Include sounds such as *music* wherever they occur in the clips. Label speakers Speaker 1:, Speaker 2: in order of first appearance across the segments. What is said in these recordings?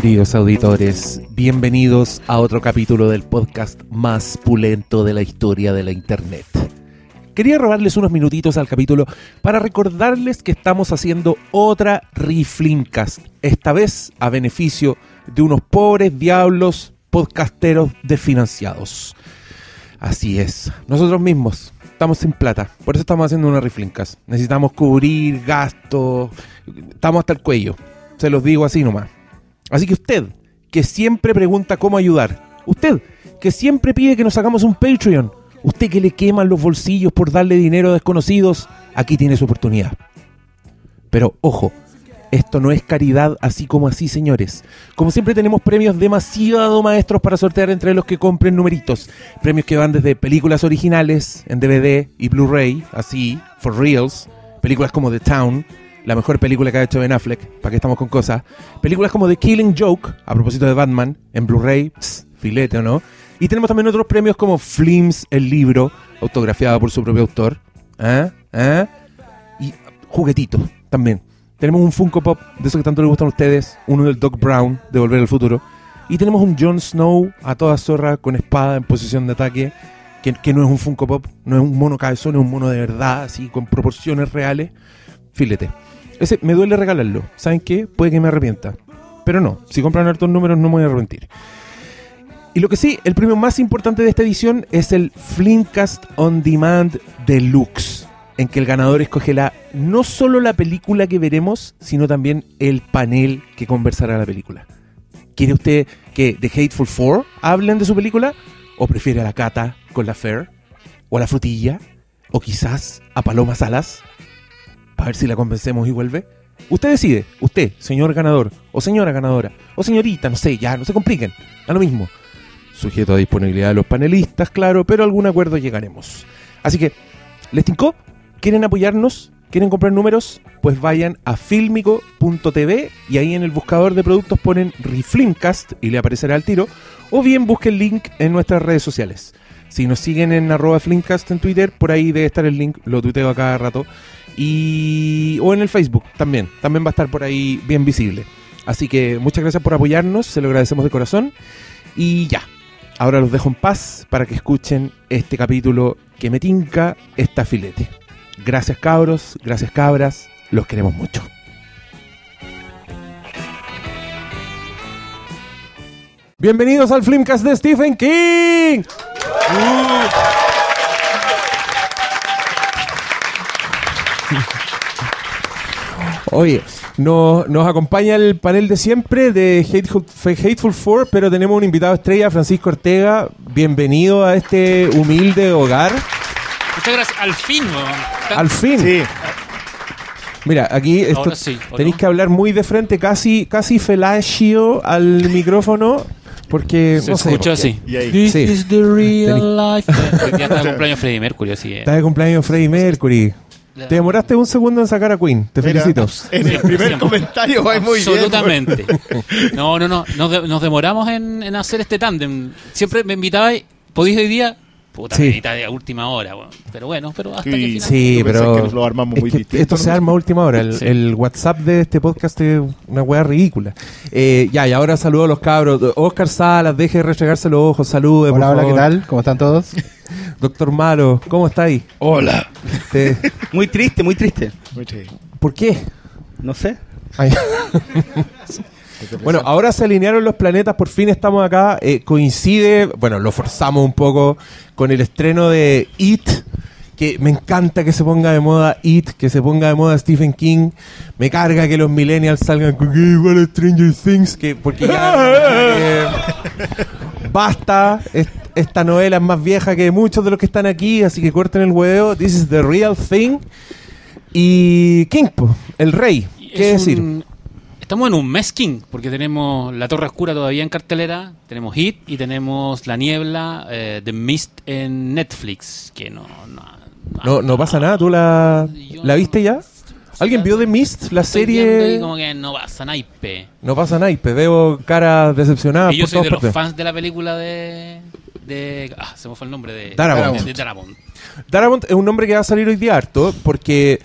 Speaker 1: Queridos auditores, bienvenidos a otro capítulo del podcast más pulento de la historia de la Internet. Quería robarles unos minutitos al capítulo para recordarles que estamos haciendo otra Reflimcast, esta vez a beneficio de unos pobres diablos podcasteros desfinanciados. Así es, nosotros mismos estamos sin plata, por eso estamos haciendo una Reflimcast. Necesitamos cubrir gastos, estamos hasta el cuello, se los digo así nomás. Así que usted, que siempre pregunta cómo ayudar, usted, que siempre pide que nos hagamos un Patreon, usted que le queman los bolsillos por darle dinero a desconocidos, aquí tiene su oportunidad. Pero ojo, esto no es caridad así como así, señores. Como siempre tenemos premios demasiado maestros para sortear entre los que compren numeritos. Premios que van desde películas originales en DVD y Blu-ray, así, for reals. Películas como The Town, la mejor película que ha hecho Ben Affleck, para que estamos con cosas. Películas como The Killing Joke, a propósito de Batman, en Blu-ray, filete o no. Y tenemos también otros premios como Flims, el libro, autografiado por su propio autor. ¿Ah? ¿Ah? Y juguetitos también. Tenemos un Funko Pop, de esos que tanto les gustan a ustedes, uno del Doc Brown, de Volver al Futuro. Y tenemos un Jon Snow a toda zorra, con espada en posición de ataque, que, que no es un Funko Pop, no es un mono cabezón, es un mono de verdad, así, con proporciones reales. Filete. Ese me duele regalarlo. ¿Saben qué? Puede que me arrepienta. Pero no, si compran hartos números no me voy a arrepentir. Y lo que sí, el premio más importante de esta edición es el Flimcast On Demand Deluxe, en que el ganador escoge la, no solo la película que veremos, sino también el panel que conversará la película. ¿Quiere usted que The Hateful Four hablen de su película? ¿O prefiere a la Cata con la Fair? ¿O a la Frutilla? ¿O quizás a Paloma Salas? Para ver si la convencemos y vuelve. Usted decide, usted, señor ganador, o señora ganadora, o señorita, no sé, ya, no se compliquen, a lo mismo. Sujeto a disponibilidad de los panelistas, claro, pero a algún acuerdo llegaremos. Así que, ¿les tincó? ¿Quieren apoyarnos? ¿Quieren comprar números? Pues vayan a filmico.tv y ahí en el buscador de productos ponen Reflimcast y le aparecerá al tiro. O bien busquen el link en nuestras redes sociales. Si nos siguen en arroba Flimcast en Twitter, por ahí debe estar el link, lo tuiteo a cada rato. Y, o en el Facebook también, también va a estar por ahí bien visible. Así que muchas gracias por apoyarnos, se lo agradecemos de corazón. Y ya, ahora los dejo en paz para que escuchen este capítulo que me tinca esta filete. Gracias cabros, gracias cabras, los queremos mucho. Bienvenidos al Flimcast de Stephen King. Oye, no- nos acompaña el panel de siempre de Hateful, Hateful Four, pero tenemos un invitado estrella, Francisco Ortega. Bienvenido a este humilde hogar.
Speaker 2: Muchas gracias. Al fin. Tan-
Speaker 1: Al fin.
Speaker 3: Sí,
Speaker 1: Mira, aquí esto-
Speaker 2: sí, ¿o
Speaker 1: tenéis
Speaker 2: no?
Speaker 1: que hablar muy de frente, casi, casi felachio al micrófono, porque
Speaker 2: Se
Speaker 1: no sé,
Speaker 2: escucha así. This
Speaker 1: Sí.
Speaker 2: is the real life. ya está de cumpleaños Freddie Mercury, así.
Speaker 1: Está de cumpleaños Freddie Mercury. Te demoraste un segundo en sacar a Queen. Te
Speaker 3: Mira,
Speaker 1: felicito. *laughs*
Speaker 3: En el primer comentario va muy bien.
Speaker 2: Absolutamente. *laughs* No, no, no. Nos, de- nos demoramos en, en hacer este tándem. Siempre me invitabais. ¿Podéis hoy día? Puta,
Speaker 1: Sí.
Speaker 2: me a última hora, weón. Pero bueno, pero hasta
Speaker 3: Sí.
Speaker 2: que final.
Speaker 1: Sí, pero
Speaker 3: que nos lo armamos
Speaker 1: es
Speaker 3: muy
Speaker 1: que
Speaker 3: distinto,
Speaker 1: esto se arma a última hora. El,
Speaker 2: Sí.
Speaker 1: el WhatsApp de este podcast es una weá ridícula. Eh, ya, y ahora saludo a los cabros. Oscar Salas, deje de restregarse los ojos. Salude, por
Speaker 4: Hola, hola, ¿qué tal? ¿Cómo están todos? *laughs*
Speaker 1: Doctor Malo, ¿cómo estáis?
Speaker 5: Hola.
Speaker 1: Te-
Speaker 5: Muy triste, muy triste.
Speaker 1: ¿Por qué?
Speaker 5: No sé.
Speaker 1: Ay. *laughs* Bueno, ahora se alinearon los planetas, por fin estamos acá. Eh, coincide, bueno, lo forzamos un poco con el estreno de It, que me encanta que se ponga de moda It, que se ponga de moda Stephen King. Me carga que los millennials salgan con que igual a Stranger Things, que porque ya *laughs* eh, basta. es- esta novela es más vieja que muchos de los que están aquí, así que corten el huevo. This is the real thing. Y King, po, el rey. ¿Qué
Speaker 2: es
Speaker 1: decir?
Speaker 2: un- Estamos en un mes King, porque tenemos La Torre Oscura todavía en cartelera, tenemos Hit y tenemos La Niebla, eh, The Mist en Netflix, que no... No,
Speaker 1: No, no pasa nada, ¿tú la, la
Speaker 2: no-
Speaker 1: viste ya? ¿Alguien vio The Mist, la
Speaker 2: Estoy viendo y
Speaker 1: serie?
Speaker 2: como que no pasa naipe.
Speaker 1: No pasa nada, veo caras decepcionadas
Speaker 2: y yo
Speaker 1: por
Speaker 2: soy de los
Speaker 1: partes.
Speaker 2: fans de la película de... de ah, se me fue el nombre de...
Speaker 1: Darabont.
Speaker 2: De, de Darabont.
Speaker 1: Darabont es un nombre que va a salir hoy día harto, porque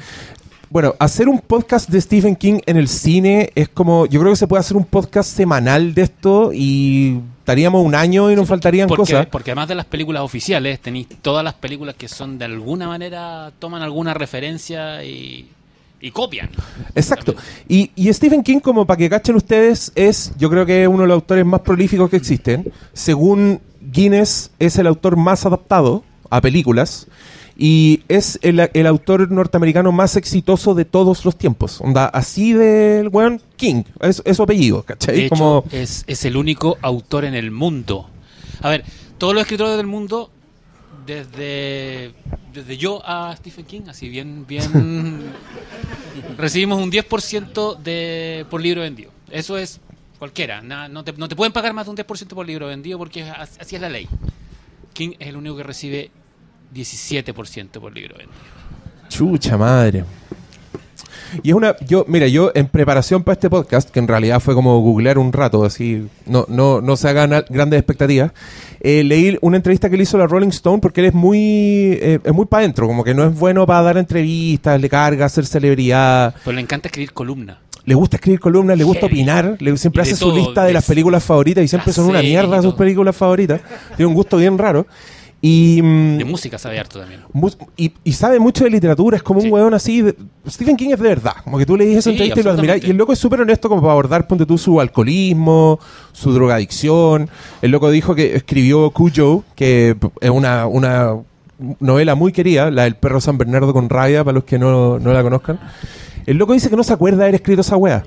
Speaker 1: Bueno, hacer un podcast de Stephen King en el cine es como. Yo creo que se puede hacer un podcast semanal de esto y estaríamos un año y nos faltarían
Speaker 2: Porque,
Speaker 1: cosas.
Speaker 2: porque además de las películas oficiales, tenéis todas las películas que son de alguna manera, toman alguna referencia y, y copian.
Speaker 1: Exacto. Y, y Stephen King, como para que cachen ustedes, es, yo creo que es uno de los autores más prolíficos que existen. Según Guinness, es el autor más adaptado a películas. Y es el, el autor norteamericano más exitoso de todos los tiempos. Onda, así del weón King. Es, es su apellido, ¿cachai?
Speaker 2: De hecho,
Speaker 1: como,
Speaker 2: es, es el único autor en el mundo. A ver, todos los escritores del mundo, desde, desde yo a Stephen King, así bien, bien, *laughs* recibimos un 10% de, por libro vendido. Eso es cualquiera. na- no, te, no te pueden pagar más de un 10% por libro vendido porque así es la ley. King es el único que recibe 17% por libro vendido.
Speaker 1: Chucha madre. Y es una, yo, mira, yo en preparación para este podcast, que en realidad fue como googlear un rato, así, no, no, no se hagan grandes expectativas, eh, leí una entrevista que le hizo la Rolling Stone porque él es muy, eh, es muy para adentro, como que no es bueno para dar entrevistas, le carga ser celebridad,
Speaker 2: Pues le encanta escribir columnas.
Speaker 1: le gusta escribir columnas, le gusta opinar, le, siempre hace su lista de las películas favoritas y siempre son una mierda sus películas favoritas, tiene un gusto bien raro. Y, mm,
Speaker 2: De música sabe harto también.
Speaker 1: Y, y sabe mucho de literatura, es como
Speaker 2: Sí.
Speaker 1: un weón así. de- Stephen King es de verdad, como que tú le dices esa
Speaker 2: Sí,
Speaker 1: entrevista y lo
Speaker 2: absolutamente.
Speaker 1: Y el loco es súper honesto como para abordar, ponte tú, su alcoholismo, su drogadicción. El loco dijo que escribió Cujo, que es una, una novela muy querida, la del perro San Bernardo con rabia, para los que no, no la conozcan. El loco dice que no se acuerda de haber escrito esa wea.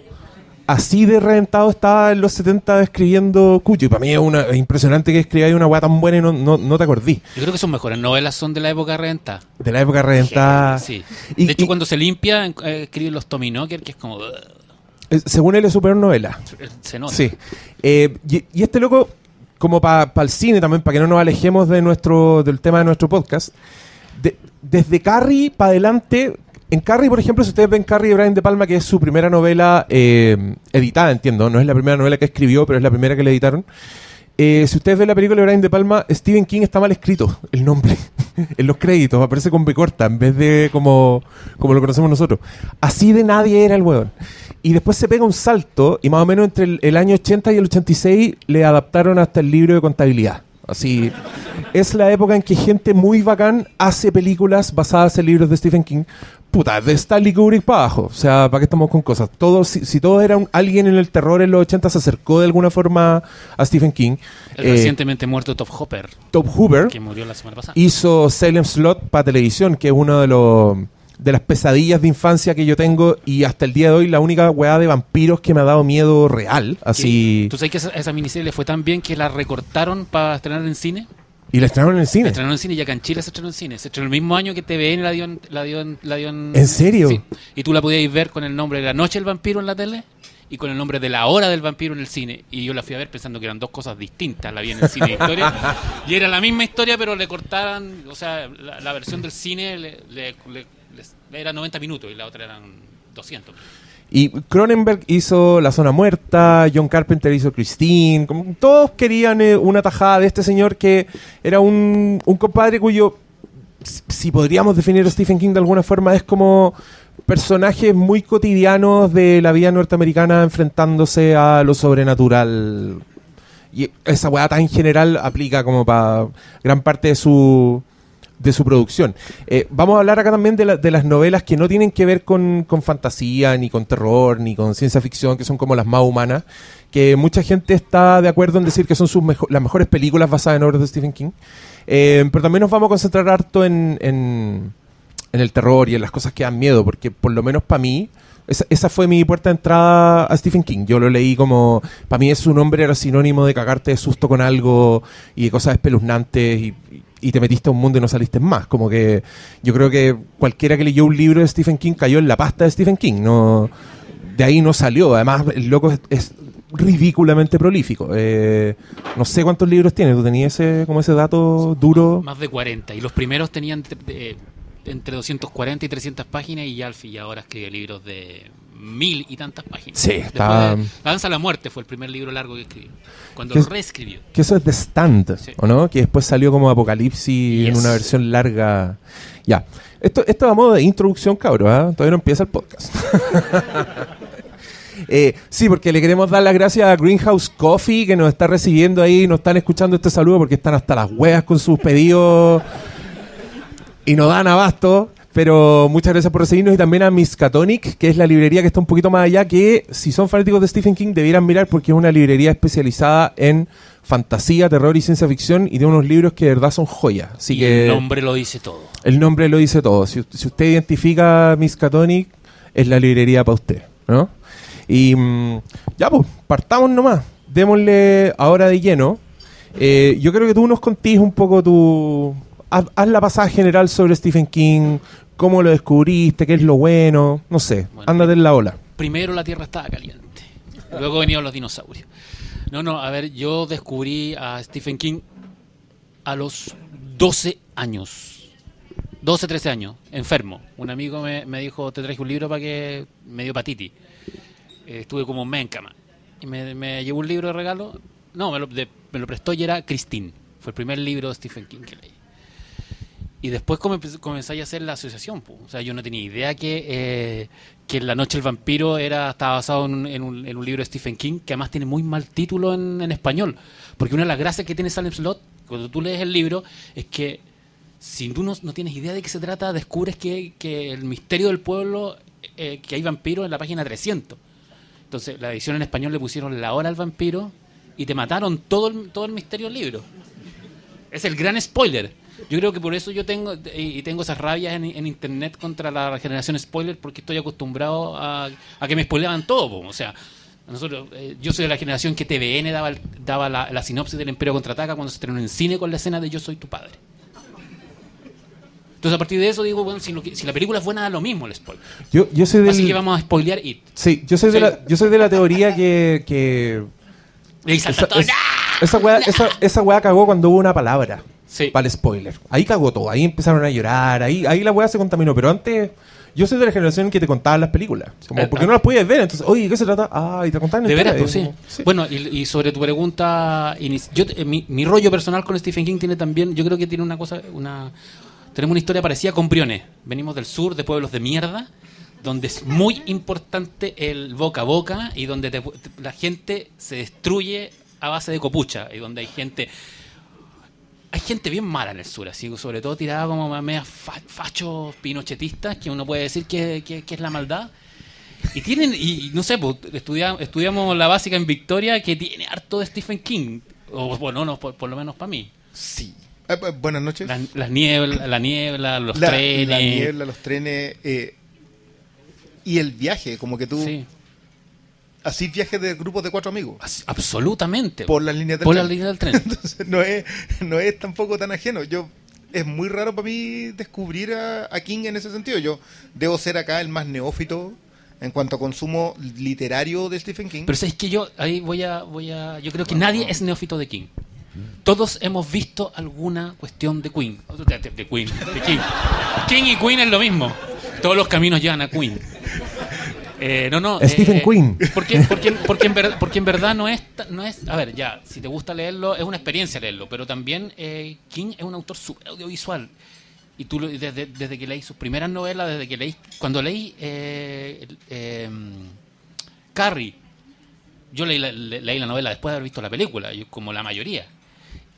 Speaker 1: Así de reventado estaba en los 70 escribiendo Cuyo. Y para mí es, una, es impresionante que escribáis una weá tan buena y no, no, no te acordí.
Speaker 2: Yo creo que sus mejores novelas son de la época reventada.
Speaker 1: De la época reventada.
Speaker 2: Sí.
Speaker 1: Y-
Speaker 2: de hecho,
Speaker 1: y-
Speaker 2: cuando se limpia, eh, escribe los Tommy Knocker, que es como.
Speaker 1: Eh, Según él es super novela.
Speaker 2: se nota.
Speaker 1: Sí. Eh, y, y este loco, como para el cine también, para que no nos alejemos de nuestro, del tema de nuestro podcast, de- desde Carrie para adelante, en Carrie, por ejemplo, si ustedes ven Carrie de Brian De Palma, que es su primera novela eh, editada, entiendo, no es la primera novela que escribió, pero es la primera que le editaron. Eh, si ustedes ven la película de Brian De Palma, Stephen King está mal escrito el nombre *laughs* en los créditos, aparece con B corta en vez de como, como lo conocemos nosotros. Así de nadie era el weón. Y después se pega un salto y más o menos entre el, el año 80 y el 86 le adaptaron hasta el libro de contabilidad. Así, es la época en que gente muy bacán hace películas basadas en libros de Stephen King. Puta, de Stanley Kubrick para abajo. O sea, ¿para qué estamos con cosas? Todos, si, si todo era un- alguien en el terror en los 80 se acercó de alguna forma a Stephen King.
Speaker 2: El
Speaker 1: eh,
Speaker 2: recientemente muerto Top Hopper,
Speaker 1: Top Hoover
Speaker 2: que murió la semana pasada.
Speaker 1: hizo Salem Slot para televisión, que es uno de los de las pesadillas de infancia que yo tengo y hasta el día de hoy la única weá de vampiros que me ha dado miedo real, así
Speaker 2: ¿Tú sabes que esa, esa miniserie le fue tan bien que la recortaron para estrenar en cine?
Speaker 1: Y la estrenaron en el
Speaker 2: La
Speaker 1: cine.
Speaker 2: estrenaron en cine y acá en Chile se estrenó en cine. Se estrenó el mismo año que TVN la dio en... La dio en, la dio en,
Speaker 1: ¿En serio?
Speaker 2: Sí. Y tú la podías ver con el nombre de La Noche del Vampiro en la tele y con el nombre de La Hora del Vampiro en el cine. Y yo la fui a ver pensando que eran dos cosas distintas. La vi en el cine de historia. *laughs* y era la misma historia, pero le cortaban... O sea, la, la versión del cine le, le- le- era 90 minutos y la otra eran 200.
Speaker 1: Y Cronenberg hizo La Zona Muerta, John Carpenter hizo Christine, como todos querían eh, una tajada de este señor que era un, un compadre cuyo, si- podríamos definir a Stephen King de alguna forma, es como personajes muy cotidianos de la vida norteamericana enfrentándose a lo sobrenatural. Y esa weá tan general aplica como para gran parte de su de su producción. Eh, vamos a hablar acá también de, de las novelas que no tienen que ver con, con fantasía, ni con terror, ni con ciencia ficción, que son como las más humanas, que mucha gente está de acuerdo en decir que son sus las mejores películas basadas en obras de Stephen King. Eh, pero también nos vamos a concentrar harto en, en, el terror y en las cosas que dan miedo, porque por lo menos para mí, esa, esa fue mi puerta de entrada a Stephen King. Yo lo leí como, para mí su nombre era sinónimo de cagarte de susto con algo y de cosas espeluznantes y te metiste a un mundo y no saliste más. Como que yo creo que cualquiera que leyó un libro de Stephen King cayó en la pasta de Stephen King. No, de ahí no salió. Además, el loco es, es ridículamente prolífico. Eh, no sé cuántos libros tiene. ¿Tú tenías ese, como ese dato duro?
Speaker 2: Más de 40. Y los primeros tenían de- entre 240 y 300 páginas y Alfie y ahora escribe libros de mil y tantas páginas.
Speaker 1: Sí, está-
Speaker 2: de La danza a la muerte fue el primer libro largo que escribió. Cuando
Speaker 1: ¿Qué
Speaker 2: lo
Speaker 1: es?
Speaker 2: reescribió.
Speaker 1: Que eso es de Stand,
Speaker 2: Sí.
Speaker 1: ¿o no? Que después salió como Apocalipsis en
Speaker 2: Yes.
Speaker 1: una versión larga. Ya. Esto, esto es a modo de introducción, cabros, ¿ah? Todavía no empieza el podcast. *laughs* Eh, sí, porque le queremos dar las gracias a Greenhouse Coffee, que nos está recibiendo ahí, nos están escuchando este saludo porque están hasta las huevas con sus pedidos y no dan abasto. Pero muchas gracias por recibirnos y también a Miskatonic, que es la librería que está un poquito más allá, que si son fanáticos de Stephen King debieran mirar porque es una librería especializada en fantasía, terror y ciencia ficción y de unos libros que de verdad son joyas. Así
Speaker 2: y
Speaker 1: que
Speaker 2: el nombre lo dice todo.
Speaker 1: el nombre lo dice todo. Si, si usted identifica Miskatonic, es la librería para usted, ¿no? Y mm, ya, pues, partamos nomás. Démosle ahora de lleno. Eh, yo creo que tú nos contís un poco tu... Haz, haz la pasada general sobre Stephen King, cómo lo descubriste, qué es lo bueno, no sé,
Speaker 2: Bueno,
Speaker 1: ándate en la ola.
Speaker 2: Primero la Tierra estaba caliente. Luego venían los dinosaurios. No, no, a ver, yo descubrí a Stephen King a los 12 años. 12, 13 años, enfermo. Un amigo me, me dijo, te traje un libro para que me dio patiti. Eh, estuve como un mes en cama. Y me, me llevó un libro de regalo. No, me lo, de- me lo prestó y era Christine. Fue el primer libro de Stephen King que leí. Y después come- comencé a hacer la asociación. po. O sea, yo no tenía idea que, eh, que La Noche del Vampiro era, estaba basado en un, en un- en un libro de Stephen King, que además tiene muy mal título en, en español. Porque una de las gracias que tiene Salem Slot, cuando tú lees el libro, es que si tú no, no tienes idea de qué se trata, descubres que, que el misterio del pueblo, eh, que hay vampiros en la página 300. Entonces, la edición en español le pusieron La Hora al Vampiro y te mataron todo el, todo el misterio del libro. Es el gran spoiler. Yo creo que por eso yo tengo y tengo esas rabias en, en internet contra la generación spoiler porque estoy acostumbrado a, a que me spoileaban todo. po. O sea, nosotros, eh, yo soy de la generación que TVN daba, daba la, la sinopsis del Imperio Contraataca cuando se estrenó en cine con la escena de Yo soy tu padre. Entonces a partir de eso digo, bueno, si, lo que- si la película es buena da lo mismo el spoiler.
Speaker 1: Yo, yo soy del...
Speaker 2: Así que vamos a spoilear It.
Speaker 1: Sí, yo soy, de la, yo soy de la teoría que... que esa, es- esa, weá, esa, esa weá cagó cuando hubo una palabra.
Speaker 2: Sí.
Speaker 1: Para el spoiler. Ahí cagó todo. Ahí empezaron a llorar. Ahí, ahí la weá se contaminó. Pero antes, yo soy de la generación que te contaban las películas. Como,
Speaker 2: Eh,
Speaker 1: porque
Speaker 2: ah.
Speaker 1: no las podías ver. Entonces, oye, ¿de ¿qué se trata? Ah, y te contaban
Speaker 2: De veras, pues sí. Bueno, y, y sobre tu pregunta, yo, eh, mi, mi rollo personal con Stephen King tiene también, yo creo que tiene una cosa, una tenemos una historia parecida con Briones. Venimos del sur, de pueblos de mierda, donde es muy importante el boca a boca y donde te- te- la gente se destruye a base de copucha y donde hay gente hay gente bien mala en el sur, así sobre todo tirada como media fa- fachos pinochetistas, que uno puede decir que, que- que es la maldad. Y tienen, y no sé, pues, estudia- estudiamos la básica en Victoria que tiene harto de Stephen King. O bueno, no, por, por lo menos para mí.
Speaker 3: Sí. Ah, pues, buenas noches.
Speaker 2: La, las niebla, la niebla, los
Speaker 3: La-
Speaker 2: trenes.
Speaker 3: la niebla, los trenes eh, y el viaje, como que tú
Speaker 2: Sí,
Speaker 3: así viajes de grupos de cuatro amigos
Speaker 2: absolutamente.
Speaker 3: por las líneas del
Speaker 2: Por
Speaker 3: tren.
Speaker 2: la línea del tren. *laughs*
Speaker 3: Entonces no es, no es tampoco tan ajeno. Yo es muy raro para mí descubrir a, a King en ese sentido. Yo debo ser acá el más neófito en cuanto a consumo literario de Stephen King.
Speaker 2: Pero sabes que yo ahí voy a, voy a, yo creo que nadie es neófito de King. Todos hemos visto alguna cuestión de Queen, de, de- de Queen, de King. King y Queen es lo mismo. Todos los caminos llevan a Queen. Eh, no, no.
Speaker 1: Stephen Queen.
Speaker 2: Porque, porque, porque, en ver- porque en verdad no es, no es. A ver, ya, si te gusta leerlo, es una experiencia leerlo. Pero también eh, King es un autor super audiovisual. Y tú, desde, desde que leí sus primeras novelas, desde que leí. Cuando leí. Eh, eh, Carrie, yo leí la, le- leí la novela después de haber visto la película, yo- como la mayoría.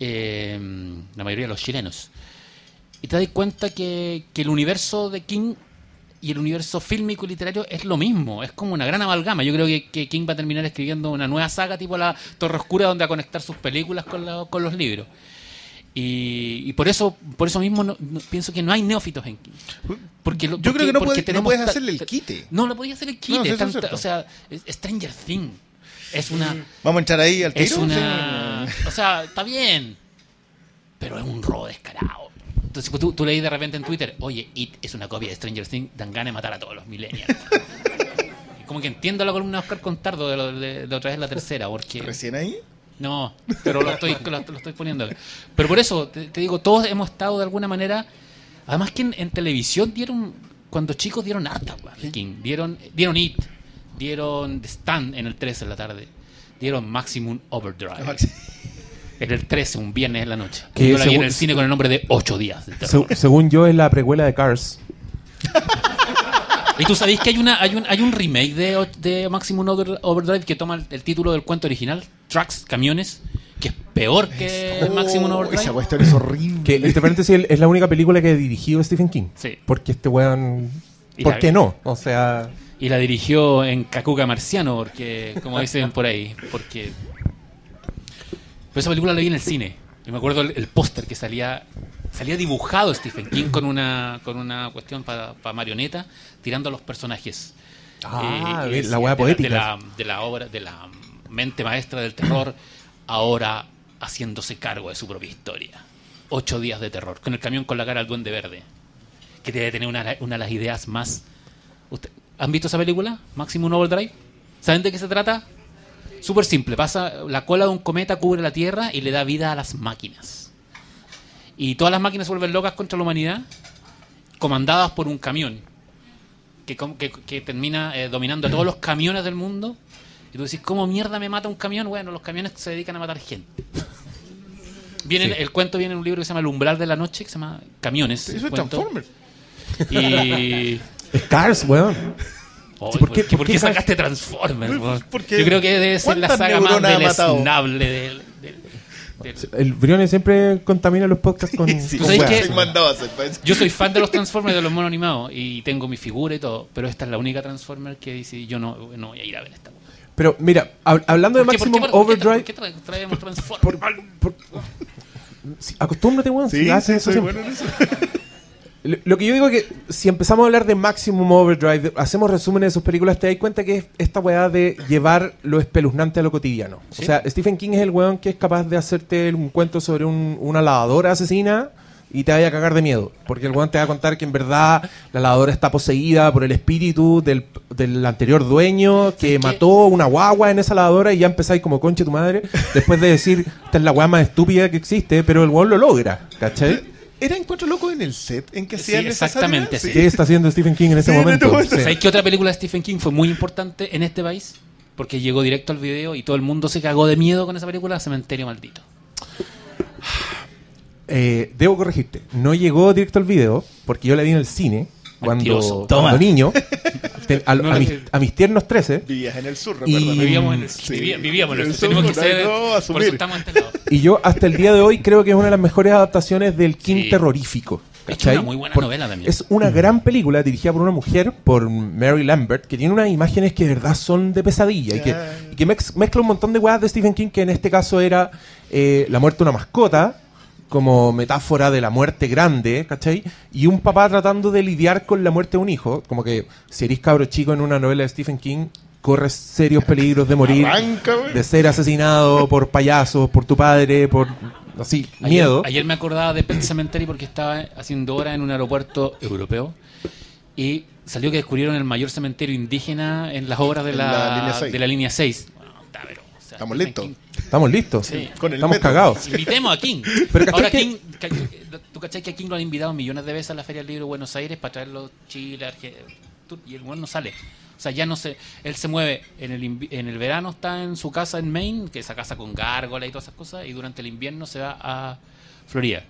Speaker 2: Eh, la mayoría de los chilenos. Y te das cuenta que, que el universo de King y el universo fílmico y literario es lo mismo, es como una gran amalgama. Yo creo que, que King va a terminar escribiendo una nueva saga tipo La Torre Oscura donde va a conectar sus películas con, la- con los libros. Y, y por eso por eso mismo no- no- pienso que no hay neófitos en King. Porque lo-
Speaker 3: Yo creo que no, puedes- no puedes hacerle el quite.
Speaker 2: No, le podía hacer el quite.
Speaker 3: Es
Speaker 2: tanta- o sea, Stranger Things es una...
Speaker 3: Vamos a entrar ahí al tiro.
Speaker 2: Es una. O sea, está bien. Pero es un robo descarado. Entonces, pues, tú, tú leí de repente en Twitter, oye, It es una copia de Stranger Things, dan ganas de matar a todos los millennials. *laughs* Como que entiendo la columna de Oscar Contardo de, lo- de- de otra vez la tercera, porque.
Speaker 3: Recién ahí.
Speaker 2: No, pero lo estoy, lo, lo estoy poniendo. Pero por eso, te, te digo, todos hemos estado de alguna manera. Además que en, en televisión dieron. Cuando chicos dieron harta, King. Dieron, dieron It, dieron The Stand en el 13 de la tarde, dieron Maximum Overdrive. En el 13, un viernes en la noche.
Speaker 1: Que
Speaker 2: Yo la vi en el cine con el nombre de 8 días. de terror.
Speaker 1: Se- según yo, es la precuela de Cars. *laughs*
Speaker 2: Y tú sabéis que hay una hay un, hay un remake de, de Maximum Over- Overdrive que toma el, el título del cuento original, Trucks, camiones, que es peor que el Maximum
Speaker 3: Oh,
Speaker 2: Overdrive.
Speaker 3: Esa cuestión es horrible.
Speaker 1: Que, entre paréntesis, es la única película que ha dirigido Stephen King.
Speaker 2: Sí.
Speaker 1: Porque este weón...
Speaker 2: Y
Speaker 1: ¿Por
Speaker 2: la-
Speaker 1: qué no? O sea...
Speaker 2: Y la dirigió en Kakuga Marciano, porque, como dicen por ahí, porque... Pero esa película la vi en el cine. Y me acuerdo el, el póster que salía salía dibujado Stephen King con una con una cuestión para marioneta tirando a los personajes.
Speaker 1: Ah,
Speaker 2: Eh,
Speaker 1: la
Speaker 2: de
Speaker 1: poética.
Speaker 2: De la, de la obra, de la mente maestra del terror, ahora haciéndose cargo de su propia historia. Ocho días de terror, con el camión con la cara al duende verde. Que debe tener una, una de las ideas más ¿Usted- ¿Han visto esa película? Maximum Overdrive. ¿Saben de qué se trata? Súper simple. Pasa, la cola de un cometa cubre la Tierra y le da vida a las máquinas. Y todas las máquinas se vuelven locas contra la humanidad, comandadas por un camión que, com- que- que termina eh, dominando a todos los camiones del mundo. Y tú decís, ¿cómo mierda me mata un camión? Bueno, los camiones se dedican a matar gente. Viene,
Speaker 1: Sí.
Speaker 2: El cuento viene en un libro que se llama El umbral de la noche, que se llama Camiones.
Speaker 3: Eso es. Transformers.
Speaker 2: Y *laughs*
Speaker 1: Cars, weón.
Speaker 2: Oye,
Speaker 1: Sí, ¿por
Speaker 2: ¿por,
Speaker 1: qué-
Speaker 2: qué,
Speaker 1: por
Speaker 2: por
Speaker 1: qué
Speaker 2: qué
Speaker 1: sabes-
Speaker 2: sacaste Transformers?
Speaker 3: porque
Speaker 2: Yo creo que debe ser la
Speaker 3: ¿cuántas
Speaker 2: saga más deleznable del... del- del-
Speaker 1: El Briones siempre contamina los podcasts con... *laughs*
Speaker 3: Sí.
Speaker 2: Yo soy fan de los Transformers de los monos animados y tengo mi figura y todo, pero esta es la única Transformer que dice yo no, no voy a ir a ver esta.
Speaker 1: Pero mira, hab- hablando de
Speaker 2: ¿Por qué- por qué-
Speaker 1: Maximum
Speaker 2: por qué-
Speaker 1: Overdrive...
Speaker 2: ¿Por qué tra- traemos Transformers?
Speaker 1: por- por- Sí, acostúmbrate, weón. si
Speaker 3: Sí,
Speaker 1: haces
Speaker 3: sí,
Speaker 1: eso
Speaker 3: soy
Speaker 1: siempre.
Speaker 3: bueno en eso.
Speaker 1: Lo, que yo digo es que si empezamos a hablar de Maximum Overdrive, hacemos resúmenes de sus películas, te das cuenta que es esta weá de llevar lo espeluznante a lo cotidiano.
Speaker 2: Sí.
Speaker 1: O sea, Stephen King es el weón que es capaz de hacerte un cuento sobre un- una lavadora asesina y te vaya a cagar de miedo. Porque el weón te va a contar que en verdad la lavadora está poseída por el espíritu del, del anterior dueño que mató una guagua en esa lavadora y ya empezáis como conche tu madre después de decir esta es la weá más estúpida que existe, pero el weón lo logra, ¿cachai?
Speaker 3: ¿Era Encuentro Loco en el set en que
Speaker 2: Sí,
Speaker 3: hacían esa
Speaker 2: exactamente, sí.
Speaker 1: ¿Qué está haciendo Stephen King en ese
Speaker 3: Sí, en
Speaker 1: momento?
Speaker 3: este momento.
Speaker 1: Sí.
Speaker 2: ¿Sabéis que otra película de Stephen King fue muy importante en este país? Porque llegó directo al video y todo el mundo se cagó de miedo con esa película, Cementerio Maldito.
Speaker 1: Eh, debo corregirte. No llegó directo al video, porque yo la vi en el cine cuando, cuando niño, *laughs* te- a,
Speaker 2: No
Speaker 1: a
Speaker 2: la
Speaker 1: mis,
Speaker 2: vi.
Speaker 1: a mis tiernos 13,
Speaker 3: Vivías en el sur,
Speaker 1: Y-.
Speaker 2: Vivíamos en el,
Speaker 3: Sí.
Speaker 2: viví- vivíamos en el
Speaker 3: Eso
Speaker 2: tenemos que
Speaker 3: no,
Speaker 2: ser,
Speaker 3: no,
Speaker 2: por
Speaker 3: asumir.
Speaker 2: eso estamos en este lado. *laughs*
Speaker 1: y yo hasta el día de hoy creo que es una de las mejores adaptaciones del King
Speaker 2: Sí.
Speaker 1: terrorífico.
Speaker 2: Es una muy buena
Speaker 1: Por-
Speaker 2: novela también.
Speaker 1: Es una gran película dirigida por una mujer, por Mary Lambert, que tiene unas imágenes que de verdad son de pesadilla y que, y que mex- mezcla un montón de weas de Stephen King, que en este caso era eh, la muerte de una mascota, como metáfora de la muerte grande, ¿cachai? Y un papá tratando de lidiar con la muerte de un hijo, como que si eres cabro chico en una novela de Stephen King, corres serios peligros de morir,
Speaker 3: Arranca,
Speaker 1: de ser asesinado por payasos, por tu padre, por así,
Speaker 2: Ayer-
Speaker 1: miedo.
Speaker 2: Ayer, me acordaba de Pet Cemetery porque estaba haciendo hora en un aeropuerto europeo y salió que descubrieron el mayor cementerio indígena en las obras de la,
Speaker 3: la línea seis.
Speaker 2: de la línea 6. Bueno, está, pero, o sea,
Speaker 3: Estamos listos.
Speaker 1: Estamos listos.
Speaker 2: Sí.
Speaker 3: Con el
Speaker 1: Estamos
Speaker 3: metro.
Speaker 1: cagados.
Speaker 2: Invitemos a King. *laughs*
Speaker 1: Pero ¿cachai
Speaker 2: Ahora
Speaker 1: que-
Speaker 2: King, tú cachai que a King lo han invitado millones de veces a la Feria del Libro de Buenos Aires para traerlo a Chile, Argentina, y el bueno no sale. O sea, ya no se, él se mueve en el en el verano está en su casa en Maine, que es esa casa con gárgola y todas esas cosas, y durante el invierno se va a Florida.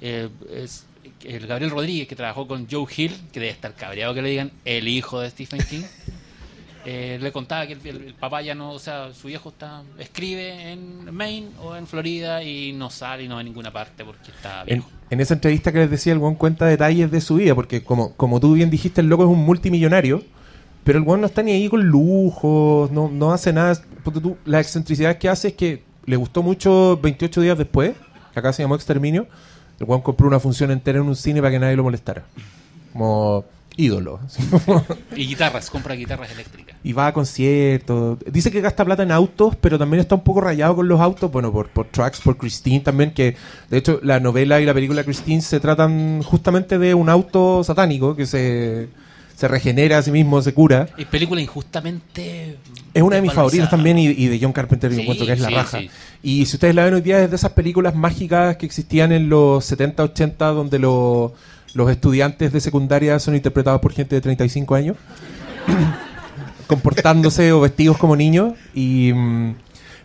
Speaker 2: Eh, es- el Gabriel Rodríguez, que trabajó con Joe Hill, que debe estar cabreado que le digan el hijo de Stephen King. *laughs* eh, le contaba que el, el- papá ya no, o sea, su viejo está escribe en Maine o en Florida y no sale y no va a ninguna parte porque está
Speaker 1: En,
Speaker 2: viejo.
Speaker 1: en esa entrevista que les decía, el buen cuenta detalles de su vida, porque como, como tú bien dijiste, el loco es un multimillonario, pero el buen no está ni ahí con lujos, no, no hace nada. Ponte tú, la excentricidad que hace es que le gustó mucho 28 días después, que acá se llamó Exterminio, el buen compró una función entera en un cine para que nadie lo molestara. Como ídolo. *laughs*
Speaker 2: Y guitarras, compra guitarras eléctricas.
Speaker 1: y va a conciertos. Dice que gasta plata en autos, pero también está un poco rayado con los autos. Bueno, por, por tracks, por Christine también, que de hecho la novela y la película Christine se tratan justamente de un auto satánico que se, se regenera a sí mismo, se cura.
Speaker 2: Y película injustamente.
Speaker 1: Es una de mis favoritas también y, y de John Carpenter yo
Speaker 2: Sí,
Speaker 1: encuentro que es la raja.
Speaker 2: sí.
Speaker 1: Y si ustedes la ven hoy día es de esas películas mágicas que existían en los 70, 80, donde lo- los estudiantes de secundaria son interpretados por gente de 35 años, *coughs* comportándose o vestidos como niños. Y, mm,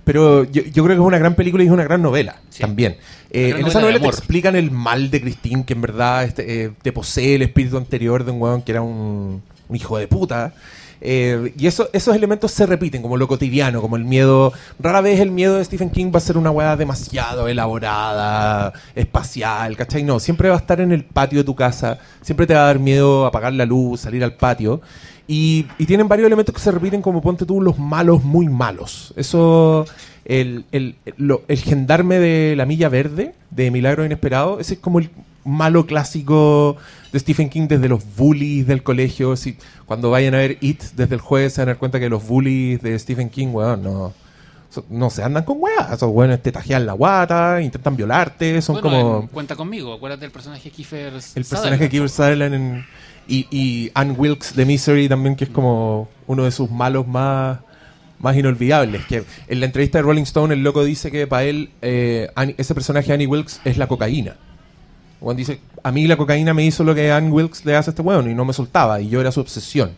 Speaker 1: Pero yo, yo creo que es una gran película y es una gran novela
Speaker 2: Sí.
Speaker 1: también. Eh,
Speaker 2: gran
Speaker 1: en
Speaker 2: novela
Speaker 1: esa novela te explican el mal de Christine, que en verdad este, eh, te posee el espíritu anterior de un weón que era un, un hijo de puta. Eh, y eso, esos elementos se repiten, como lo cotidiano, como el miedo. Rara vez el miedo de Stephen King va a ser una weá demasiado elaborada, espacial, ¿cachai? No, siempre va a estar en el patio de tu casa, siempre te va a dar miedo apagar la luz, salir al patio. Y, y tienen varios elementos que se repiten, como ponte tú los malos muy malos. Eso, el, el, lo- el gendarme de la milla verde, de Milagro Inesperado, ese es como el malo clásico de Stephen King desde los bullies del colegio. Si, cuando vayan a ver It desde el jueves se van a dar cuenta que los bullies de Stephen King, weón, no, so- no se andan con weas. Esos weones te tajean la guata, intentan violarte, son
Speaker 2: Bueno,
Speaker 1: como...
Speaker 2: en Cuenta conmigo, acuérdate del personaje Kiefer
Speaker 1: El personaje Kiefer Sutherland en- y, y Anne Wilkes de Misery también, que es como uno de sus malos más, más inolvidables. Que en la entrevista de Rolling Stone, el loco dice que para él eh, ese personaje Annie Wilkes es la cocaína. Juan dice, a mí la cocaína me hizo lo que Anne Wilkes le hace a este weón y no me soltaba, y yo era su obsesión.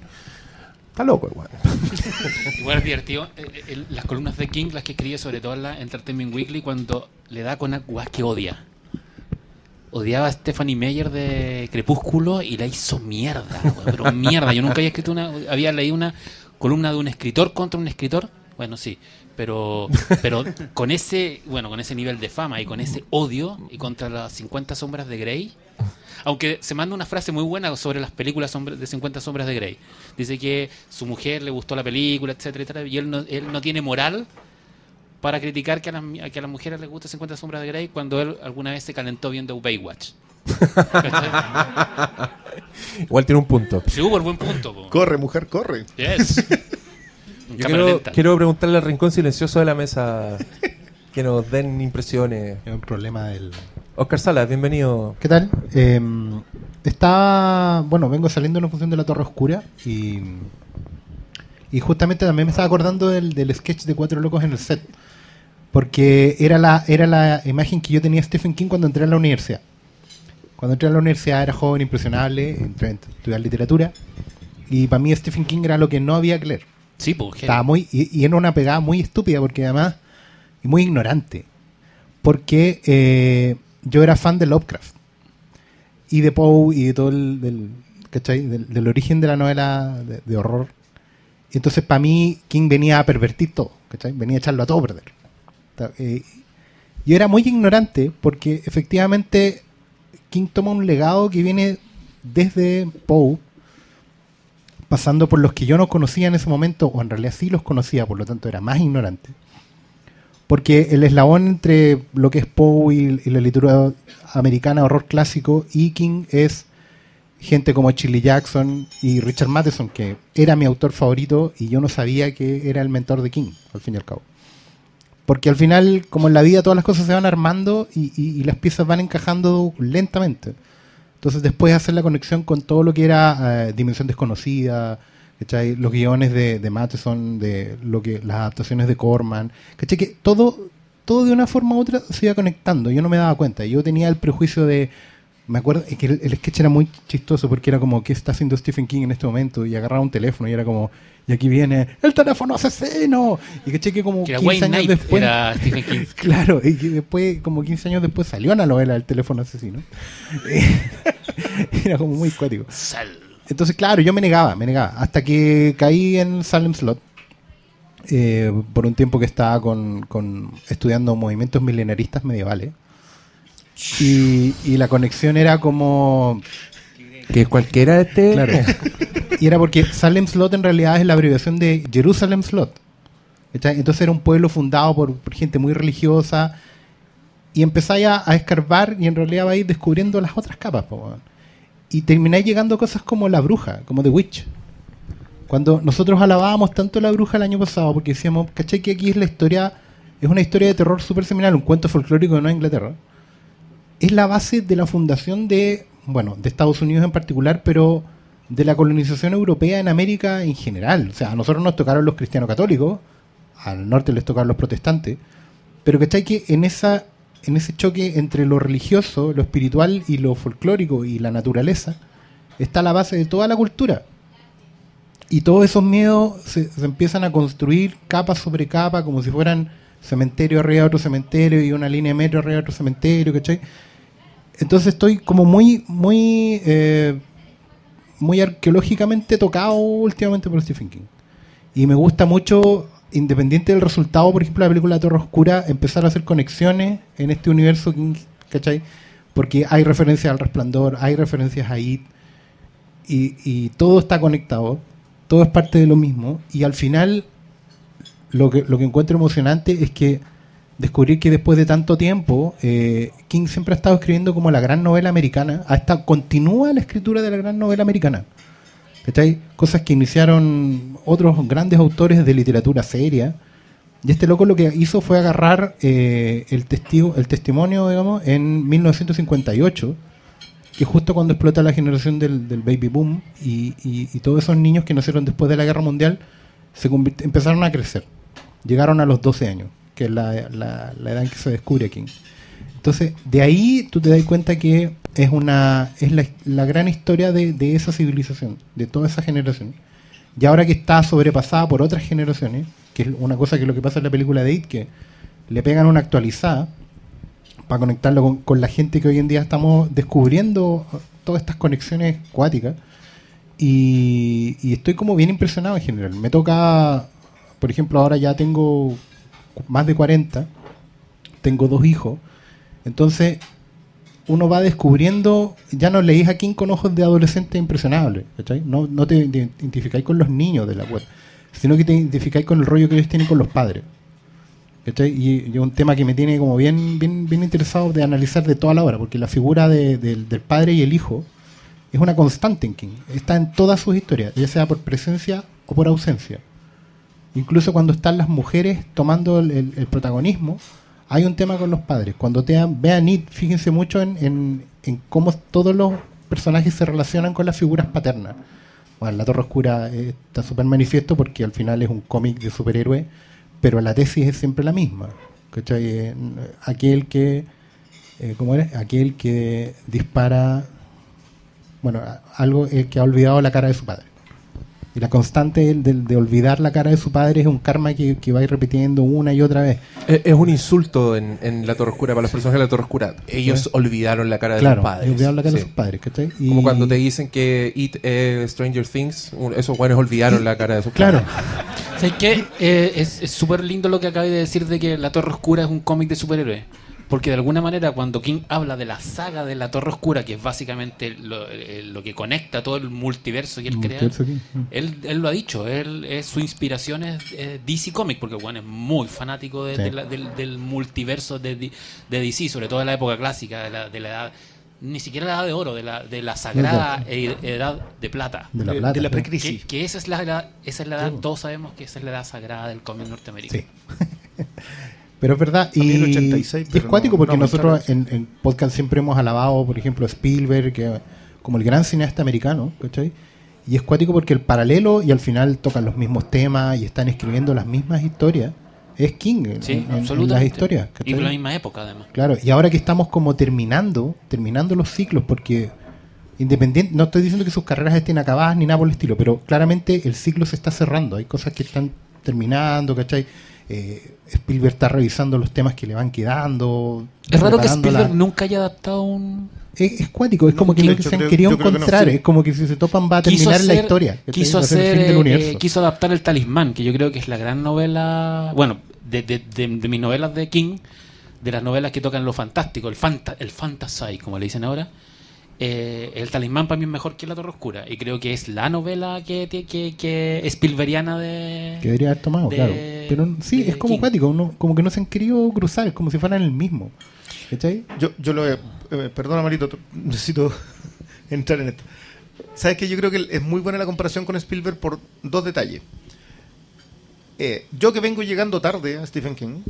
Speaker 1: Está loco el weón. *laughs*
Speaker 2: Igual es divertido. eh, eh, las columnas de King, las que escribe sobre todo en la Entertainment Weekly, cuando le da con una que odia. Odiaba a Stephanie Meyer de Crepúsculo y la hizo mierda, pero mierda. Yo nunca había escrito una, había leído una columna de un escritor contra un escritor. Bueno, sí, pero, pero con ese, bueno, con ese nivel de fama y con ese odio y contra las 50 sombras de Grey. Aunque se manda una frase muy buena sobre las películas de 50 sombras de Grey. Dice que su mujer le gustó la película, etcétera, etcétera, y él no, él no tiene moral para criticar que a, las, que a las mujeres les gusta 50 sombras de Grey cuando él alguna vez se calentó viendo Baywatch. *laughs*
Speaker 1: Igual tiene un punto.
Speaker 2: Sí, hubo el buen punto. po.
Speaker 3: Corre, mujer, corre.
Speaker 2: Yes. *laughs* En
Speaker 1: Yo
Speaker 2: cámara
Speaker 1: quiero, quiero preguntarle al rincón silencioso de la mesa *laughs* que nos den impresiones.
Speaker 4: Es un problema del...
Speaker 1: Oscar Salas, bienvenido.
Speaker 4: ¿Qué tal? Eh, estaba... Bueno, vengo saliendo una función de la Torre Oscura y... Y justamente también me estaba acordando del, del sketch de Cuatro Locos en el set. Porque era la, era la imagen que yo tenía de Stephen King cuando entré a la universidad. Cuando entré a la universidad era joven, impresionable, entré a estudiar literatura. Y para mí Stephen King era lo que no había que leer.
Speaker 2: Sí, pues.
Speaker 4: Estaba muy, y, y era una pegada muy estúpida porque además, y muy ignorante. Porque eh, yo era fan de Lovecraft. Y de Poe y de todo el, del, ¿cachai? Del, del origen de la novela de, de horror. Y entonces para mí King venía a pervertir todo, ¿cachai? Venía a echarlo a todo a perder. Ta- eh, yo era muy ignorante porque efectivamente King toma un legado que viene desde Poe, pasando por los que yo no conocía en ese momento, o en realidad sí los conocía, por lo tanto era más ignorante. Porque el eslabón entre lo que es Poe y, y la literatura americana, horror clásico, y King es gente como Shirley Jackson y Richard Matheson, que era mi autor favorito y yo no sabía que era el mentor de King, al fin y al cabo. Porque al final, como en la vida, todas las cosas se van armando y, y- y las piezas van encajando lentamente. Entonces después hacer la conexión con todo lo que era eh, Dimensión Desconocida, ¿cachai? los guiones de, de Matheson, de lo que las adaptaciones de Corman, ¿cachai? que todo, todo de una forma u otra se iba conectando. Yo no me daba cuenta. Yo tenía el prejuicio de... Me acuerdo que el, el sketch era muy chistoso porque era como, ¿qué está haciendo Stephen King en este momento? Y agarraba un teléfono y era como, y aquí viene, ¡el teléfono asesino! Y que como
Speaker 2: Que era
Speaker 4: 15
Speaker 2: Wayne
Speaker 4: años
Speaker 2: Knight,
Speaker 4: después...
Speaker 2: era Stephen King. *laughs*
Speaker 4: Claro, y que después, como 15 años después, salió una novela del teléfono asesino. *laughs* Era como muy cuático. Entonces, claro, yo me negaba, me negaba. Hasta que caí en Salem Slot. eh, por un tiempo que estaba con, con- estudiando movimientos milenaristas medievales. Y, y la conexión era como.
Speaker 1: Que cualquiera de este.
Speaker 4: Claro. *laughs* Y era porque Salem Slot en realidad es la abreviación de Jerusalem Slot. Entonces era un pueblo fundado por, gente muy religiosa. Y empezáis a, a escarbar y en realidad vais descubriendo las otras capas. po. Y termináis llegando cosas como La Bruja, como The Witch. Cuando nosotros alabábamos tanto La Bruja el año pasado, porque decíamos, ¿cachai? Que aquí es la historia, es una historia de terror súper seminal, un cuento folclórico de Nueva Inglaterra. Es la base de la fundación de, bueno, de Estados Unidos en particular, pero de la colonización europea en América en general. O sea, a nosotros nos tocaron los cristianos católicos, al norte les tocaron los protestantes, pero ¿cachai? Que en esa en ese choque entre lo religioso, lo espiritual y lo folclórico y la naturaleza, está la base de toda la cultura. Y todos esos miedos se, se empiezan a construir capa sobre capa, como si fueran cementerio arriba de otro cementerio y una línea de metro arriba de otro cementerio, ¿cachai? Entonces estoy como muy, muy, eh, muy arqueológicamente tocado últimamente por Stephen King. Y me gusta mucho, independiente del resultado, por ejemplo, la película Torre Oscura, empezar a hacer conexiones en este universo King, ¿cachai? Porque hay referencias al resplandor, hay referencias a It, y, y todo está conectado, todo es parte de lo mismo, y al final lo que, lo que encuentro emocionante es que descubrir que después de tanto tiempo, eh, King siempre ha estado escribiendo como la gran novela americana, hasta continúa la escritura de la gran novela americana. ¿Cachai? Cosas que iniciaron otros grandes autores de literatura seria. Y este loco lo que hizo fue agarrar eh, el, testigo, el testimonio, digamos, en 1958, que justo cuando explota la generación del, baby boom y, y- todos esos niños que nacieron después de la guerra mundial se empezaron a crecer. Llegaron a los 12 años, que es la, la- edad en que se descubre King. Entonces, de ahí tú te das cuenta que es una es la, la gran historia de, de esa civilización, de toda esa generación. Y ahora que está sobrepasada por otras generaciones, que es una cosa que lo que pasa en la película de It, que le pegan una actualizada para conectarlo con, con la gente que hoy en día estamos descubriendo todas estas conexiones cuáticas. Y estoy como bien impresionado en general. Me toca, por ejemplo, ahora ya tengo más de 40, tengo dos hijos, entonces uno va descubriendo, ya no leís a King con ojos de adolescente impresionable, ¿cachai? No, no te identificáis con los niños de la web, sino que te identificáis con el rollo que ellos tienen con los padres. Y, es un tema que me tiene como bien, bien, bien interesado de analizar de toda la obra, porque la figura de- del padre y el hijo es una constante en King, está en todas sus historias, ya sea por presencia o por ausencia. Incluso cuando están las mujeres tomando el, protagonismo, hay un tema con los padres. Cuando te vean It, fíjense mucho en, en- cómo todos los personajes se relacionan con las figuras paternas. Bueno, La Torre Oscura eh, está súper manifiesto porque al final es un cómic de superhéroe, pero la tesis es siempre la misma. Eh, Aquel que, eh, ¿cómo? Aquel que dispara, bueno, algo el que ha olvidado la cara de su padre. Y la constante del- de, olvidar la cara de su padre es un karma que, que va a ir repitiendo una y otra vez.
Speaker 1: Es, es un insulto en, en La Torre Oscura para los personajes de La Torre Oscura. Ellos olvidaron la cara de
Speaker 4: claro,
Speaker 1: sus padres.
Speaker 4: olvidaron la cara de
Speaker 1: Sí.
Speaker 4: sus padres. ¿cachai? Y-
Speaker 1: Como cuando te dicen que It es Stranger Things, esos buenos olvidaron la cara de sus
Speaker 4: Claro,
Speaker 1: padres.
Speaker 2: ¿Sabes qué? Eh, es es súper lindo lo que acabé de decir de que La Torre Oscura es un cómic de superhéroes. Porque de alguna manera cuando King habla de la saga de La Torre Oscura, que es básicamente lo, eh, lo que conecta todo el multiverso que él crea,
Speaker 4: Multiverso. Mm.
Speaker 2: él, él lo ha dicho, él, es, su inspiración es eh, DC Comics, porque bueno, es muy fanático de-
Speaker 4: Sí.
Speaker 2: de la- del, del multiverso de, D- de DC, sobre todo en la época clásica, de la, de la edad, ni siquiera la edad de oro, de la, de la sagrada edad de plata.
Speaker 4: de la plata.
Speaker 3: de precrisis.
Speaker 2: Que, que esa es la edad, esa es la edad, todos sabemos que esa es la edad sagrada del cómic norteamericano.
Speaker 4: Sí. *laughs* Pero es verdad, y,
Speaker 3: También 86,
Speaker 4: y es cuático
Speaker 3: no-
Speaker 4: porque
Speaker 3: no
Speaker 4: nosotros en, podcast siempre hemos alabado, por ejemplo, a Spielberg que, como el gran cineasta americano, ¿cachai? Y es cuático porque el paralelo, y al final tocan los mismos temas y están escribiendo las mismas historias, es King en,
Speaker 2: Sí,
Speaker 4: en- las historias.
Speaker 2: Y
Speaker 4: ¿cachai?
Speaker 2: por la misma época, además.
Speaker 4: Claro, y ahora que estamos como terminando, terminando los ciclos, porque independiente, no estoy diciendo que sus carreras estén acabadas ni nada por el estilo, pero claramente el ciclo se está cerrando, hay cosas que están terminando, ¿cachai? Eh, Spielberg está revisando los temas que le van quedando.
Speaker 2: Es raro que
Speaker 4: la-
Speaker 2: Spielberg nunca haya adaptado un...
Speaker 4: Es, es cuático, es
Speaker 3: No,
Speaker 4: como que
Speaker 3: yo
Speaker 4: no se han querido
Speaker 3: que no,
Speaker 4: encontrar,
Speaker 3: sí.
Speaker 4: es como que si se topan va a
Speaker 2: quiso
Speaker 4: terminar la
Speaker 2: hacer-
Speaker 4: historia. ¿cachai?
Speaker 2: Quiso,
Speaker 4: ser el
Speaker 2: hacer,
Speaker 4: fin del
Speaker 2: eh, quiso adaptar el talismán, que yo creo que es la gran novela, bueno, de, de- de- de mis novelas de King, de las novelas que tocan lo fantástico, el, fanta, el fantasy, como le dicen ahora. Eh, el talismán para mí es mejor que La Torre Oscura. Y creo que es la novela que, que, que, que Spielbergiana de...
Speaker 4: Que debería haber tomado,
Speaker 2: de-
Speaker 4: claro. Pero sí,
Speaker 2: de
Speaker 4: es como cuático, uno- como que no se han querido cruzar, es como si fueran el mismo. ¿Cachai?
Speaker 3: Yo, yo lo he. eh, perdona, Marito, necesito *laughs* entrar en esto. Sabes que yo creo que es muy buena la comparación con Spielberg por dos detalles. Eh, yo que vengo llegando tarde a Stephen King,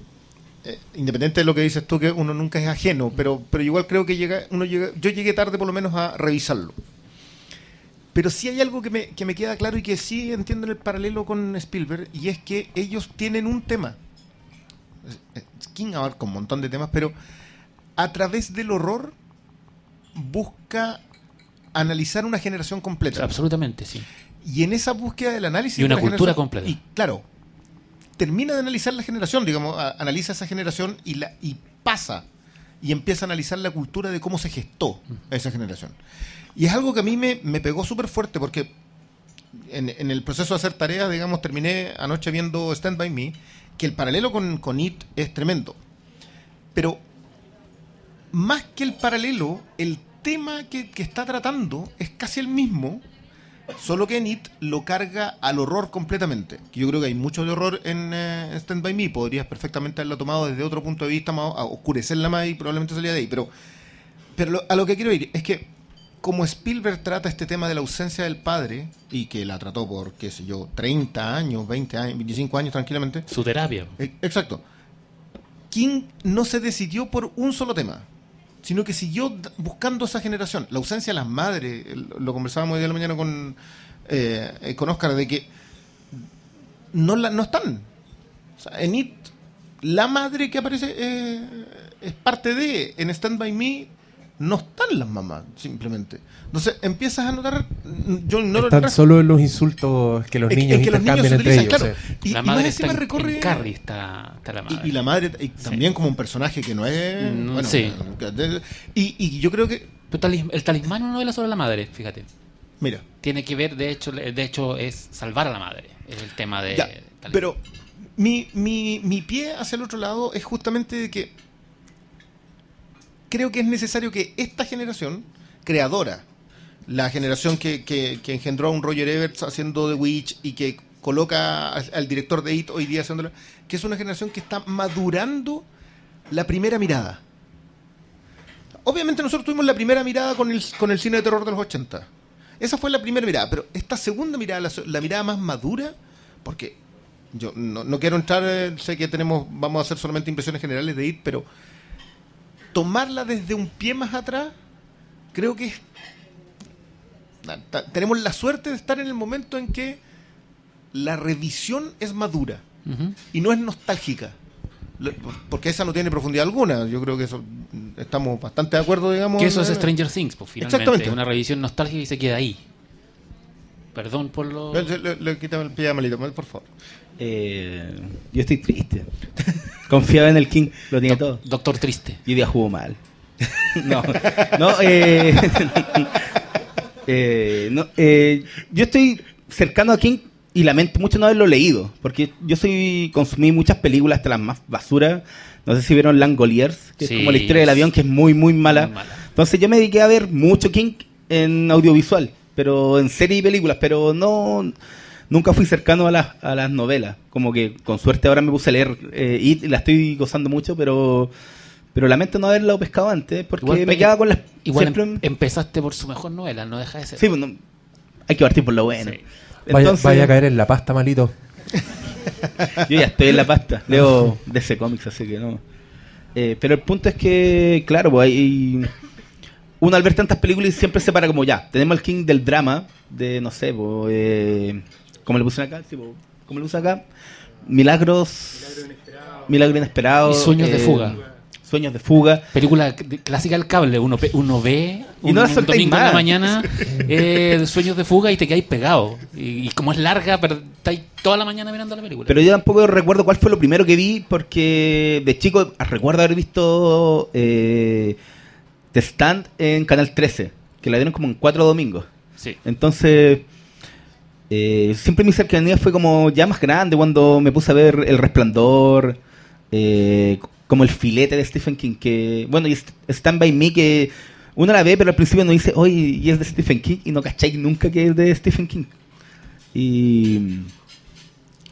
Speaker 3: eh, independiente de lo que dices tú, que uno nunca es ajeno, pero, pero igual creo que llega, uno llega, yo llegué tarde por lo menos a revisarlo. Pero sí hay algo que me, que me queda claro y que sí entiendo en el paralelo con Spielberg, y es que ellos tienen un tema. King abarca un montón de temas, pero a través del horror busca analizar una generación completa.
Speaker 2: Absolutamente, sí.
Speaker 3: Y en esa búsqueda del análisis.
Speaker 2: Y una
Speaker 3: la
Speaker 2: cultura completa.
Speaker 3: Y claro, termina de analizar la generación, digamos, a- analiza esa generación y, la, y pasa y empieza a analizar la cultura de cómo se gestó esa generación. Y es algo que a mí me, me pegó súper fuerte porque en, en el proceso de hacer tareas, digamos, terminé anoche viendo Stand By Me, que el paralelo con, con It es tremendo. Pero más que el paralelo, el tema que, que está tratando es casi el mismo, solo que It lo carga al horror completamente. Yo creo que hay mucho de horror en eh, Stand By Me, podrías perfectamente haberlo tomado desde otro punto de vista, más, a oscurecerla más y probablemente salía de ahí. Pero, pero lo- a lo que quiero ir es que como Spielberg trata este tema de la ausencia del padre, y que la trató por, qué sé yo, 30 años, 20 años, 25 años tranquilamente,
Speaker 2: Su terapia.
Speaker 3: eh, Exacto. King no se decidió por un solo tema, sino que siguió buscando esa generación. La ausencia de las madres, lo conversábamos hoy de la mañana con, eh, eh, con Oscar, de que no, la, no están. O sea, en It, la madre que aparece eh, es parte de. En Stand By Me no están las mamás, simplemente. Entonces empiezas a notar. Yo ignoro
Speaker 1: Están solo los insultos que los
Speaker 3: Es
Speaker 1: niños
Speaker 3: es que los niños
Speaker 1: intercambian
Speaker 3: se
Speaker 1: entre ellos.
Speaker 3: claro.
Speaker 1: sí.
Speaker 3: Y,
Speaker 2: la
Speaker 3: y más
Speaker 2: madre
Speaker 3: encima
Speaker 2: está en-
Speaker 3: recorre.
Speaker 2: en Carrie está, está la madre.
Speaker 3: Y, y la madre, y también como un personaje que no es.
Speaker 2: Mm,
Speaker 3: bueno,
Speaker 2: sí.
Speaker 3: y, y yo creo que.
Speaker 2: Pero el talismán es una novela sobre la madre, fíjate.
Speaker 3: Mira,
Speaker 2: Tiene que ver, de hecho, de hecho es salvar a la madre. Es el tema de
Speaker 3: ya, pero mi, mi, mi pie hacia el otro lado es justamente de que creo que es necesario que esta generación creadora, la generación que, que, engendró a un Roger Everts haciendo The Witch y que coloca al, al director de It hoy día haciéndolo, que es una generación que está madurando la primera mirada. Obviamente nosotros tuvimos la primera mirada con el, con el cine de terror de los 80. Esa fue la primera mirada, pero esta segunda mirada, la, la mirada más madura, porque yo no, no quiero entrar, eh, sé que tenemos, vamos a hacer solamente impresiones generales de IT, pero tomarla desde un pie más atrás, creo que es- tenemos la suerte de estar en el momento en que la revisión es madura y no es nostálgica. Porque esa no tiene profundidad alguna. Yo creo que eso estamos bastante de acuerdo, digamos.
Speaker 2: Que eso es Stranger Things, pues finalmente.
Speaker 3: Exactamente.
Speaker 2: Una revisión nostálgica y se queda ahí. Perdón por lo.
Speaker 3: Le, le- le- quítame el pie malito, por favor.
Speaker 5: Eh, yo estoy triste. Confiaba en el King, lo tiene todo.
Speaker 2: Doctor Triste.
Speaker 5: Y día jugó mal. *laughs* no, no, eh, *laughs* eh, no, eh, yo estoy cercano a King y lamento mucho no haberlo leído, porque yo soy consumí muchas películas, hasta las más basuras. No sé si vieron Langoliers, que
Speaker 2: Sí,
Speaker 5: es como la historia del avión, que es muy, muy mala.
Speaker 2: muy mala.
Speaker 5: Entonces yo me dediqué a ver mucho King en audiovisual, pero en serie y películas, pero no nunca fui cercano a las, a las novelas. Como que con suerte ahora me puse a leer eh, It y la estoy gozando mucho, pero pero lamento no haberlo pescado antes, porque
Speaker 2: Igual
Speaker 5: me quedaba con las...
Speaker 2: Igual
Speaker 5: siempre-
Speaker 2: em- empezaste por su mejor novela, no deja de ser.
Speaker 5: sí, bueno, hay que partir por lo bueno.
Speaker 2: Sí.
Speaker 1: Vaya,
Speaker 5: Entonces,
Speaker 1: vaya a caer en la pasta, malito. *laughs*
Speaker 5: Yo ya estoy en la pasta, leo DC Comics, así que no. Eh, pero el punto es que, claro, pues hay. Uno al ver tantas películas siempre se para como ya. Tenemos el King del drama, de no sé, pues, eh, como le pusieron acá, sí, como le puse acá. Milagros. Milagro inesperado.
Speaker 2: Y Sueños de
Speaker 5: eh,
Speaker 2: fuga.
Speaker 5: Sueños de fuga.
Speaker 2: Película de- clásica del cable, uno, uno ve
Speaker 5: Y
Speaker 2: un,
Speaker 5: no la
Speaker 2: un domingo en la mañana *laughs* eh, Sueños de fuga y te quedáis pegado. Y, y como es larga, pero estáis toda la mañana mirando la película.
Speaker 5: Pero yo tampoco recuerdo cuál fue lo primero que vi, porque de chico recuerdo haber visto eh, The Stand en Canal 13, que la dieron como en cuatro domingos.
Speaker 2: sí.
Speaker 5: Entonces, eh, siempre mi cercanía fue como ya más grande cuando me puse a ver El Resplandor, eh, como el filete de Stephen King, que, bueno, y Stand By Me, que uno la ve, pero al principio no dice, oye, y es de Stephen King, y no cacháis nunca que es de Stephen King. Y,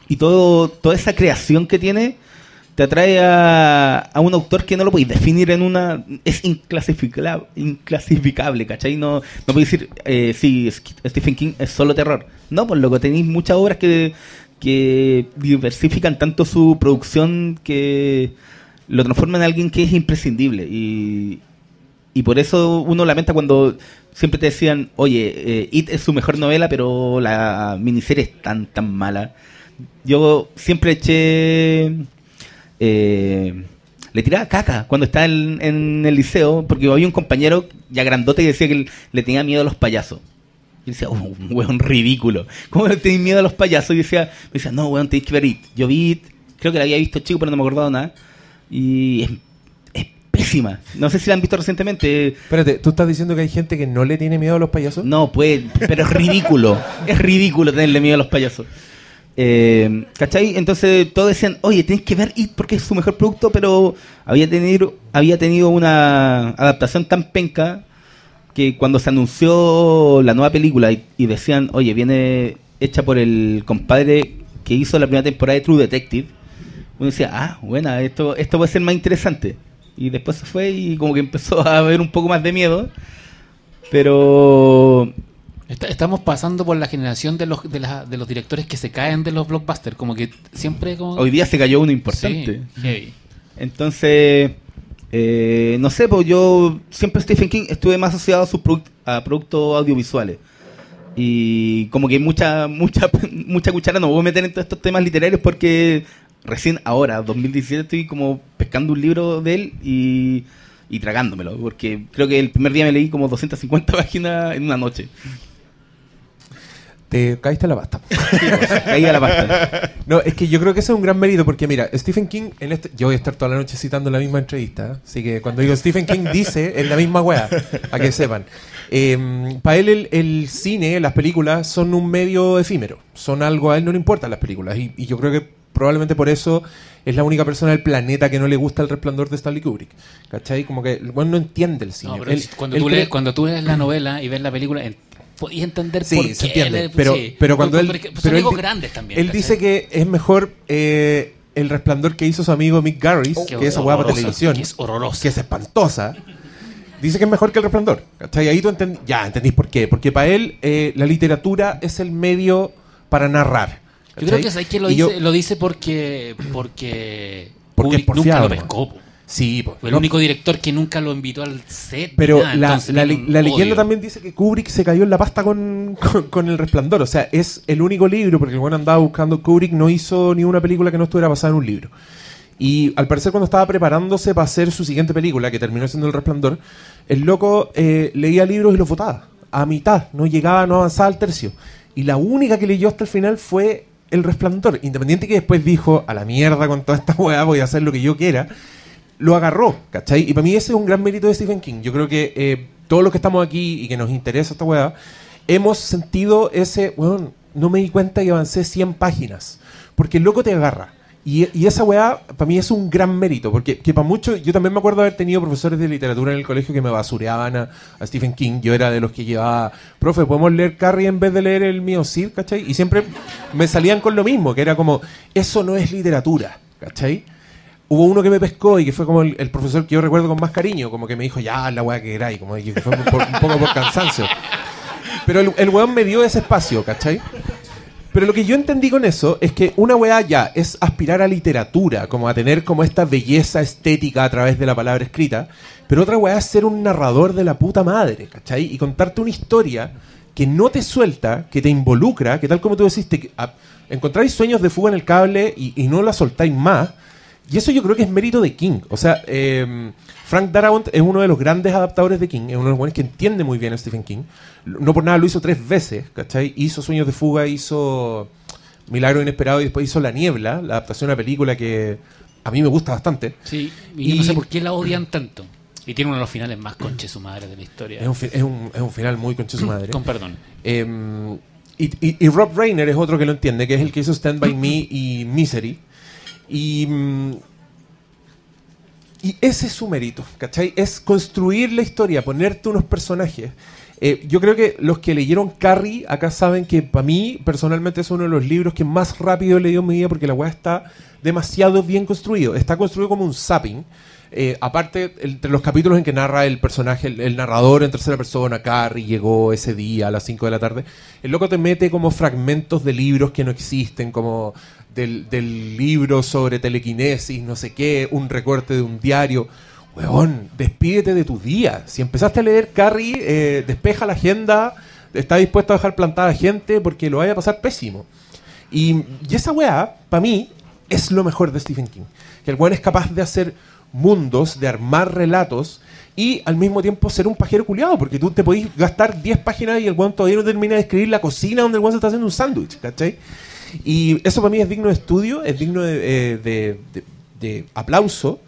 Speaker 5: y todo, toda esa creación que tiene te atrae a, a un autor que no lo podéis definir en una... Es inclasificable, inclasificable ¿cachai? No, no podéis decir, eh, sí, Stephen King es solo terror. No, por lo que tenéis muchas obras que, que diversifican tanto su producción que lo transforman en alguien que es imprescindible. Y, y por eso uno lamenta cuando siempre te decían, oye, eh, It es su mejor novela, pero la miniserie es tan, tan mala. Yo siempre eché... eh, le tiraba caca cuando estaba en, en el liceo, porque había un compañero ya grandote que decía que le tenía miedo a los payasos. Y decía, oh, un weón ridículo. ¿Cómo le tenés miedo a los payasos? Y decía, me decía, no, weón, tenés que ver It. Yo vi It creo que la había visto chico, pero no me acordaba nada. Y es, es pésima. No sé si la han visto recientemente.
Speaker 1: Espérate, ¿tú estás diciendo que hay gente que no le tiene miedo a los payasos?
Speaker 5: No, pues, pero es ridículo. es ridículo tenerle miedo a los payasos. Eh, ¿Cachai? Entonces todos decían, oye, tienes que ver It porque es su mejor producto, pero había tenido, había tenido una adaptación tan penca que cuando se anunció la nueva película y, decían, oye, viene hecha por el compadre que hizo la primera temporada de True Detective, uno decía, ah, buena, esto, esto puede ser más interesante. Y después se fue y como que empezó a haber un poco más de miedo. Pero
Speaker 2: Está- estamos pasando por la generación de los, de, la- de los directores que se caen de los blockbusters. Como que siempre como...
Speaker 5: hoy día se cayó uno importante.
Speaker 2: Sí, heavy.
Speaker 5: Entonces, eh, no sé, pues yo siempre Stephen King estuve más asociado a sus produc- a productos audiovisuales. Y como que mucha, mucha, *laughs* mucha cuchara no voy a meter en todos estos temas literarios porque recién ahora, 2017, estoy como pescando un libro de él y, y tragándomelo. Porque creo que el primer día me leí como 250 *laughs* páginas en una noche.
Speaker 1: Te caíste a la pasta.
Speaker 5: Caí a la pasta.
Speaker 1: No, es que yo creo que ese es un gran mérito porque mira, Stephen King en este yo voy a estar toda la noche citando la misma entrevista, así que cuando digo Stephen King dice es la misma weá, para que sepan. para él el, el cine, las películas son un medio efímero, son algo a él no le importan las películas y, y yo creo que probablemente por eso es la única persona del planeta que no le gusta el resplandor de Stanley Kubrick, ¿cachai? Como que el weón no entiende el cine.
Speaker 2: No, pero
Speaker 1: Él-
Speaker 2: cuando,
Speaker 1: él
Speaker 2: tú lees, cuando tú lees la novela y ves la película, podías entender
Speaker 1: Sí,
Speaker 2: por
Speaker 1: se
Speaker 2: qué.
Speaker 1: entiende. pero,
Speaker 2: sí.
Speaker 1: pero cuando él.
Speaker 2: Porque son
Speaker 1: pero él
Speaker 2: egos
Speaker 1: di-
Speaker 2: grandes también.
Speaker 1: Él
Speaker 2: ¿cachai?
Speaker 1: dice que es mejor eh, el resplandor que hizo su amigo Mick Garris,
Speaker 2: Oh,
Speaker 1: que es esa para televisión,
Speaker 2: que es horrorosa.
Speaker 1: que es espantosa. Dice que es mejor que el resplandor. ¿cachai? Ahí tú entend- ya entendís por qué. Porque para él eh, la literatura es el medio para narrar.
Speaker 2: Yo creo que es ahí que lo dice,
Speaker 1: yo-
Speaker 2: lo dice porque. Porque.
Speaker 1: Porque es
Speaker 2: Kubrick nunca lo pescó.
Speaker 1: Sí, pues,
Speaker 2: Fue el único director que nunca lo invitó al set.
Speaker 1: Pero
Speaker 2: nada,
Speaker 1: la, le- leyenda también dice que Kubrick se cayó en la pasta con, con, con El Resplandor. O sea, es el único libro, porque el bueno andaba buscando. Kubrick no hizo ni una película que no estuviera basada en un libro. Y al parecer, cuando estaba preparándose para hacer su siguiente película, que terminó siendo El Resplandor, el loco eh, leía libros y los votaba. A mitad, no llegaba, no avanzaba al tercio. Y la única que leyó hasta el final fue El Resplandor. Independiente que después dijo, a la mierda con toda esta weá, voy a hacer lo que yo quiera lo agarró, ¿cachai? Y para mí ese es un gran mérito de Stephen King. Yo creo que eh, todos los que estamos aquí y que nos interesa esta weá, hemos sentido ese, weón, no me di cuenta y avancé 100 páginas. Porque el loco te agarra. Y, y esa weá, para mí es un gran mérito, porque que para muchos, yo también me acuerdo haber tenido profesores de literatura en el colegio que me basureaban a, Stephen King. Yo era de los que llevaba, profe, ¿podemos leer Carrie en vez de leer el mío Sid, cachai? Y siempre me salían con lo mismo, que era como, eso no es literatura, cachai? Hubo uno que me pescó y que fue como el, el profesor que yo recuerdo con más cariño, como que me dijo, ya, la weá que era, y como que fue por- un poco por cansancio. Pero el, el weón me dio ese espacio, ¿cachai? Pero lo que yo entendí con eso es que una weá ya es aspirar a literatura, como a tener como esta belleza estética a través de la palabra escrita, pero otra weá es ser un narrador de la puta madre, ¿cachai? Y contarte una historia que no te suelta, que te involucra, que tal como tú decís, te- a- encontráis sueños de fuga en el cable y, y no la soltáis más. Y eso yo creo que es mérito de King. O sea, eh, Frank Darabont es uno de los grandes adaptadores de King, es uno de los buenos que entiende muy bien a Stephen King. No por nada lo hizo tres veces, ¿cachai? Hizo Sueños de Fuga, hizo Milagro Inesperado y después hizo La Niebla, la adaptación a una película que a mí me gusta bastante.
Speaker 2: Sí, y, no sé por qué la odian tanto. Y tiene uno de los finales más conche su madre de la historia.
Speaker 1: Es un, es un- es un final muy concha su madre. *clears throat*
Speaker 2: Con perdón.
Speaker 1: Eh, y, y- y Rob Reiner es otro que lo entiende, que es el que hizo Stand By Me y Misery. Y, mm, y ese es su mérito, ¿cachai? Es construir la historia, ponerte unos personajes. Eh, yo creo que los que leyeron Carrie acá saben que para mí personalmente es uno de los libros que más rápido he leído en mi vida porque la weá está demasiado bien construido. Está construido como un zapping. Eh, aparte, entre los capítulos en que narra el personaje, el, el narrador en tercera persona, Carrie llegó ese día a las 5 de la tarde, el loco te mete como fragmentos de libros que no existen, como del, libro sobre telequinesis, no sé qué, un recorte de un diario. Weón, despídete de tu día. Si empezaste a leer Carrie, eh, despeja la agenda, está dispuesto a dejar plantada gente porque lo vaya a pasar pésimo. Y, y esa weá, para mí, es lo mejor de Stephen King. Que el weón es capaz de hacer mundos, de armar relatos y al mismo tiempo ser un pajero culiado, porque tú te podís gastar 10 páginas y el weón todavía no termina de escribir la cocina donde el weón se está haciendo un sándwich, ¿cachai? Y eso para mí es digno de estudio, es digno de, eh, de- de- de aplauso.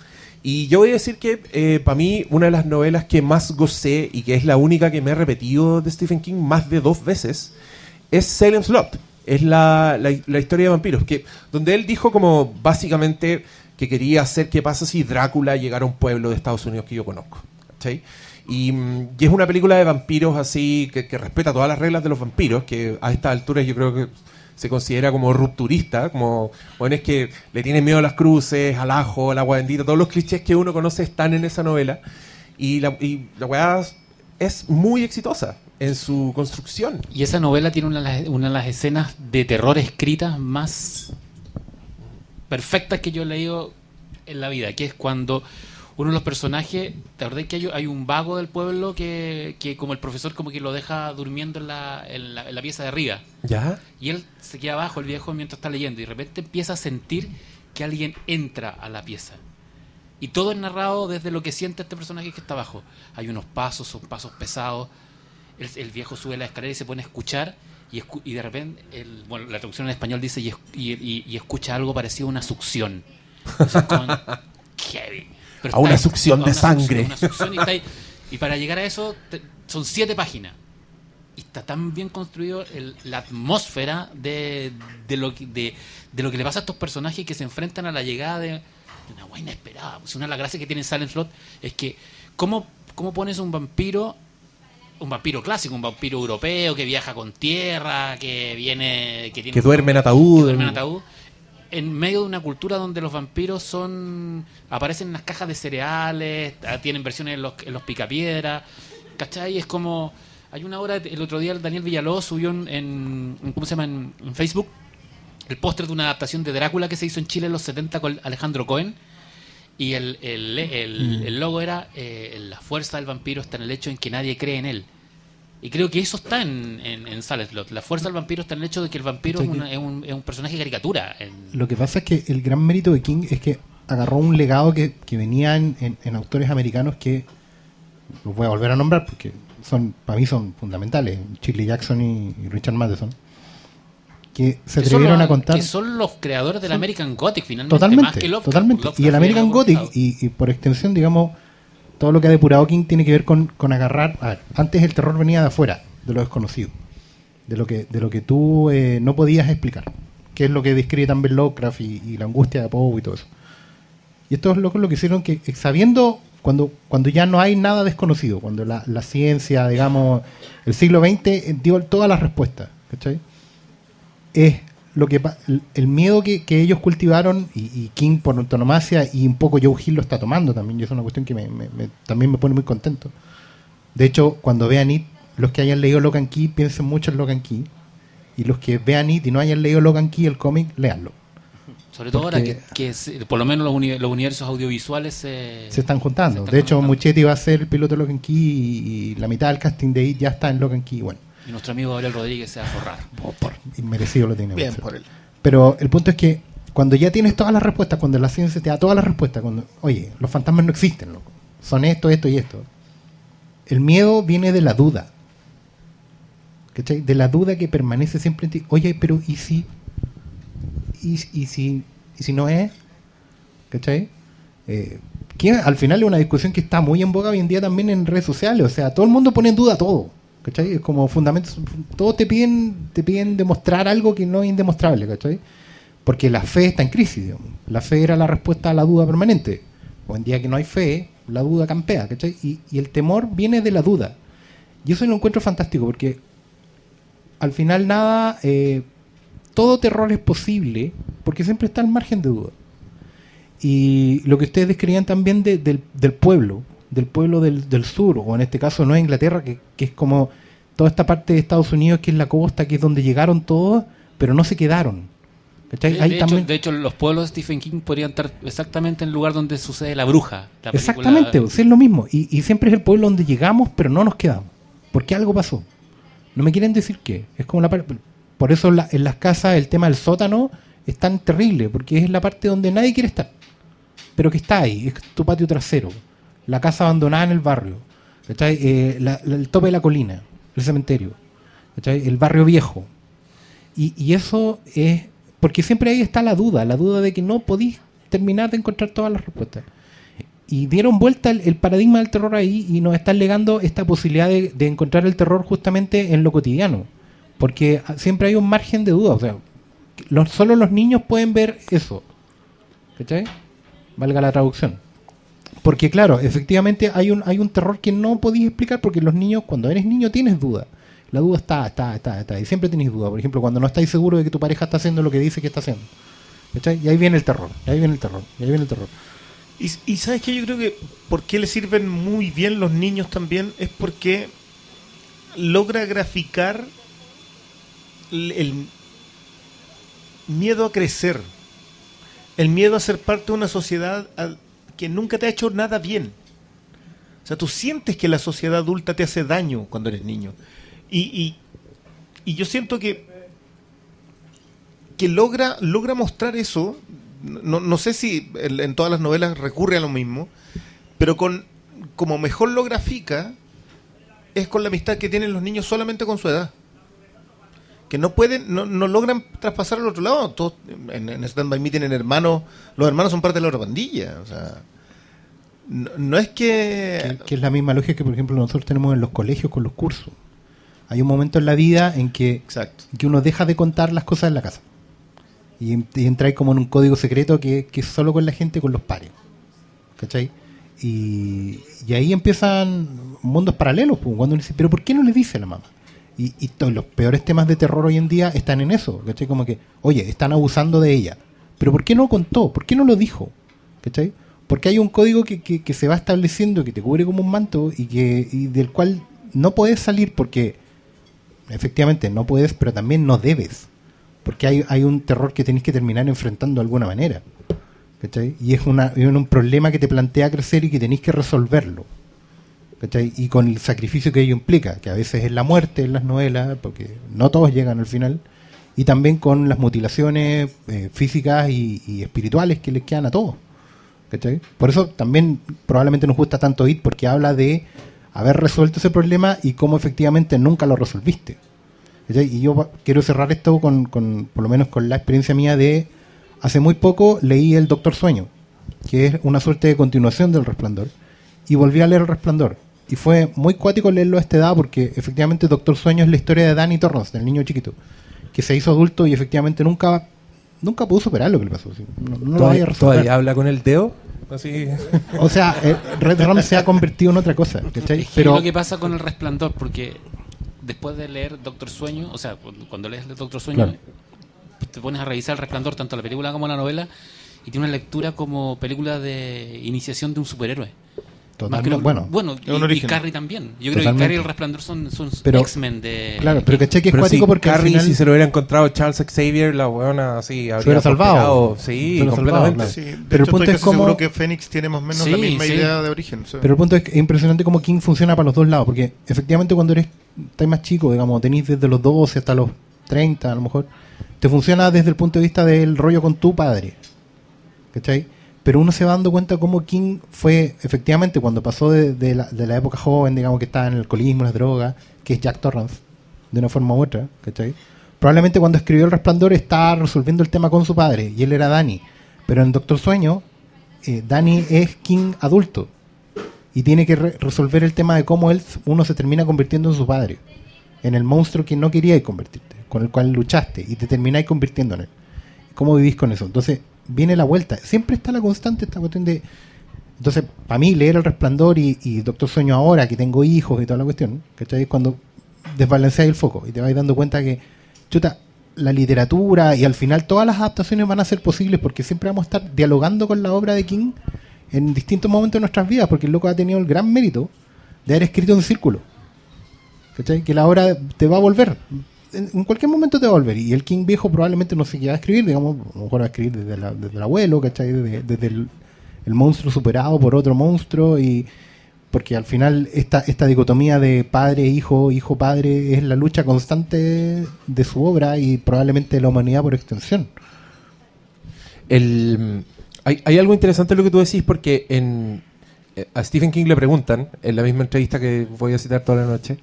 Speaker 1: Y yo voy a decir que eh, para mí una de las novelas que más gocé y que es la única que me he repetido de Stephen King más de dos veces es Salem's Lot. Es la, la- la historia de vampiros, que, donde él dijo como básicamente que quería hacer qué pasa si Drácula llegara a un pueblo de Estados Unidos que yo conozco. ¿cachai? Y, mm, y es una película de vampiros así, que, que respeta todas las reglas de los vampiros, que a estas alturas yo creo que se considera como rupturista, como bueno, es que le tienen miedo a las cruces, al ajo, al agua bendita, todos los clichés que uno conoce están en esa novela. Y la, y la weá es muy exitosa en su construcción.
Speaker 2: Y esa novela tiene una una de las escenas de terror escritas más perfectas que yo he leído en la vida, que es cuando uno de los personajes, ¿te acordás que hay, hay un vago del pueblo que, que como el profesor como que lo deja durmiendo en la, en la, en la pieza de arriba?
Speaker 1: ¿Ya?
Speaker 2: Y él se queda abajo, el viejo, mientras está leyendo, y de repente empieza a sentir que alguien entra a la pieza. Y todo es narrado desde lo que siente este personaje que está abajo. Hay unos pasos, son pasos pesados. El, el viejo sube la escalera y se pone a escuchar. Y, escu- y de repente, el- bueno, la traducción en español dice y, y- y- escucha algo parecido a una succión. Con- *laughs* heavy. Pero
Speaker 1: A una succión de sangre.
Speaker 2: y, para llegar a eso, te- son siete páginas y está tan bien construido el- la atmósfera de, de lo que, de, de lo que le pasa a estos personajes que se enfrentan a la llegada de, una buena inesperada. Pues una de las gracias que tiene Silent Slot es que, ¿cómo, cómo pones un vampiro? Un vampiro clásico, un vampiro europeo que viaja con tierra, que viene. Que, tiene
Speaker 1: Que duerme en ataúd.
Speaker 2: que duerme en ataúd, en medio de una cultura donde los vampiros son aparecen en las cajas de cereales, ah, tienen versiones en los, en los picapiedras, ¿cachai? Es como hay una hora el otro día el Daniel Villalobos subió en, en- en- ¿cómo se llama? En, en Facebook el póster de una adaptación de Drácula que se hizo en Chile en los 70 con Alejandro Cohen y el, el, el- el logo era eh, la fuerza del vampiro está en el hecho en que nadie cree en él. Y creo que eso está en, en, en Silent Slot. La fuerza del vampiro está en el hecho de que el vampiro es,
Speaker 4: Estoy
Speaker 2: una- es un, es un personaje caricatura. en-
Speaker 4: Lo que pasa es que el gran mérito de King es que agarró un legado que, que venía en, en- en autores americanos que los voy a volver a nombrar porque son para mí son fundamentales, Shirley Jackson y, y Richard Matheson, que se
Speaker 2: que
Speaker 4: atrevieron
Speaker 2: los-
Speaker 4: a contar
Speaker 2: Que son los creadores del American Gothic, finalmente. más
Speaker 4: totalmente,
Speaker 2: que Lovecraft.
Speaker 4: totalmente.
Speaker 2: Lovecraft
Speaker 4: Y el American Gothic y por extensión, digamos, todo lo que ha depurado King tiene que ver con, con agarrar. A ver, antes el terror venía de afuera, de lo desconocido, de lo que de lo que tú eh, no podías explicar, que es lo que describe también Lovecraft y, y la angustia de Poe y todo eso. Y estos locos lo que hicieron que eh, sabiendo cuando cuando ya no hay nada desconocido, cuando la, la ciencia, digamos, el siglo XX eh, dio todas las respuestas, ¿cachai? es lo que el, miedo que, que ellos cultivaron y, y King por antonomasia y un poco Joe Hill lo está tomando también y es una cuestión que me- me- me- también me pone muy contento. De hecho cuando vean It los que hayan leído Logan Key piensen mucho en Logan Key y los que vean It y no hayan leído Logan Key el cómic leanlo
Speaker 2: Sobre todo ahora que, por lo menos los, uni- los universos audiovisuales se,
Speaker 4: se están juntando.
Speaker 2: se están
Speaker 4: de hecho
Speaker 2: juntando.
Speaker 4: Muchetti va a ser el piloto de Logan Key y, y la mitad del casting de It ya está en Logan Key bueno
Speaker 2: Y nuestro amigo Gabriel Rodríguez se va a forrar.
Speaker 4: inmerecido lo tiene
Speaker 3: Bien por él.
Speaker 4: Pero el punto es que cuando ya tienes todas las respuestas, cuando la ciencia te da todas las respuestas, cuando, oye, los fantasmas no existen, loco. Son esto, esto y esto. El miedo viene de la duda. ¿Cachai? De la duda que permanece siempre en ti. Oye, pero ¿y si? ¿Y, y si, y si no es? ¿Cachai? Eh, que al final es una discusión que está muy en boga hoy en día también en redes sociales. O sea, todo el mundo pone en duda todo. ¿Cachai? Es como fundamentos. Todos te piden, te piden demostrar algo que no es indemostrable, ¿cachai? Porque la fe está en crisis. digamos. La fe era la respuesta a la duda permanente. Hoy en día que no hay fe, la duda campea, ¿cachai? Y, el temor viene de la duda. Y eso lo encuentro fantástico porque al final nada, eh, todo terror es posible porque siempre está al margen de duda. Y lo que ustedes describían también de- del, del pueblo, del pueblo del, del sur, o en este caso Nueva Inglaterra, que, que es como toda esta parte de Estados Unidos, que es la costa, que es donde llegaron todos, pero no se quedaron. ¿Cachai?
Speaker 2: De,
Speaker 4: Ahí
Speaker 2: de hecho,
Speaker 4: también-
Speaker 2: de hecho, los pueblos de Stephen King podrían estar exactamente en el lugar donde sucede La Bruja. la
Speaker 4: Exactamente, es lo mismo. Y, y siempre es el pueblo donde llegamos, pero no nos quedamos. Porque algo pasó. No me quieren decir qué. Es como la Por eso la- en las casas el tema del sótano es tan terrible, porque es la parte donde nadie quiere estar. Pero que está ahí, es tu patio trasero. La casa abandonada en el barrio. Eh, la- el tope de la colina, el cementerio. ¿cachai? El barrio viejo. Y, y eso es porque siempre ahí está la duda, la duda de que no podís terminar de encontrar todas las respuestas. Y dieron vuelta el, paradigma del terror ahí y nos están legando esta posibilidad de, de encontrar el terror justamente en lo cotidiano. Porque siempre hay un margen de duda. O sea, solo los niños pueden ver eso. ¿Cachai? Valga la traducción. Porque claro, efectivamente hay un, hay un terror que no podéis explicar porque los niños, cuando eres niño, tienes duda. La duda está, está, está, está. Y siempre tenéis duda. Por ejemplo, cuando no estáis seguros de que tu pareja está haciendo lo que dice que está haciendo. ¿Cachai? Y ahí viene el terror. Y ahí viene el terror. Y ahí viene el terror.
Speaker 3: Y, sabes que yo creo que por qué le sirven muy bien los niños también es porque logra graficar el, miedo a crecer, el miedo a ser parte de una sociedad que nunca te ha hecho nada bien. O sea, tú sientes que la sociedad adulta te hace daño cuando eres niño. Y, y- y yo siento que que logra, logra mostrar eso. No, no sé si en, todas las novelas recurre a lo mismo, pero con como mejor lo grafica es con la amistad que tienen los niños solamente con su edad. Que no pueden, no, no logran traspasar al otro lado. Todos, en, en Stand By Me tienen hermanos, los hermanos son parte de la otra pandilla. O sea, no, no es que...
Speaker 4: Que, que es la misma lógica que, por ejemplo, nosotros tenemos en los colegios con los cursos. Hay un momento en la vida en que,
Speaker 3: Exacto.
Speaker 4: que uno deja de contar las cosas en la casa. Y, y entra ahí como en un código secreto que, que es solo con la gente, con los pares. ¿Cachai? Y, y ahí empiezan mundos paralelos. pues, Cuando uno dice, pero ¿por qué no le dice a la mamá? Y, todos los peores temas de terror hoy en día están en eso. ¿Cachai? Como que, oye, están abusando de ella. Pero ¿por qué no contó? ¿Por qué no lo dijo? ¿Cachai? Porque hay un código que, que- se va estableciendo, que te cubre como un manto y, que, y del cual no puedes salir porque efectivamente no puedes, pero también no debes. Porque hay, hay un terror que tenés que terminar enfrentando de alguna manera. ¿cachai? Y es, una, es un problema que te plantea crecer y que tenéis que resolverlo. Y con el sacrificio que ello implica, que a veces es la muerte en las novelas, porque no todos llegan al final, y también con las mutilaciones eh, físicas y, espirituales que les quedan a todos. Por eso también probablemente nos gusta tanto IT, porque habla de haber resuelto ese problema y cómo efectivamente nunca lo resolviste. Y yo quiero cerrar esto con, con, por lo menos con la experiencia mía de, hace muy poco leí El Doctor Sueño, que es una suerte de continuación del Resplandor, y volví a leer El Resplandor. Y fue muy cuático leerlo a esta edad porque efectivamente Doctor Sueño es la historia de Danny Torrance, del niño chiquito, que se hizo adulto y efectivamente nunca nunca pudo superar lo que le pasó. No, no lo vaya a
Speaker 1: ¿Todavía,
Speaker 4: resolver.
Speaker 1: todavía habla con el dedo? Así.
Speaker 4: O sea, eh, Red Rum se ha convertido en otra cosa. ¿cachai?
Speaker 2: Es que
Speaker 4: Pero
Speaker 2: lo que pasa con el resplandor, porque después de leer Doctor Sueño, o sea, cuando- cuando lees Doctor Sueño,
Speaker 4: Claro.
Speaker 2: te pones a revisar el resplandor, tanto la película como la novela, y tiene una lectura como película de iniciación de un superhéroe.
Speaker 4: Totalmente, bueno,
Speaker 2: bueno y. Carrie también. Yo creo que. Carrie y el resplandor son, son X-Men de.
Speaker 4: claro, pero ¿cachai que es cuático
Speaker 1: si
Speaker 4: porque
Speaker 1: Carrie,
Speaker 4: final-
Speaker 1: si se lo hubiera encontrado Charles Xavier, la weona así habría
Speaker 4: hubiera salvado.
Speaker 1: prosperado. Sí,
Speaker 4: Se hubiera
Speaker 1: completamente.
Speaker 4: salvado,
Speaker 3: Sí, de
Speaker 4: Pero el punto
Speaker 3: estoy
Speaker 4: es como-
Speaker 3: seguro que Fénix tiene más o menos la misma
Speaker 2: sí.
Speaker 3: idea de origen.
Speaker 4: Pero el punto es que es impresionante cómo King funciona para los dos lados, porque efectivamente cuando eres estás más chico, digamos, tenéis desde los 12 hasta los 30 a lo mejor, te funciona desde el punto de vista del rollo con tu padre. ¿Cachai? Pero uno se va dando cuenta cómo King fue, efectivamente, cuando pasó de, la, época joven, digamos, que estaba en el alcoholismo, las drogas, que es Jack Torrance, de una forma u otra, ¿cachai? Probablemente cuando escribió El Resplandor estaba resolviendo el tema con su padre, y él era Danny. Pero en Doctor Sueño, eh, Danny es King adulto y tiene que re- resolver el tema de cómo él uno se termina convirtiendo en su padre, en el monstruo que no queríais convertirte, con el cual luchaste y te termináis convirtiendo en él. ¿Cómo vivís con eso? Entonces, viene la vuelta. Siempre está la constante esta cuestión de. Entonces, para mí, leer El Resplandor y, y Doctor Sueño ahora, que tengo hijos y toda la cuestión, ¿cachai? Cuando desbalanceáis el foco y te vais dando cuenta que, chuta, la literatura y al final todas las adaptaciones van a ser posibles porque siempre vamos a estar dialogando con la obra de King en distintos momentos de nuestras vidas, porque el loco ha tenido el gran mérito de haber escrito en círculo. ¿Cachai? Que la obra te va a volver. En, cualquier momento te va a volver. Y el King viejo probablemente no se quiera escribir, digamos, a lo mejor va a escribir desde, el abuelo, ¿cachai? Desde, desde el, monstruo superado por otro monstruo y porque al final esta, esta dicotomía de padre, hijo, hijo, padre es la lucha constante de su obra y probablemente de la humanidad por extensión.
Speaker 1: Hay algo interesante en lo que tú decís porque en, eh, a Stephen King le preguntan, en la misma entrevista que voy a citar toda la noche,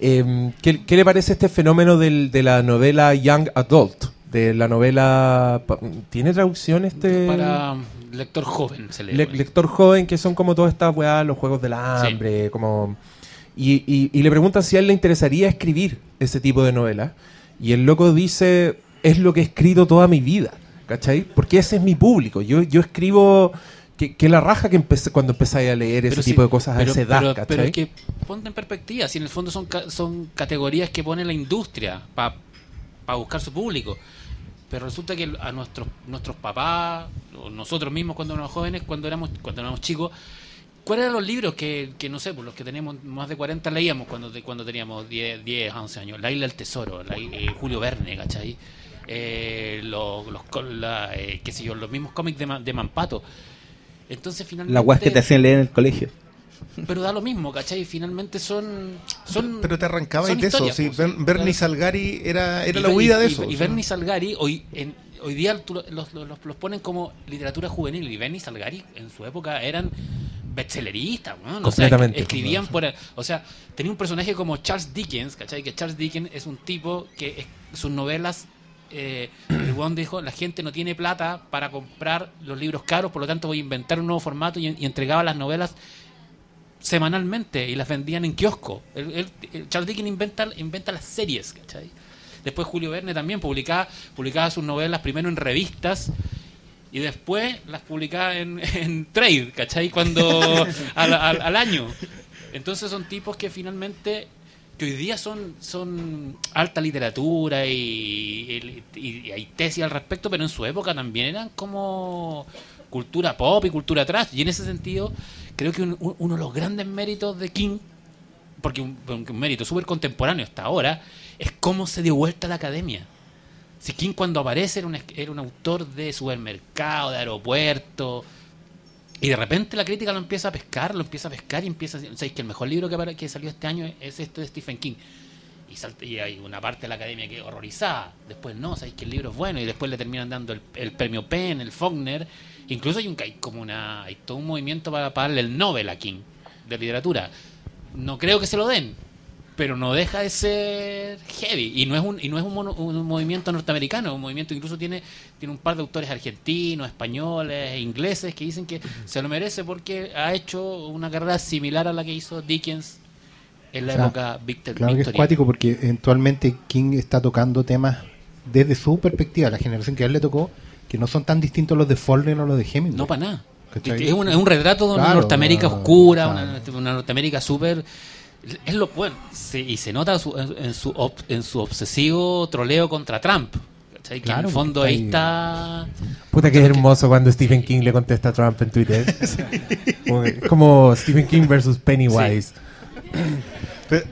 Speaker 1: em, ¿qué, qué le parece este fenómeno del- de la novela Young Adult de la novela. ¿Tiene traducción este?
Speaker 2: Para lector joven se lee.
Speaker 1: Le- lector joven, que son como todas estas weas, los juegos del hambre, como. Y, y- y le preguntan si a él le interesaría escribir ese tipo de novelas. Y el loco dice: Es lo que he escrito toda mi vida, ¿cachai? Porque ese es mi público. Yo, yo escribo. Que, que la raja que empecé cuando empecé a leer ese
Speaker 2: sí,
Speaker 1: tipo de cosas
Speaker 2: pero,
Speaker 1: a esa edad,
Speaker 2: pero-
Speaker 1: ¿cachai?
Speaker 2: pero es que ponte en perspectiva, si en el fondo son, ca- son categorías que pone la industria para buscar su público. Pero resulta que a nuestros nuestros papás, o nosotros mismos cuando éramos jóvenes, cuando éramos cuando éramos chicos, ¿cuáles eran los libros que, que no sé, por los que tenemos más de 40 leíamos cuando, cuando teníamos 10, 10, 11 años? La Isla del Tesoro, la eh, Julio Verne, ¿cachai? Eh, los, los, la, eh, qué sé yo, los mismos cómics de, de Mampato. Entonces finalmente...
Speaker 5: La weas que te hacían leer en el colegio.
Speaker 2: Pero da lo mismo, ¿cachai? Finalmente son. son
Speaker 3: Pero te arrancabas
Speaker 2: son
Speaker 3: de eso. sí.
Speaker 2: pues,
Speaker 3: Bernie. Salgari era, era
Speaker 2: Y
Speaker 3: la huida
Speaker 2: y-
Speaker 3: de
Speaker 2: y-
Speaker 3: eso.
Speaker 2: Y,
Speaker 3: sí.
Speaker 2: Bernie Salgari, hoy, en, hoy día los, los, los ponen como literatura juvenil. Y Bernie Salgari en su época eran bestselleristas, ¿no? O sea,
Speaker 1: Completamente.
Speaker 2: escribían por. O sea, tenía un personaje como Charles Dickens, ¿cachai? Que Charles Dickens es un tipo que es- sus novelas. Eh, el weón dijo: La gente no tiene plata para comprar los libros caros, por lo tanto voy a inventar un nuevo formato y, entregaba las novelas semanalmente y las vendían en kiosco. Charles Dickens inventa, inventa las series, ¿cachai? Después Julio Verne también publicaba, sus novelas primero en revistas y después las publicaba en, trade, ¿cachai? Cuando al año. Entonces son tipos que finalmente que hoy día son, son alta literatura y, hay tesis al respecto, pero en su época también eran como cultura pop y cultura trash. Y en ese sentido, creo que un- un- uno de los grandes méritos de King, porque un, mérito súper contemporáneo hasta ahora, es cómo se dio vuelta a la academia. Si King cuando aparece era un, era un autor de supermercado, de aeropuerto, y de repente la crítica lo empieza a pescar, lo empieza a pescar y empieza a decir, ¿sabéis que el mejor libro que, salió este año es este de Stephen King? Y, hay una parte de la academia que horrorizada. Después no, sabéis que el libro es bueno y después le terminan dando el, el premio Penn, el Faulkner. Incluso hay, un, hay como una, hay todo un movimiento para, para darle el Nobel a King de literatura. No creo que se lo den, pero no deja de ser heavy. Y no es un y no es un, mono- un movimiento norteamericano un movimiento incluso tiene tiene un par de autores argentinos españoles ingleses que dicen que se lo merece porque ha hecho una carrera similar a la que hizo Dickens en la
Speaker 4: O sea,
Speaker 2: época Victor
Speaker 4: Claro que es cuático porque eventualmente King está tocando temas desde su perspectiva, la generación que a él le tocó, que no son tan distintos los de Faulkner o los de Hemingway.
Speaker 2: no para nada. Es, un, es un retrato de una Norteamérica
Speaker 4: no,
Speaker 2: oscura
Speaker 4: claro.
Speaker 2: una, una Norteamérica súper es lo bueno se- y se nota su- en, en su ob- en su obsesivo troleo contra Trump ¿cachai? que en
Speaker 4: Claro,
Speaker 2: el fondo ahí está
Speaker 1: Puta que es hermoso cuando Stephen King le contesta a Trump en Twitter. *laughs* Como que- como Stephen King versus Pennywise.
Speaker 3: Pero,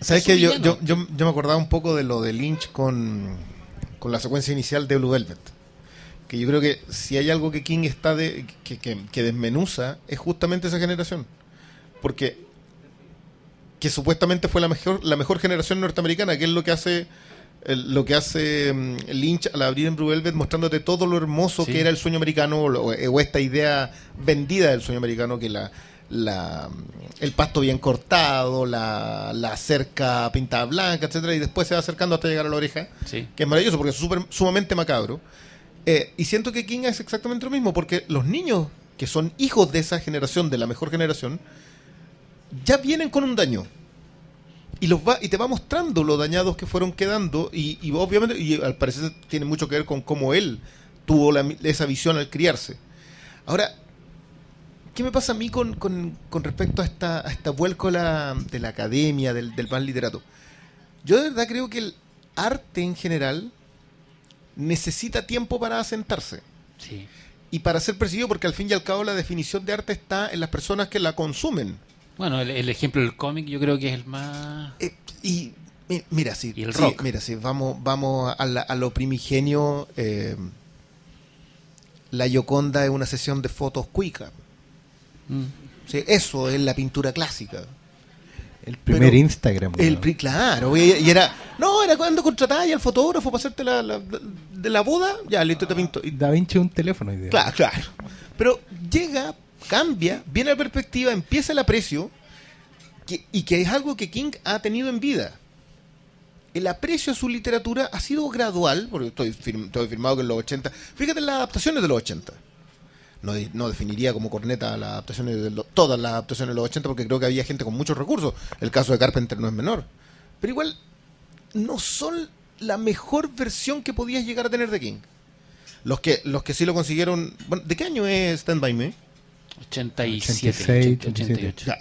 Speaker 3: ¿Sabes
Speaker 2: Es
Speaker 3: qué? Yo, yo, yo, yo me acordaba un poco de lo de Lynch con, con la secuencia inicial de Blue Velvet. Que yo creo que si hay algo que King está de, que, que- que desmenuza, es justamente esa generación. Porque que supuestamente fue la mejor, la mejor generación norteamericana, que es lo que hace lo que hace mm, Lynch al abrir en Blue Velvet mostrándote todo lo hermoso
Speaker 2: Sí.
Speaker 3: que era el sueño americano o, lo- o esta idea vendida del sueño americano que la, la el pasto bien cortado, la, la cerca pintada blanca, etcétera, y después se va acercando hasta llegar a la oreja,
Speaker 2: sí
Speaker 3: que es maravilloso porque es súper- sumamente macabro. Eh, y siento que King es exactamente lo mismo, porque los niños que son hijos de esa generación, de la mejor generación, ya vienen con un daño. Y, los va, y te va mostrando los dañados que fueron quedando, y, y obviamente, y al parecer tiene mucho que ver con cómo él tuvo la- esa visión al criarse. Ahora, ¿qué me pasa a mí con, con- con respecto a esta, a esta vuelco de la, de la academia, del, del mal literato? Yo de verdad creo que el arte en general necesita tiempo para asentarse
Speaker 2: sí
Speaker 3: y para ser percibido, porque al fin y al cabo la definición de arte está en las personas que la consumen.
Speaker 2: Bueno, el, el ejemplo del cómic yo creo que es el más...
Speaker 3: Eh, y mi- mira, sí,
Speaker 2: Y el
Speaker 3: sí,
Speaker 2: rock.
Speaker 3: mira, sí, vamos, vamos a, la- a lo primigenio. eh, la Yoconda es una sesión de fotos cuica.
Speaker 2: Mm.
Speaker 3: Sí, eso es la pintura clásica.
Speaker 4: El primer
Speaker 3: Pero
Speaker 4: Instagram.
Speaker 3: El, pri- claro, y, y era. No, era cuando contrataba al fotógrafo para hacerte la, la- de la boda. Ya, listo, te pinto. Y
Speaker 4: Da Vinci un teléfono. idea.
Speaker 3: Claro, claro. Pero llega, cambia, viene la perspectiva, empieza el aprecio, y que es algo que King ha tenido en vida. el aprecio a su literatura ha sido gradual, porque estoy, firm- estoy firmado que en los 80. Fíjate en las adaptaciones de los 80. No, no definiría como corneta las adaptaciones de lo- todas las adaptaciones de los 80 porque creo que había gente con muchos recursos. El caso de Carpenter no es menor. Pero igual no son la mejor versión que podías llegar a tener de King. Los que los que sí lo consiguieron, bueno, ¿de qué año es Stand by Me?
Speaker 2: 87,
Speaker 4: 86,
Speaker 2: 88.
Speaker 3: Ya.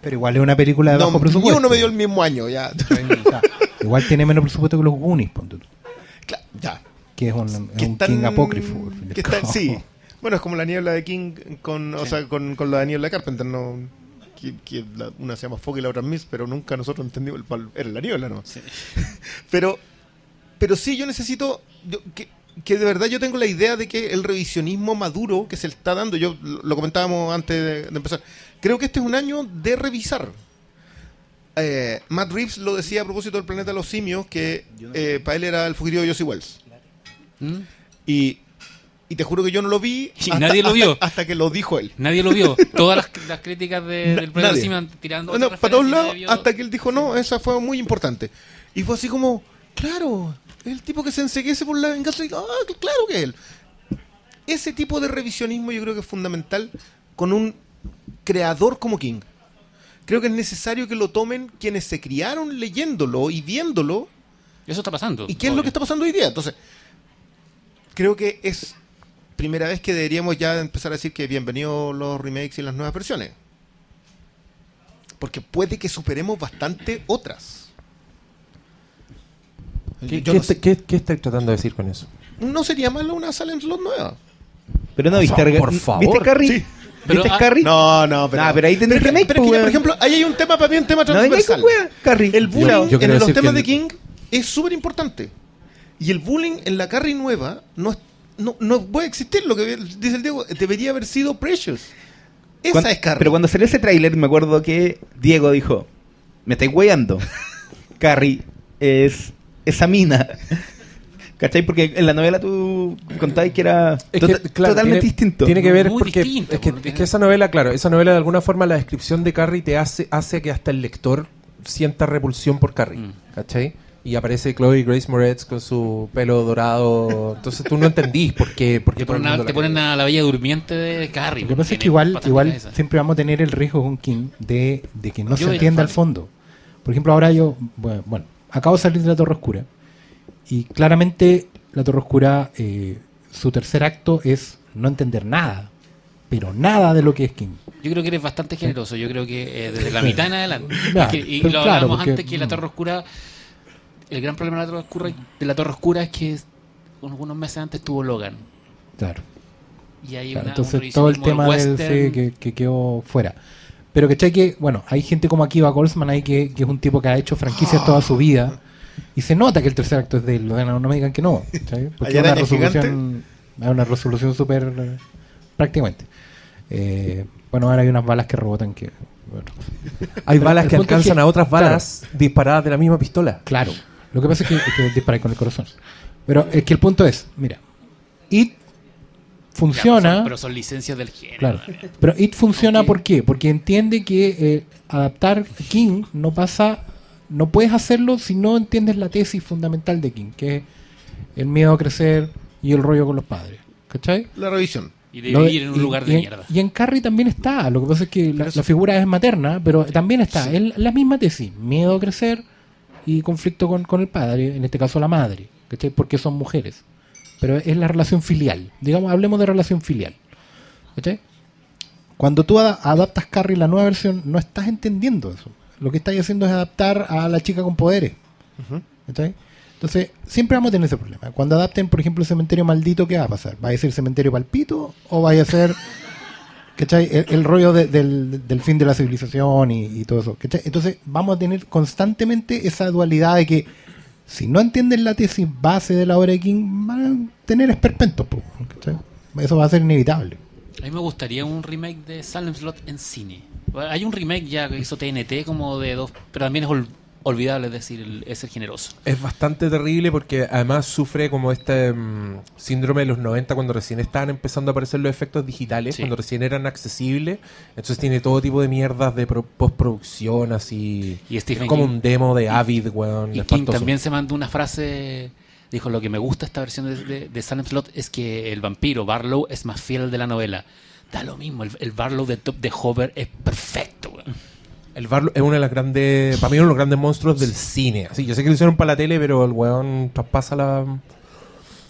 Speaker 4: Pero igual es una película de
Speaker 3: No,
Speaker 4: bajo
Speaker 3: ni
Speaker 4: presupuesto.
Speaker 3: uno me dio el mismo año, ya.
Speaker 4: Igual tiene menos presupuesto que los Goonies, ponte tú,
Speaker 3: Cla- ya.
Speaker 4: que es un, es
Speaker 3: que
Speaker 4: un
Speaker 3: están-
Speaker 4: King apócrifo.
Speaker 3: que están- sí. Bueno, es como la niebla de King con, o sea, con, con la de niebla de Carpenter, no que, que la- una se llama Fog y la otra Miss, pero nunca nosotros entendimos el pal- era la niebla, ¿no?
Speaker 2: Sí. *laughs*
Speaker 3: Pero pero sí yo necesito yo- que, que de verdad yo tengo la idea de que el revisionismo maduro que se le está dando, yo lo comentábamos antes de, de empezar, creo que este es un año de revisar. Eh, Matt Reeves lo decía a propósito del planeta de los simios, que eh, para él era el fugitivo de Josie Wells.
Speaker 2: ¿Mm?
Speaker 3: Y, y te juro que yo no lo vi *laughs*
Speaker 2: Y nadie lo vio.
Speaker 3: hasta, hasta que lo dijo él.
Speaker 2: Nadie lo vio. *laughs* Todas las, las críticas de, del planeta sí me han tirando.
Speaker 3: No, para todos lados, hasta que él dijo, no, esa fue muy importante. Y fue así como, claro, el tipo que se enseguece por la venganza. Y, ah, claro que es él. Ese tipo de revisionismo yo creo que es fundamental con un creador como King. Creo que es necesario que lo tomen quienes se criaron leyéndolo y viéndolo
Speaker 2: Eso está pasando.
Speaker 3: ¿Y qué es lo que está pasando hoy día? Entonces, creo que es primera vez que deberíamos ya empezar a decir que bienvenidos los remakes y las nuevas versiones. Porque puede que superemos bastante otras.
Speaker 1: ¿Qué,
Speaker 3: Yo
Speaker 1: qué
Speaker 3: no,
Speaker 1: qué- qué estáis tratando de decir con eso?
Speaker 3: no sería malo una Salem Slot nueva.
Speaker 5: Pero no, ¿viste,
Speaker 1: por favor.
Speaker 5: ¿viste Carrie?
Speaker 3: Sí.
Speaker 2: Pero,
Speaker 5: ¿Viste
Speaker 2: ah,
Speaker 5: Carrie?
Speaker 3: No, no, pero.
Speaker 5: Ah, pero ahí
Speaker 3: pero,
Speaker 5: remake,
Speaker 3: pero es que,
Speaker 5: pues,
Speaker 3: por ejemplo, ahí hay un tema para mí, un tema
Speaker 5: No
Speaker 3: transversal.
Speaker 5: wea, Carrie.
Speaker 3: El bullying
Speaker 1: Yo- yo
Speaker 3: en los temas
Speaker 1: que
Speaker 3: de King es súper importante. Y el bullying en la Carrie nueva no, es- no, no puede existir. Lo que dice el Diego, debería haber sido Precious. Esa
Speaker 5: Cuando-
Speaker 3: es Carrie.
Speaker 5: Pero cuando salió ese tráiler me acuerdo que Diego dijo, me estáis weyando. *laughs* Carrie es esa mina. ¿Cachai? Porque en la novela tú contabas que era
Speaker 1: Es
Speaker 5: tota-
Speaker 1: que, claro,
Speaker 5: totalmente
Speaker 1: tiene,
Speaker 5: distinto.
Speaker 1: Tiene que ver
Speaker 2: Muy
Speaker 1: porque
Speaker 2: distinto,
Speaker 1: es, que,
Speaker 2: porque
Speaker 1: es
Speaker 2: tiene-
Speaker 1: que esa novela, claro, esa novela de alguna forma la descripción de Carrie te hace hace que hasta el lector sienta repulsión por Carrie,
Speaker 2: Mm.
Speaker 1: ¿cachai? Y aparece Chloe Grace Moretz con su pelo dorado, entonces tú no entendís por qué, por qué
Speaker 2: Te
Speaker 1: el
Speaker 2: ponen, a, te
Speaker 1: la
Speaker 2: ponen
Speaker 1: quiere.
Speaker 2: a la bella durmiente de Carrie.
Speaker 4: Lo que pasa es que igual, igual siempre vamos a tener el riesgo con King de, de que no
Speaker 2: Yo
Speaker 4: se entienda al fondo. Por ejemplo, ahora yo, bueno, bueno, acabo de salir de la Torre Oscura y claramente la Torre Oscura, eh, su tercer acto es no entender nada, pero nada de lo que es King.
Speaker 2: Yo creo que eres bastante generoso. Yo creo que eh, desde la mitad en adelante.
Speaker 4: Ya, *laughs*
Speaker 2: Es que- y lo
Speaker 4: claro,
Speaker 2: hablábamos
Speaker 4: porque-
Speaker 2: antes que la. Torre Oscura. El gran problema de la Torre Oscura, de la Torre Oscura es que algunos meses antes tuvo Logan.
Speaker 4: Claro.
Speaker 2: Y hay
Speaker 4: Claro,
Speaker 2: una,
Speaker 4: entonces todo el tema del
Speaker 2: western.
Speaker 4: sí, que, que quedó fuera. Pero que que, bueno, hay gente como Akiva Goldsman ahí que, que es un tipo que ha hecho franquicias toda su vida y se nota que el tercer acto es de él. No, no me digan que no. ¿sabes? *laughs* Porque
Speaker 3: ¿Hay
Speaker 4: es una resolución, es una resolución súper prácticamente. Eh, bueno, ahora hay unas balas que rebotan que. bueno. *laughs*
Speaker 1: Hay
Speaker 4: Pero
Speaker 1: balas que alcanzan
Speaker 4: que-
Speaker 1: a otras balas disparadas de la misma pistola.
Speaker 4: Claro. Lo que pasa es que, es que disparáis con el corazón. Pero es que el punto es, mira, It
Speaker 2: Ya,
Speaker 4: funciona.
Speaker 2: pero, son, pero son licencias del género.
Speaker 4: Claro. Pero It funciona. ¿por qué? Porque entiende que eh, adaptar King no pasa, no puedes hacerlo si no entiendes la tesis fundamental de King, que es el miedo a crecer y el rollo con los padres. ¿Cachai?
Speaker 3: La revisión.
Speaker 2: Y de vivir en un
Speaker 4: y-
Speaker 2: lugar de
Speaker 4: y en-
Speaker 2: mierda.
Speaker 4: Y en Carrie también está. Lo que pasa es que la, la figura es materna, pero también está. Es la misma tesis. Miedo a crecer y conflicto con, con el padre, en este caso la madre. ¿cachai? Porque son mujeres. Pero es la relación filial. Digamos, hablemos de relación filial. ¿cachai? Cuando tú ada- adaptas Carrie la nueva versión, no estás entendiendo eso. Lo que estás haciendo es adaptar a la chica con poderes. ¿cachai? Entonces, siempre vamos a tener ese problema. Cuando adapten, por ejemplo, el cementerio maldito, ¿qué va a pasar? ¿Va a ser cementerio palpito o va a ser *laughs* ¿cachai? El, el rollo de- del, del fin de la civilización y, y todo eso? ¿cachai? Entonces, vamos a tener constantemente esa dualidad de que si no entienden la tesis base de la obra de King, van a tener esperpentos. Eso va a ser inevitable.
Speaker 2: A mí me gustaría un remake de Salem Slot en cine. Hay un remake ya que hizo TNT como de dos, pero también es olvidable, es decir, es el generoso.
Speaker 1: Es bastante terrible porque además sufre como este mm, síndrome de los 90 cuando recién estaban empezando a aparecer los efectos digitales,
Speaker 2: Sí.
Speaker 1: cuando recién eran accesibles. Entonces tiene todo tipo de mierdas de pro- postproducción, así.
Speaker 2: Y Stephen
Speaker 1: es como
Speaker 2: King-
Speaker 1: un demo de Avid, weón.
Speaker 2: Y King también se mandó una frase, dijo, lo que me gusta esta versión de, de, de Salem Slot es que el vampiro Barlow es más fiel de la novela. Da lo mismo, el, el Barlow de Top de Hover es perfecto. weón.
Speaker 1: El Barlow es uno de las grandes. Para mí, uno de los grandes monstruos del cine. Así, yo sé que lo hicieron para la tele, pero el weón traspasa la.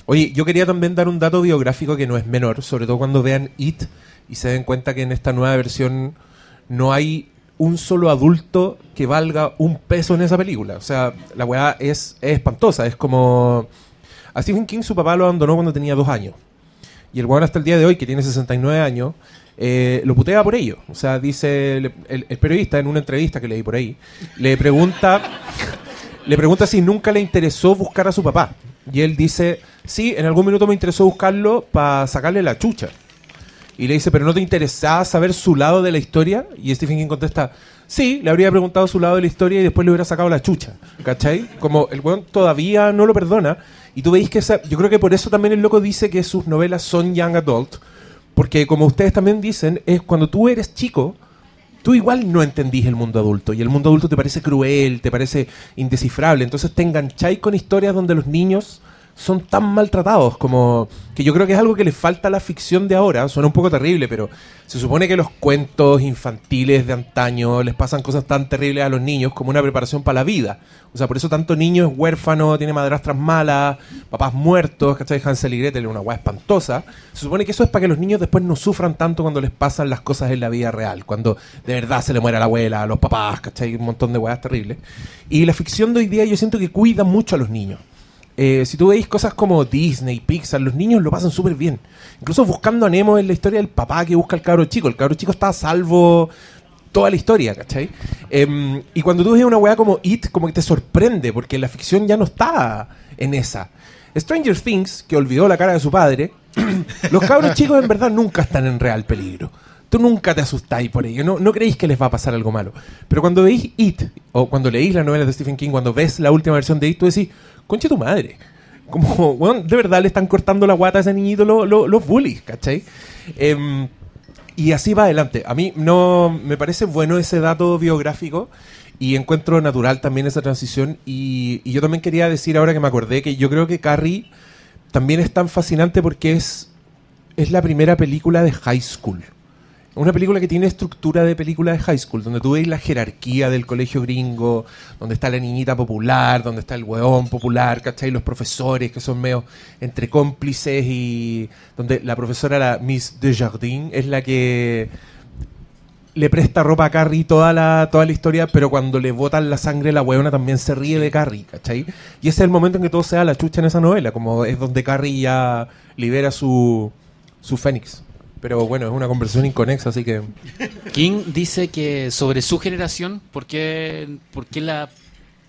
Speaker 1: Oye, yo quería también dar un dato biográfico que no es menor, sobre todo cuando vean It y se den cuenta que en esta nueva versión no hay un solo adulto que valga un peso en esa película. O sea, la weá es, es espantosa. Es como. A Stephen King su papá lo abandonó cuando tenía dos años. Y el weón hasta el día de hoy, que tiene 69 años, eh, lo putea por ello. O sea, dice el, el periodista en una entrevista que leí por ahí, le pregunta, *laughs* le pregunta si nunca le interesó buscar a su papá. Y él dice, sí, en algún minuto me interesó buscarlo para sacarle la chucha. Y le dice, ¿pero no te interesaba saber su lado de la historia? Y Stephen King contesta, sí, le habría preguntado su lado de la historia y después le hubiera sacado la chucha. ¿Cachai? Como el weón todavía no lo perdona. Y tú veis que esa, yo creo que por eso también el loco dice que sus novelas son young adult. Porque como ustedes también dicen, es cuando tú eres chico, tú igual no entendís el mundo adulto. Y el mundo adulto te parece cruel, te parece indescifrable. Entonces te engancháis con historias donde los niños son tan maltratados como que yo creo que es algo que le falta a la ficción de ahora. Suena un poco terrible, pero se supone que los cuentos infantiles de antaño les pasan cosas tan terribles a los niños como una preparación para la vida. O sea, por eso tanto niño es huérfano, tiene madrastras malas, papás muertos, ¿cachai? Hansel y Gretel es una weá espantosa. Se supone que eso es para que los niños después no sufran tanto cuando les pasan las cosas en la vida real, cuando de verdad se le muere la abuela, a los papás, ¿cachai? Un montón de weas terribles. Y la ficción de hoy día yo siento que cuida mucho a los niños. Eh, si tú veis cosas como Disney, Pixar, los niños lo pasan súper bien. Incluso buscando a Nemo es la historia del papá que busca al cabro chico. El cabro chico está a salvo toda la historia, ¿cachai? Em, y cuando tú ves una weá como It, como que te sorprende, porque la ficción ya no está en esa. Stranger Things, que olvidó la cara de su padre, *clears throat* los cabros chicos en verdad nunca están en real peligro. Tú nunca te asustáis por ello, no, no creéis que les va a pasar algo malo. Pero cuando veis It, o cuando leéis la novela de Stephen King, cuando ves la última versión de It, tú decís, conche tu madre. Como, weón, de verdad le están cortando la guata a ese niñito lo- lo- los bullies, ¿cachai? Em, y así va adelante. A mí no me parece bueno ese dato biográfico y encuentro natural también esa transición. Y, y yo también quería decir ahora que me acordé que yo creo que Carrie también es tan fascinante porque es, es la primera película de high school. Una película que tiene estructura de película de high school, donde tú ves la jerarquía del colegio gringo, donde está la niñita popular, donde está el hueón popular, ¿cachai? Los profesores que son medio entre cómplices y donde la profesora, la Miss Desjardins, es la que le presta ropa a Carrie toda la, toda la historia, pero cuando le botan la sangre la hueona también se ríe de Carrie, ¿cachai? Y ese es el momento en que todo se da la chucha en esa novela, como es donde Carrie ya libera su, su fénix. Pero bueno, es una conversación inconexa, así que...
Speaker 2: King dice que sobre su generación, ¿por qué, por qué la,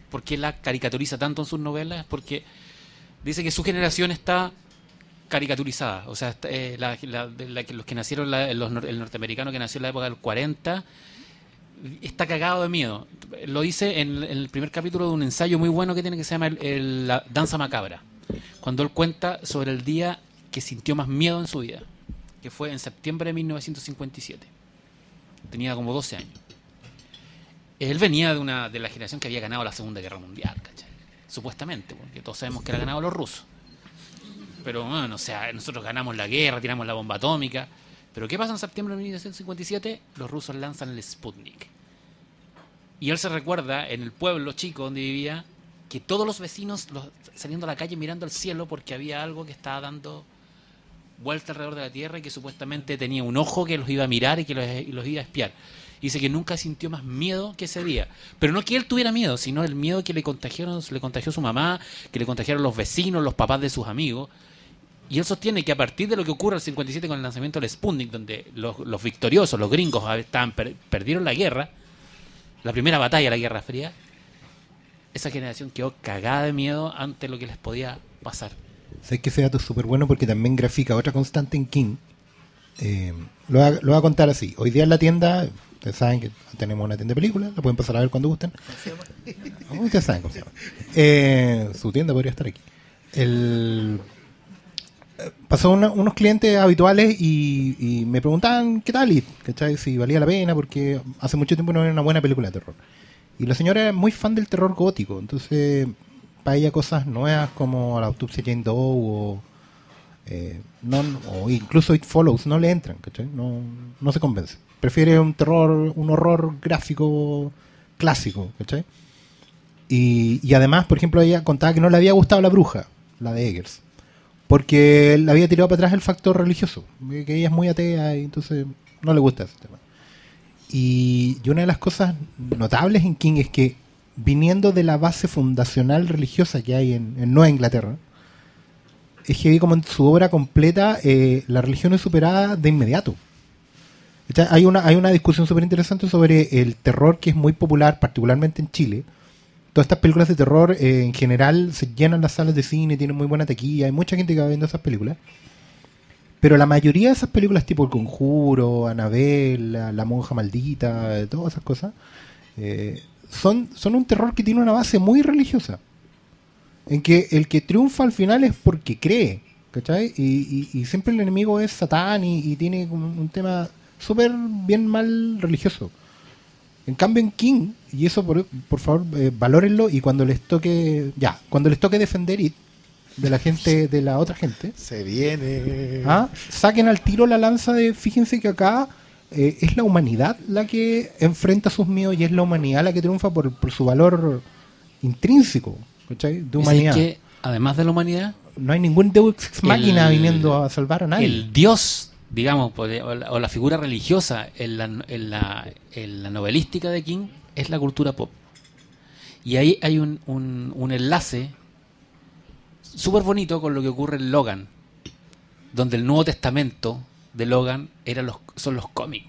Speaker 2: por qué la caricaturiza tanto en sus novelas? Porque dice que su generación está caricaturizada. O sea, eh, la- la- los que nacieron, los el norteamericano que nació en la época del 40, está cagado de miedo. Lo dice en, el primer capítulo de un ensayo muy bueno que tiene que se llama el- La Danza Macabra. Cuando él cuenta sobre el día que sintió más miedo en su vida, que fue en septiembre de 1957 tenía como 12 años. Él venía de una de la generación que había ganado la Segunda Guerra Mundial, ¿cachai? Supuestamente, porque todos sabemos que la ganado los rusos. Pero bueno, o sea, nosotros ganamos la guerra, tiramos la bomba atómica. Pero ¿qué pasa en septiembre de 1957? Los rusos lanzan el Sputnik. Y él se recuerda en el pueblo chico donde vivía que todos los vecinos los- saliendo a la calle mirando al cielo porque había algo que estaba dando vuelta alrededor de la Tierra y que supuestamente tenía un ojo que los iba a mirar y que los, iba a espiar. Dice que nunca sintió más miedo que ese día. Pero no que él tuviera miedo, sino el miedo que le contagiaron, le contagió su mamá, que le contagiaron los vecinos, los papás de sus amigos. Y él sostiene que a partir de lo que ocurre el 57 con el lanzamiento del Sputnik, donde los, los victoriosos, los gringos, estaban, per- perdieron la guerra, la primera batalla de la Guerra Fría, esa generación quedó cagada de miedo ante lo que les podía pasar.
Speaker 4: Sabes que ese dato es súper bueno porque también grafica otra constante en King, Eh, lo, voy a, lo voy a contar así. Hoy día en la tienda, ustedes saben que tenemos una tienda de películas, la pueden pasar a ver cuando gusten. Ustedes saben cómo se llama. Eh, su tienda podría estar aquí. El, eh, pasó una- unos clientes habituales y, y me preguntaban qué tal, y, ¿cachai? si valía la pena, porque hace mucho tiempo no era una buena película de terror. Y la señora era muy fan del terror gótico, entonces para ella cosas nuevas como la autopsia Jane Doe o, eh, no, o incluso It Follows no le entran, ¿cachai? No, no se convence. Prefiere un terror, un horror gráfico clásico, ¿cachai? Y, y además, por ejemplo, ella contaba que no le había gustado la bruja, la de Eggers, porque le había tirado para atrás el factor religioso, que ella es muy atea y entonces no le gusta ese tema. Y, y una de las cosas notables en King es que viniendo de la base fundacional religiosa que hay en, Nueva Inglaterra, es que como en su obra completa eh, la religión es superada de inmediato. Hay una, hay una discusión súper interesante sobre el terror que es muy popular, particularmente en Chile. Todas estas películas de terror eh, en general se llenan las salas de cine, tienen muy buena taquilla, hay mucha gente que va viendo esas películas. Pero la mayoría de esas películas tipo El Conjuro, Anabel, La, Monja Maldita, eh, todas esas cosas, son, son un terror que tiene una base muy religiosa. En que el que triunfa al final es porque cree, ¿cachai? Y, y- y siempre el enemigo es Satán y, y tiene como un tema súper bien mal religioso. En cambio en King, y eso por, por favor eh, valórenlo y cuando les toque, ya, cuando les toque defender it de la gente, de la otra gente,
Speaker 3: Se viene.
Speaker 4: ¿ah? saquen al tiro la lanza de, fíjense que acá eh, es la humanidad la que enfrenta sus miedos y es la humanidad la que triunfa por, por su valor intrínseco, ¿cachai? De humanidad.
Speaker 2: que, además de la humanidad,
Speaker 4: No hay ningún Deus ex máquina viniendo a salvar a nadie.
Speaker 2: el dios, digamos, o la, o la figura religiosa en la, en, la, en la novelística de King es la cultura pop. Y ahí hay un, un, un enlace súper bonito con lo que ocurre en Logan, donde el Nuevo Testamento de Logan era los, son los cómics.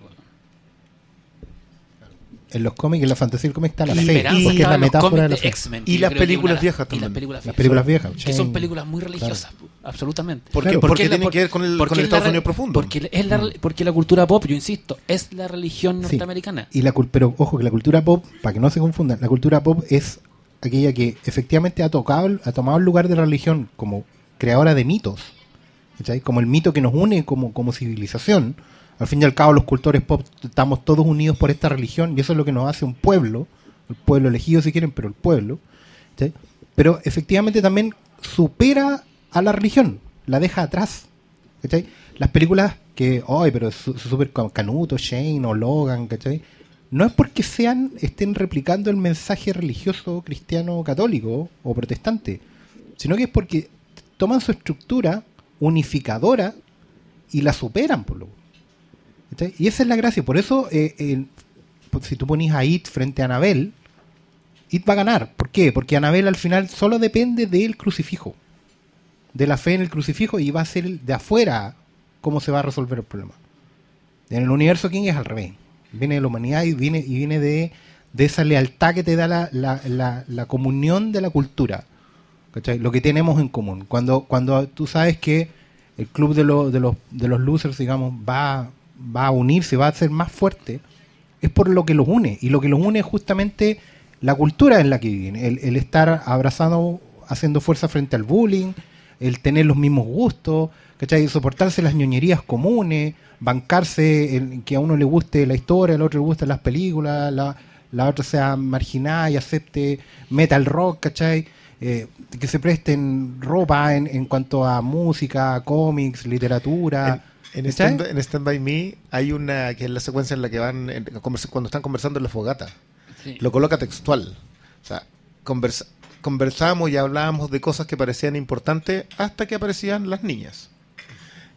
Speaker 4: En los cómics, en la fantasía del cómic está la
Speaker 2: La
Speaker 4: fe,
Speaker 2: esperanza
Speaker 4: porque es la metáfora de la fe.
Speaker 3: Y las películas viejas también.
Speaker 2: las películas
Speaker 4: Las
Speaker 2: viejas.
Speaker 4: películas viejas.
Speaker 2: que son películas muy religiosas, absolutamente.
Speaker 3: Porque,
Speaker 4: Claro.
Speaker 3: porque
Speaker 2: la-
Speaker 3: tienen que ver con el,
Speaker 2: porque
Speaker 3: con el
Speaker 2: es la
Speaker 3: Estados Unidos profundo.
Speaker 2: Porque, es la, porque la cultura pop, yo insisto, es la religión
Speaker 4: Sí.
Speaker 2: norteamericana.
Speaker 4: Y la, pero ojo que la cultura pop, para que no se confundan, la cultura pop es aquella que efectivamente ha tocado, ha tomado el lugar de la religión como creadora de mitos, como el mito que nos une como, como civilización. Al fin y al cabo los cultores pop estamos todos unidos por esta religión y eso es lo que nos hace un pueblo, el pueblo elegido si quieren, pero el pueblo. Pero efectivamente también supera a la religión, la deja atrás. Las películas que, ay, pero es su- súper ca- canuto, Shane o Logan, ¿cachai? No es porque sean, estén replicando el mensaje religioso cristiano católico o protestante, sino que es porque toman su estructura unificadora y la superan, por lo. Y esa es la gracia. Por eso, eh, pues, si tú pones a It frente a Anabel, It va a ganar. ¿Por qué? Porque Anabel al final solo depende del crucifijo, de la fe en el crucifijo, y va a ser de afuera cómo se va a resolver el problema. En el universo King es al revés. Viene de la humanidad y viene, y viene de, de esa lealtad que te da la- la- la comunión de la cultura. ¿Cachai? Lo que tenemos en común. Cuando, cuando tú sabes que el club de, los de, los, de los losers, digamos, va, va a unirse, va a ser más fuerte, es por lo que los une. Y lo que los une es justamente la cultura en la que viven. El, el estar abrazando, haciendo fuerza frente al bullying, el tener los mismos gustos, ¿cachai? Soportarse las ñoñerías comunes, bancarse el, que a uno le guste la historia, al otro le gusten las películas, la, la otra sea marginada y acepte metal rock, ¿cachai? Eh, que se presten ropa en, en cuanto a música, cómics, literatura.
Speaker 3: En, en. Stand, en Stand By Me hay una que es la secuencia en la que van cuando están conversando en la fogata.
Speaker 2: Sí.
Speaker 3: Lo coloca textual. O sea, conversa- conversamos y hablábamos de cosas que parecían importantes hasta que aparecían las niñas.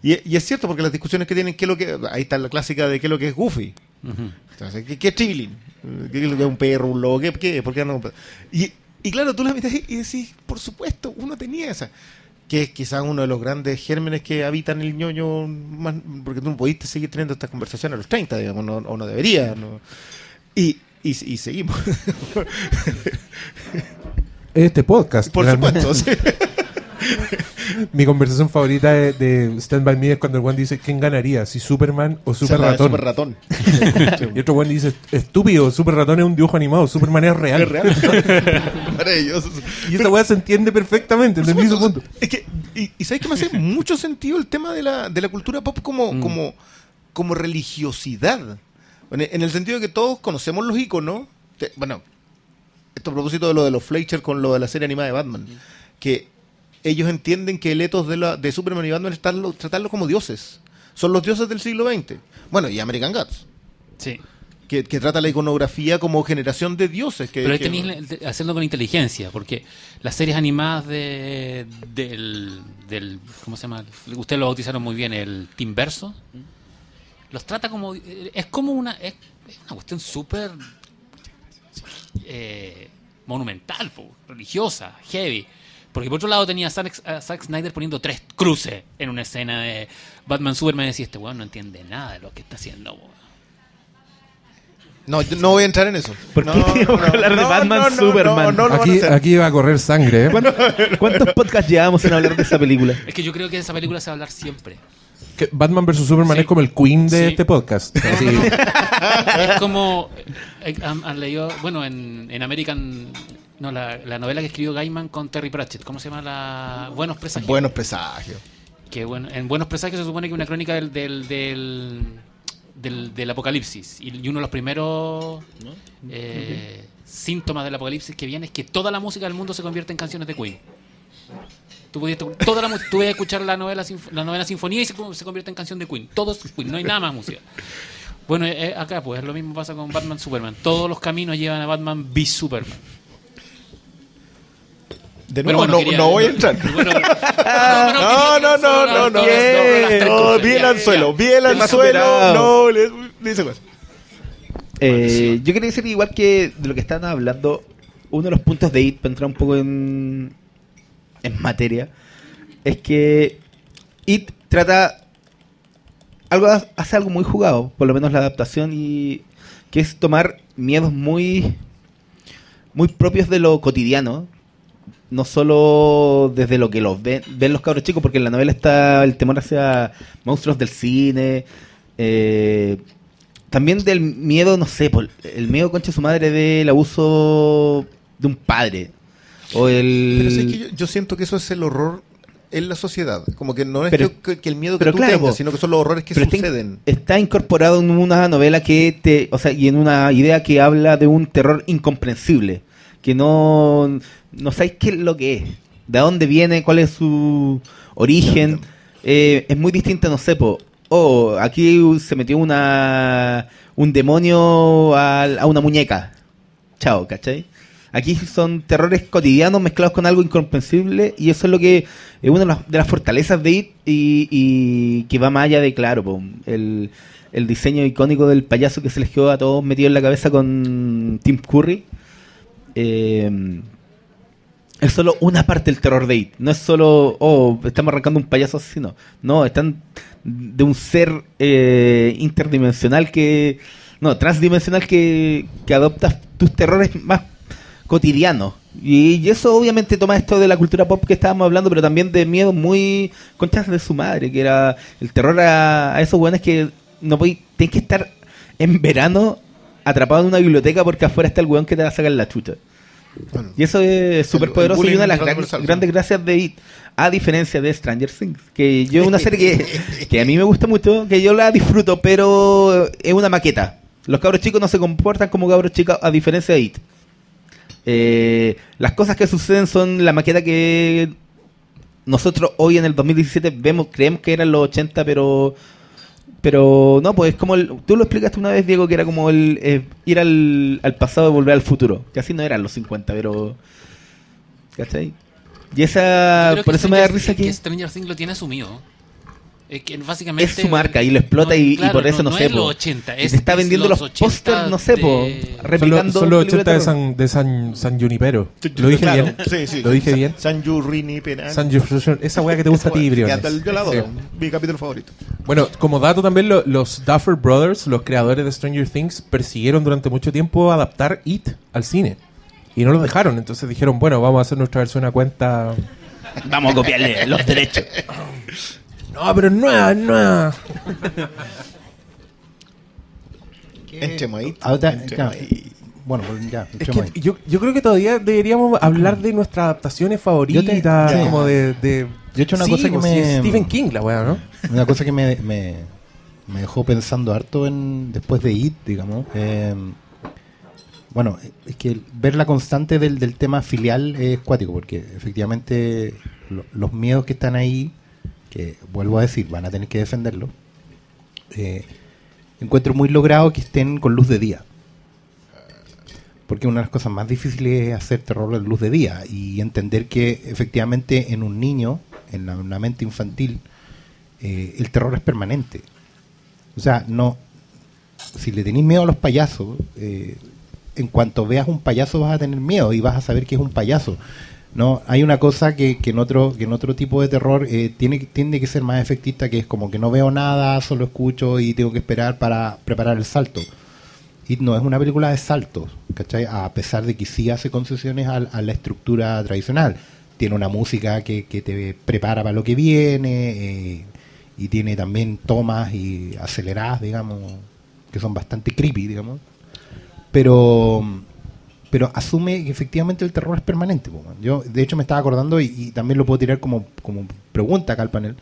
Speaker 3: Y, y es cierto porque las discusiones que tienen, ¿qué es lo que ahí está la clásica de qué es lo que es Goofy. Entonces, ¿qué, qué es Tribilin? ¿Qué es lo que es un perro, un lobo? ¿Qué, qué? ¿Por qué no? Y, y claro, tú la miras y decís, por supuesto, uno tenía esa. Que es quizás uno de los grandes gérmenes que habitan el ñoño, más, porque tú no pudiste seguir teniendo esta conversación a los 30, digamos, no- o no debería. no. Y, y, y seguimos. *laughs*
Speaker 1: Este podcast.
Speaker 3: por
Speaker 1: realmente.
Speaker 3: supuesto. sí.
Speaker 1: Mi conversación favorita de, de Stand By Me es cuando el Juan dice ¿quién ganaría? ¿Si Superman o Super Ratón?
Speaker 3: Super ratón. *laughs*
Speaker 1: Y otro Juan dice estúpido, Super Ratón es un dibujo animado, Superman es real.
Speaker 3: Es real. *laughs* Maravilloso.
Speaker 1: Y esa weá se entiende perfectamente, entendí su punto.
Speaker 3: Es que, y, y sabes que me hace mucho sentido el tema de la, de la cultura pop como,
Speaker 1: Mm.
Speaker 3: como, como religiosidad. En, en el sentido de que todos conocemos los iconos. Bueno, esto a propósito de lo de los Fleischer con lo de la serie animada de Batman. Que ellos entienden que el ethos de, la, de Superman y Batman es tratarlo, tratarlos como dioses. Son los dioses del siglo XX. Bueno, y American Gods.
Speaker 2: Sí.
Speaker 3: Que, que trata la iconografía como generación de dioses. Que,
Speaker 2: Pero ahí
Speaker 3: que-
Speaker 2: tenéis de- hacerlo con inteligencia, porque las series animadas de, del, del. ¿Cómo se llama? Ustedes lo bautizaron muy bien, el Teamverso. Los trata como. Es como una. Es, es una cuestión súper. eh, monumental, po, religiosa, heavy. Porque por otro lado tenía a Zack, a Zack Snyder poniendo tres cruces en una escena de Batman Superman y decía: Este weón no entiende nada de lo que está haciendo, weón".
Speaker 3: No, yo no voy a entrar en eso.
Speaker 5: ¿Por
Speaker 3: No,
Speaker 5: qué que hablar de Batman, Superman?
Speaker 3: no
Speaker 1: Aquí, aquí va a correr sangre, ¿eh? *laughs*
Speaker 5: ¿Cuántos, cuántos podcasts llevamos sin hablar de esa película?
Speaker 2: Es que yo creo que de esa película se va a hablar siempre.
Speaker 1: Que Batman vs Superman
Speaker 2: Sí.
Speaker 1: es como el Queen de
Speaker 2: Sí.
Speaker 1: este podcast.
Speaker 2: Es como eh, han, han leído bueno en, en American no la, la novela que escribió Gaiman con Terry Pratchett cómo se llama la Buenos presagios
Speaker 3: Buenos presagios.
Speaker 2: que bueno en Buenos presagios se supone que una crónica del del, del, del- del apocalipsis y, y uno de los primeros eh, síntomas del apocalipsis que viene es que toda la música del mundo se convierte en canciones de Queen Tú, pudiste- toda la, tú a escuchar la novela, la novela sinfonía y se, se convierte en canción de Queen. Todo es Queen, no hay nada más música. Bueno, eh, acá pues lo mismo pasa con Batman Superman. Todos los caminos llevan a Batman v Superman.
Speaker 3: De nuevo,
Speaker 2: bueno,
Speaker 3: no,
Speaker 2: quería-
Speaker 3: no voy a entrar.
Speaker 2: Bueno,
Speaker 3: No, no, no, no, no.
Speaker 5: Bien.
Speaker 3: No, vi el anzuelo,
Speaker 5: Tema
Speaker 3: anzuelo. No, le, le hice cosas.
Speaker 5: Eh, yo quería decir igual que de lo que estaban hablando, uno de los puntos de IT, para entrar un poco en, en materia, es que IT trata algo hace algo muy jugado, por lo menos la adaptación y que es tomar miedos muy muy propios de lo cotidiano, no solo desde lo que los ven, ven los cabros chicos, porque en la novela está el temor hacia monstruos del cine, eh, también del miedo, no sé, por el miedo concha su madre del abuso de un padre. O el.
Speaker 3: Pero sí, que yo, yo siento que eso es el horror en la sociedad. Como que no es
Speaker 5: Pero-
Speaker 3: que, que el miedo que
Speaker 5: pero
Speaker 3: tú
Speaker 5: claro,
Speaker 3: tengas, sino que son los horrores que
Speaker 5: está
Speaker 3: suceden.
Speaker 5: Está incorporado en una novela que te. O sea, y en una idea que habla de un terror incomprensible. Que no. No sabéis qué es lo que es. De dónde viene, cuál es su origen. Eh, es muy distinto, no sé, po. Oh, aquí se metió una. Un demonio al- a una muñeca. Chao, ¿cachai? Aquí son terrores cotidianos mezclados con algo incomprensible y eso es lo que es una de las, de las fortalezas de IT y, y que va más allá de, claro, po, el, el diseño icónico del payaso que se les quedó a todos metido en la cabeza con Tim Curry. Eh, es solo una parte del terror de IT. No es solo, oh, estamos arrancando un payaso asesino. No, están de un ser eh, interdimensional que. No, transdimensional que, que adopta tus terrores más cotidianos. Y, eso obviamente toma esto de la cultura pop que estábamos hablando, pero también de miedo muy conchas de su madre, que era el terror a, a esos buenos que no podéis, tenés que estar en verano atrapado en una biblioteca porque afuera está el weón que te va a sacar la chucha.
Speaker 3: Bueno,
Speaker 5: Y eso es súper poderoso y una de las gran- grandes gracias de IT, a diferencia de Stranger Things, que yo es una serie que, *laughs* que a mí me gusta mucho, que yo la disfruto, pero es una maqueta. Los cabros chicos no se comportan como cabros chicos a diferencia de IT. Eh, las cosas que suceden son la maqueta que nosotros hoy en el 2017 vemos, creemos que eran los 80, pero pero no, pues es como el, tú lo explicaste una vez, Diego, que era como el eh, ir al, al pasado y volver al futuro. Que así no eran los 50, pero ¿cachai? Y esa por eso me da risa
Speaker 2: que
Speaker 5: que
Speaker 2: Stranger Things lo tiene asumido. Es que básicamente
Speaker 5: es su marca y lo explota y, y
Speaker 2: claro,
Speaker 5: por eso no, sé,
Speaker 2: es
Speaker 5: po.
Speaker 2: los 80,
Speaker 5: Y
Speaker 2: es,
Speaker 5: te está
Speaker 2: es
Speaker 5: vendiendo los,
Speaker 2: 80
Speaker 5: pósters, no sé, po,
Speaker 2: de-
Speaker 1: Son, los-
Speaker 5: replicando
Speaker 1: son los
Speaker 5: películas
Speaker 1: 80 de. San, de San, San Junipero. ¿Lo dije
Speaker 3: Claro,
Speaker 1: bien?
Speaker 3: Sí, sí.
Speaker 1: ¿Lo dije bien?
Speaker 3: San Penal.
Speaker 1: San Junipero. Esa weá que te gusta a ti, Briones.
Speaker 3: Yo la adoro.
Speaker 1: Sí.
Speaker 3: Mi capítulo favorito.
Speaker 1: Bueno, como dato también, lo- los Duffer Brothers, los creadores de Stranger Things, persiguieron durante mucho tiempo adaptar It al cine. Y no lo dejaron. Entonces dijeron, bueno, vamos a hacer nuestra versión a cuenta
Speaker 5: Vamos a copiarle los derechos. *laughs*
Speaker 1: No, pero no es, no es.
Speaker 3: Entremos ahí.
Speaker 4: Ahora, claro, bueno, pues ya,
Speaker 1: Es
Speaker 4: ahí.
Speaker 1: que yo, yo creo que todavía deberíamos hablar de nuestras adaptaciones favoritas,
Speaker 4: Yo te- sí.
Speaker 1: como de, de...
Speaker 4: Yo he hecho una
Speaker 1: Sí,
Speaker 4: cosa que
Speaker 1: pues,
Speaker 4: me-
Speaker 1: Stephen King, la weá, ¿no?
Speaker 4: Una cosa que me, me, me dejó pensando harto en, después de IT, digamos. eh, bueno, es que ver la constante del, del tema filial es cuático, porque efectivamente lo- los miedos que están ahí, que vuelvo a decir, van a tener que defenderlo, eh, encuentro muy logrado que estén con luz de día. Porque una de las cosas más difíciles es hacer terror en luz de día y entender que efectivamente en un niño, en la, una mente infantil, eh, el terror es permanente. O sea, no. Si le tenéis miedo a los payasos, eh, en cuanto veas un payaso vas a tener miedo y vas a saber que es un payaso. No, hay una cosa que, que en otro que en otro tipo de terror eh, tiene tiende que ser más efectista, que es como que no veo nada, solo escucho y tengo que esperar para preparar el salto. Y no es una película de saltos, ¿cachai? A pesar de que sí hace concesiones a, a la estructura tradicional. Tiene una música que, que te prepara para lo que viene, eh, y tiene también tomas y aceleradas, digamos, que son bastante creepy, digamos. Pero pero asume que efectivamente el terror es permanente. po. Yo, de hecho, me estaba acordando, y, y también lo puedo tirar como, como pregunta acá al panel,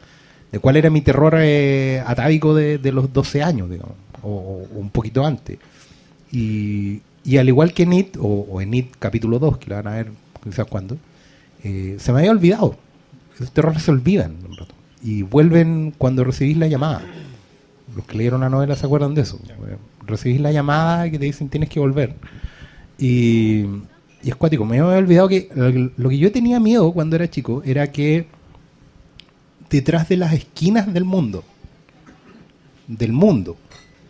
Speaker 4: de cuál era mi terror eh, atávico de, de los 12 años, digamos, o, un poquito antes. Y, y al igual que en It, o, o en It capítulo 2, que lo van a ver quizás cuando, eh, se me había olvidado. Esos terrores se olvidan un rato. Y vuelven cuando recibís la llamada. Los que leyeron la novela se acuerdan de eso. Recibís la llamada y que te dicen tienes que volver. Y, y es cuático. Me había olvidado que lo, que yo tenía miedo cuando era chico era que detrás de las esquinas del mundo, del mundo,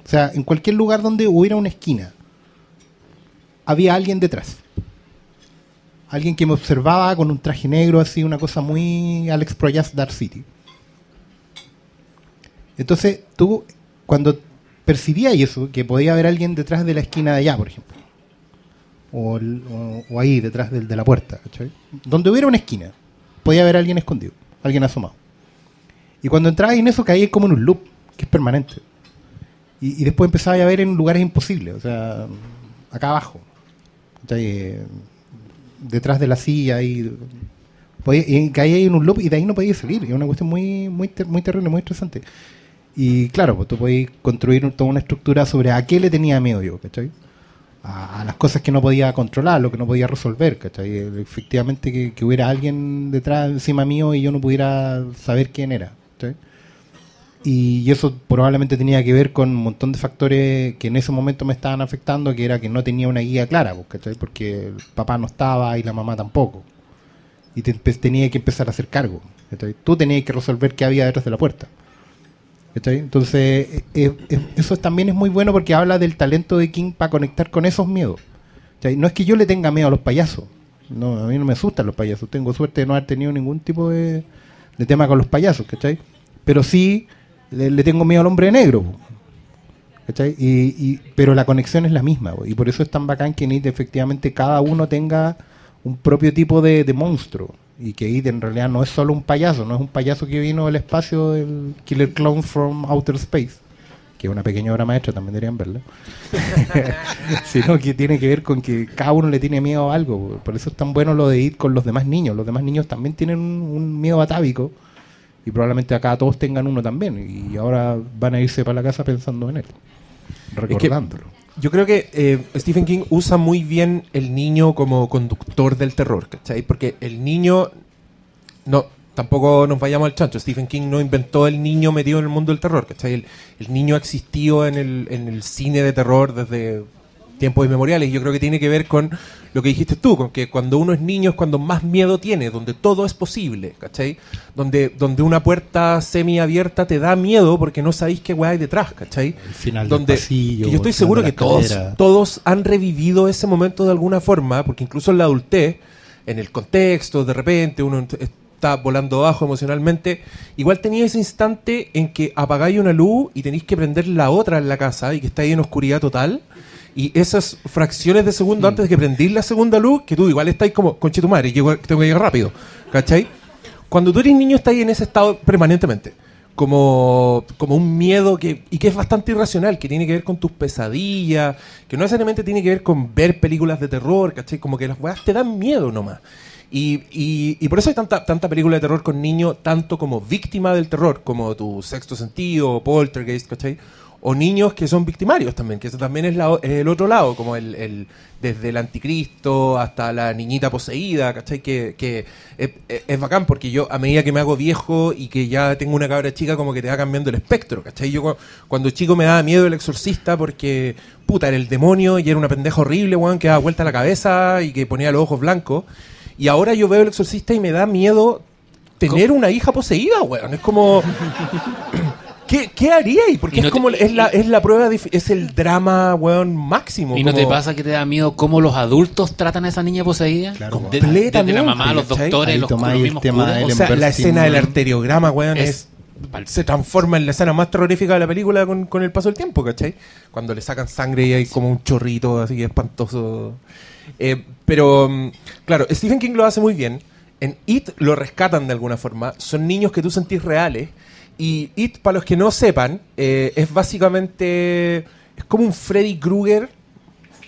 Speaker 4: o sea, en cualquier lugar donde hubiera una esquina, había alguien detrás. Alguien que me observaba con un traje negro, así, una cosa muy Alex Proyas Dark City. Entonces, tú, cuando percibías eso, que podía haber alguien detrás de la esquina de allá, por ejemplo, o, ahí, detrás de, la puerta, donde hubiera una esquina, podía haber alguien escondido, alguien asomado. Y cuando entrabas en eso, caías como en un loop, que es permanente. Y, después empezabas a ver en lugares imposibles, o sea, acá abajo. Eh, detrás de la silla, y, podía- y caías en un loop y de ahí no podías salir. Es una cuestión muy, muy, ter- muy terrible, muy estresante. Y claro, pues tú podías construir toda una estructura sobre a qué le tenía miedo yo, ¿cachai? A, a las cosas que no podía controlar, lo que no podía resolver, ¿cachai? Efectivamente que, que hubiera alguien detrás, encima mío y yo no pudiera saber quién era, ¿cachai? Y eso probablemente tenía que ver con un montón de factores que en ese momento me estaban afectando, que era que no tenía una guía clara, pues, ¿cachai? Porque el papá no estaba y la mamá tampoco. Y te tenía que empezar a hacer cargo. ¿cachai? Tú tenías que resolver qué había detrás de la puerta. Entonces, eh, eh, eh, eso también es muy bueno porque habla del talento de King para conectar con esos miedos. No es que yo le tenga miedo a los payasos. A mí no me asustan los payasos. Tengo suerte de no haber tenido ningún tipo de, tema con los payasos, ¿cachai? Pero sí le, tengo miedo al hombre negro. ¿cachai? Y, y- pero la conexión es la misma. Y por eso es tan bacán que efectivamente cada uno tenga un propio tipo de monstruo. Y que IT en realidad no es solo un payaso, no es un payaso que vino del espacio del Killer Clown from Outer Space, que es una pequeña obra maestra, también deberían verla. *laughs* Sino que tiene que ver con que cada uno le tiene miedo a algo. po. Por eso es tan bueno lo de IT con los demás niños. Los demás niños también tienen un, un miedo atávico. Y probablemente acá todos tengan uno también. Y ahora van a irse para la casa pensando en él. Recordándolo.
Speaker 1: Yo creo que eh, Stephen King usa muy bien el niño como conductor del terror, ¿cachai? Porque el niño, no, tampoco nos vayamos al chancho, Stephen King no inventó el niño metido en el mundo del terror, ¿cachai? El, el niño ha existido en el, en el cine de terror desde tiempos inmemoriales y yo creo que tiene que ver con lo que dijiste tú, con que cuando uno es niño es cuando más miedo tiene, donde todo es posible, ¿cachai? Donde, donde una puerta semiabierta te da miedo porque no sabéis qué weá hay detrás, ¿cachai?
Speaker 4: El final
Speaker 1: donde
Speaker 4: del pasillo,
Speaker 1: que yo estoy seguro que todos, todos han revivido ese momento de alguna forma, porque incluso en la adultez, en el contexto, de repente uno está volando bajo emocionalmente, igual tenía ese instante en que apagáis una luz y tenéis que prender la otra en la casa y que está ahí en oscuridad total. Y esas fracciones de segundo antes de que prendís la segunda luz, que tú igual estáis como, conche tu madre, llego- tengo que llegar rápido, ¿cachai? cuando tú eres niño estás ahí en ese estado permanentemente. Como, como un miedo que, y que es bastante irracional, que tiene que ver con tus pesadillas, que no necesariamente tiene que ver con ver películas de terror, ¿cachai? Como que las weas te dan miedo nomás. Y, y, y por eso hay tanta, tanta película de terror con niños, tanto como víctima del terror, como tu sexto sentido, Poltergeist, ¿cachai? O niños que son victimarios también, que eso también es, la- es el otro lado, como el, el- desde el anticristo hasta la niñita poseída, ¿cachai? Que, que es, bacán porque yo a medida que me hago viejo y que ya tengo una cabra chica, como que te va cambiando el espectro, ¿cachai? Yo cu- cuando chico me daba miedo el exorcista porque, puta, era el demonio y era una pendeja horrible, weón, que daba vuelta la cabeza y que ponía los ojos blancos. Y ahora yo veo el exorcista y me da miedo tener una hija poseída, weón. Es como... ¿Qué, qué haría ahí? Porque
Speaker 2: Y no
Speaker 1: es
Speaker 2: te-
Speaker 1: como es la, es la prueba, es el drama, weón, máximo.
Speaker 2: ¿Y no te pasa que te da miedo cómo los adultos tratan a esa niña poseída?
Speaker 4: Claro,
Speaker 2: De-
Speaker 1: completamente,
Speaker 2: desde la mamá, los doctores,
Speaker 4: Ahí
Speaker 2: los,
Speaker 4: el tema del
Speaker 1: O sea, la escena del arteriograma, weón, es,
Speaker 2: Es-
Speaker 1: se transforma en la escena más terrorífica de la película con, con el paso del tiempo, ¿cachai? Cuando le sacan sangre y hay como un chorrito así espantoso. Eh, pero, mm, claro, Stephen King lo hace muy bien. En It lo rescatan de alguna forma. Son niños que tú sentís reales. Y It, para los que no sepan, eh, es básicamente... Es como un Freddy Krueger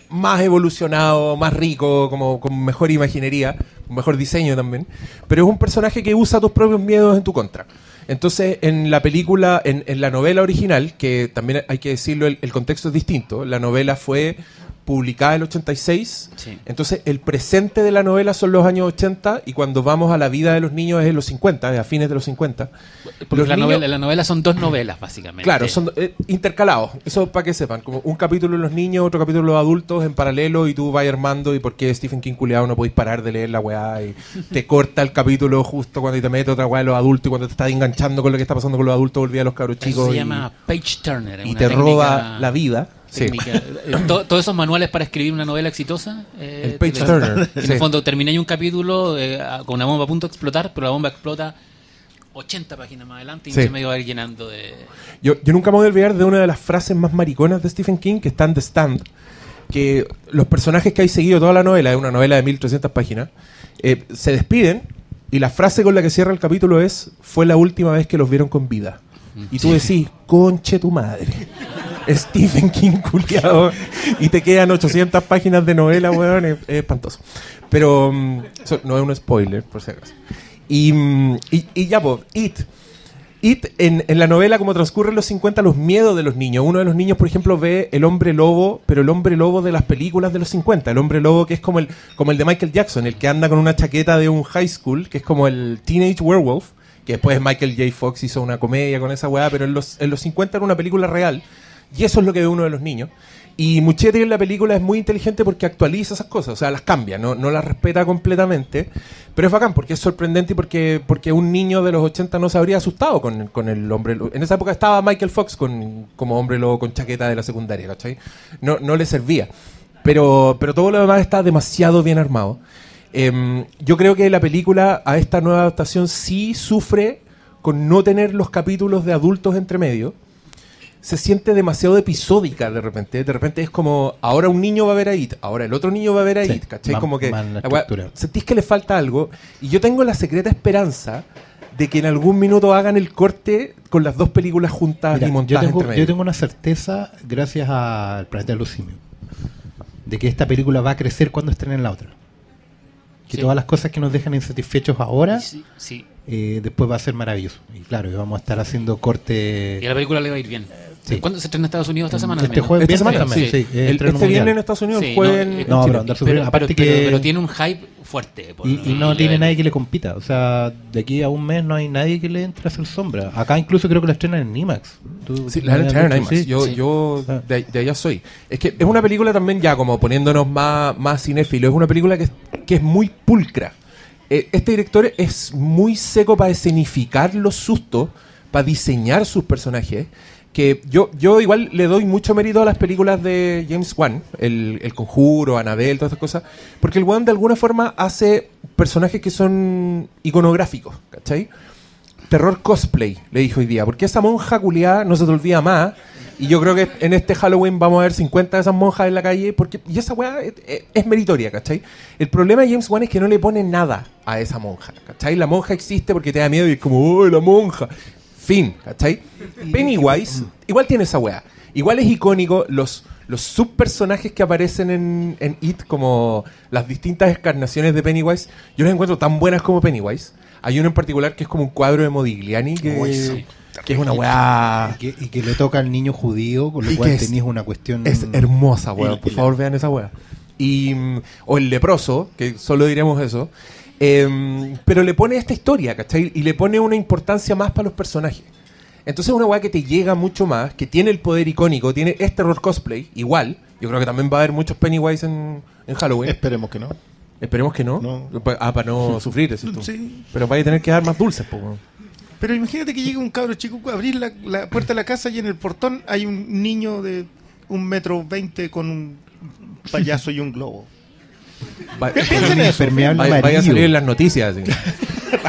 Speaker 1: más evolucionado, más rico, como con mejor imaginería, con mejor diseño también. Pero es un personaje que usa tus propios miedos en tu contra. Entonces, en la película, en, en la novela original, que también hay que decirlo, el, el contexto es distinto. La novela fue publicada en el 86.
Speaker 2: Sí.
Speaker 1: Entonces, el presente de la novela son los años 80 y cuando vamos a la vida de los niños es en los 50, es a fines de los 50.
Speaker 2: Porque
Speaker 1: Los
Speaker 2: la,
Speaker 1: niños-
Speaker 2: novela, la novela son dos novelas, básicamente.
Speaker 1: Claro, son eh, intercalados. Eso para que sepan. Como un capítulo de los niños, otro capítulo de los adultos en paralelo y tú vas armando y por qué Stephen King culiado no podéis parar de leer la weá y te corta el capítulo justo cuando te mete otra weá de los adultos y cuando te estás enganchando con lo que está pasando con los adultos volví a los cabros
Speaker 2: Eso
Speaker 1: chicos
Speaker 2: se
Speaker 1: y,
Speaker 2: llama page turner.
Speaker 1: y te
Speaker 2: técnica-
Speaker 1: roba la vida. Sí.
Speaker 2: técnica. Eh, to- todos esos manuales para escribir una novela exitosa. eh,
Speaker 1: El page turner,
Speaker 2: En
Speaker 1: sí.
Speaker 2: el fondo termináis un capítulo eh, con una bomba a punto de explotar, pero la bomba explota 80 páginas más adelante y
Speaker 1: Sí.
Speaker 2: se medio va a ir llenando de.
Speaker 1: Yo, yo nunca me voy a olvidar de una de las frases más mariconas de Stephen King, que está en The Stand, que los personajes que hay seguido toda la novela, es una novela de 1300 páginas, eh, se despiden y la frase con la que cierra el capítulo es, fue la última vez que los vieron con vida. Y tú decís, conche tu madre. Stephen King culiado. Y te quedan 800 páginas de novela, weón. Es, es espantoso. Pero mm, no es un spoiler, por si acaso. Y, mm, ya, pues, It. It, en, en la novela, como transcurre en los 50, los miedos de los niños. Uno de los niños, por ejemplo, ve el hombre lobo, pero el hombre lobo de las películas de los 50. El hombre lobo que es como el, como el de Michael Jackson, el que anda con una chaqueta de un high school, que es como el Teenage Werewolf, que después Michael J. Fox hizo una comedia con esa weá, pero en los, en los 50 era una película real. Y eso es lo que ve uno de los niños. Y Muchetti en la película es muy inteligente porque actualiza esas cosas, o sea, las cambia, no, las respeta completamente. Pero es bacán porque es sorprendente y porque, un niño de los 80 no se habría asustado con, el hombre. En esa época estaba Michael Fox como hombre lobo con chaqueta de la secundaria, ¿cachai? No, le servía. Pero, pero todo lo demás está demasiado bien armado. Em, yo creo que la película a esta nueva adaptación sí sufre con no tener los capítulos de adultos entre medio se siente demasiado episódica de repente. De repente es como, ahora un niño va a ver a It, ahora el otro niño va a ver a
Speaker 4: Sí,
Speaker 1: It, ¿cachai? como que
Speaker 4: la
Speaker 1: sentís que le falta algo. Y yo tengo la secreta esperanza de que en algún minuto hagan el corte con las dos películas juntas
Speaker 4: Mira,
Speaker 1: y
Speaker 4: yo,
Speaker 1: montadas
Speaker 4: tengo,
Speaker 1: entre medio.
Speaker 4: yo tengo una certeza, gracias al planeta de simios, de que esta película va a crecer cuando estrenen la otra. Que
Speaker 2: Sí.
Speaker 4: todas las cosas que nos dejan insatisfechos ahora,
Speaker 2: Sí, sí.
Speaker 4: eh, después va a ser maravilloso. Y claro, vamos a estar haciendo corte.
Speaker 2: Y a la película le va a ir bien.
Speaker 4: Sí.
Speaker 2: ¿Cuándo se estrena en Estados Unidos esta semana?
Speaker 4: Este jueves,
Speaker 1: Esta semana,
Speaker 4: también,
Speaker 1: sí.
Speaker 4: sí,
Speaker 1: El- este viene en Estados Unidos,
Speaker 2: Sí,
Speaker 1: jueves
Speaker 2: no,
Speaker 1: en-
Speaker 2: eh,
Speaker 4: No,
Speaker 1: Chile.
Speaker 4: pero aparte
Speaker 2: pero-
Speaker 4: que-
Speaker 2: pero tiene un hype fuerte. por-
Speaker 4: Y, y no tiene nadie que le compita. O sea, de aquí a un mes no hay nadie que le entre a hacer sombra. Acá incluso creo que la estrenan en IMAX. Tú-
Speaker 1: Sí, la van a estrenar en IMAX. Yo,
Speaker 2: Sí.
Speaker 1: yo
Speaker 4: Ah.
Speaker 1: de, de allá soy. Es que es una película también ya como poniéndonos más, más cinéfilo. Es una película que, es- que es muy pulcra. Eh, este director es muy seco para escenificar los sustos, para diseñar sus personajes. Que yo, yo igual le doy mucho mérito a las películas de James Wan, el, el Conjuro, Annabelle, todas estas cosas, porque el Wan de alguna forma hace personajes que son iconográficos, ¿cachai? terror cosplay, le dijo hoy día. Porque esa monja culiada no se te olvida más Y yo creo que en este Halloween vamos a ver 50 de esas monjas en la calle. porque Y esa weá es- es meritoria, ¿cachai? El problema de James Wan es que no le pone nada a esa monja, ¿cachai? La monja existe porque te da miedo y es como, ¡oh, la monja! Fin, ¿cachai? Pennywise igual tiene esa weá. Igual es icónico los, los subpersonajes que aparecen en, en It, como las distintas encarnaciones de Pennywise. Yo los encuentro tan buenas como Pennywise. Hay uno en particular que es como un cuadro de Modigliani que,
Speaker 3: Uy, sí.
Speaker 1: que es una weá.
Speaker 4: Y que, y que le toca al niño judío, con lo
Speaker 1: Y
Speaker 4: cual tenéis una cuestión.
Speaker 1: Es hermosa.
Speaker 4: Y-
Speaker 1: Por favor, vean esa weá. Y, mm, o el leproso, que solo diremos eso. Em, pero le pone esta historia, ¿cachai? Y le pone una importancia más para los personajes. Entonces es una weá que te llega mucho más, que tiene el poder icónico, tiene este horror cosplay, igual. Yo creo que también va a haber muchos Pennywise en, en Halloween.
Speaker 3: Esperemos que no.
Speaker 1: Esperemos que no.
Speaker 3: No.
Speaker 1: Ah, para no *laughs* sufrir, decís tú.
Speaker 3: Sí.
Speaker 1: Pero vaya a tener que dar más dulces, po, weón.
Speaker 3: Pero imagínate que llega un cabro chico a abrir la, la puerta de la casa y en el portón hay un niño de un metro veinte con un payaso y un globo.
Speaker 1: Va-
Speaker 3: eso.
Speaker 1: Vaya, vaya a salir en las noticias.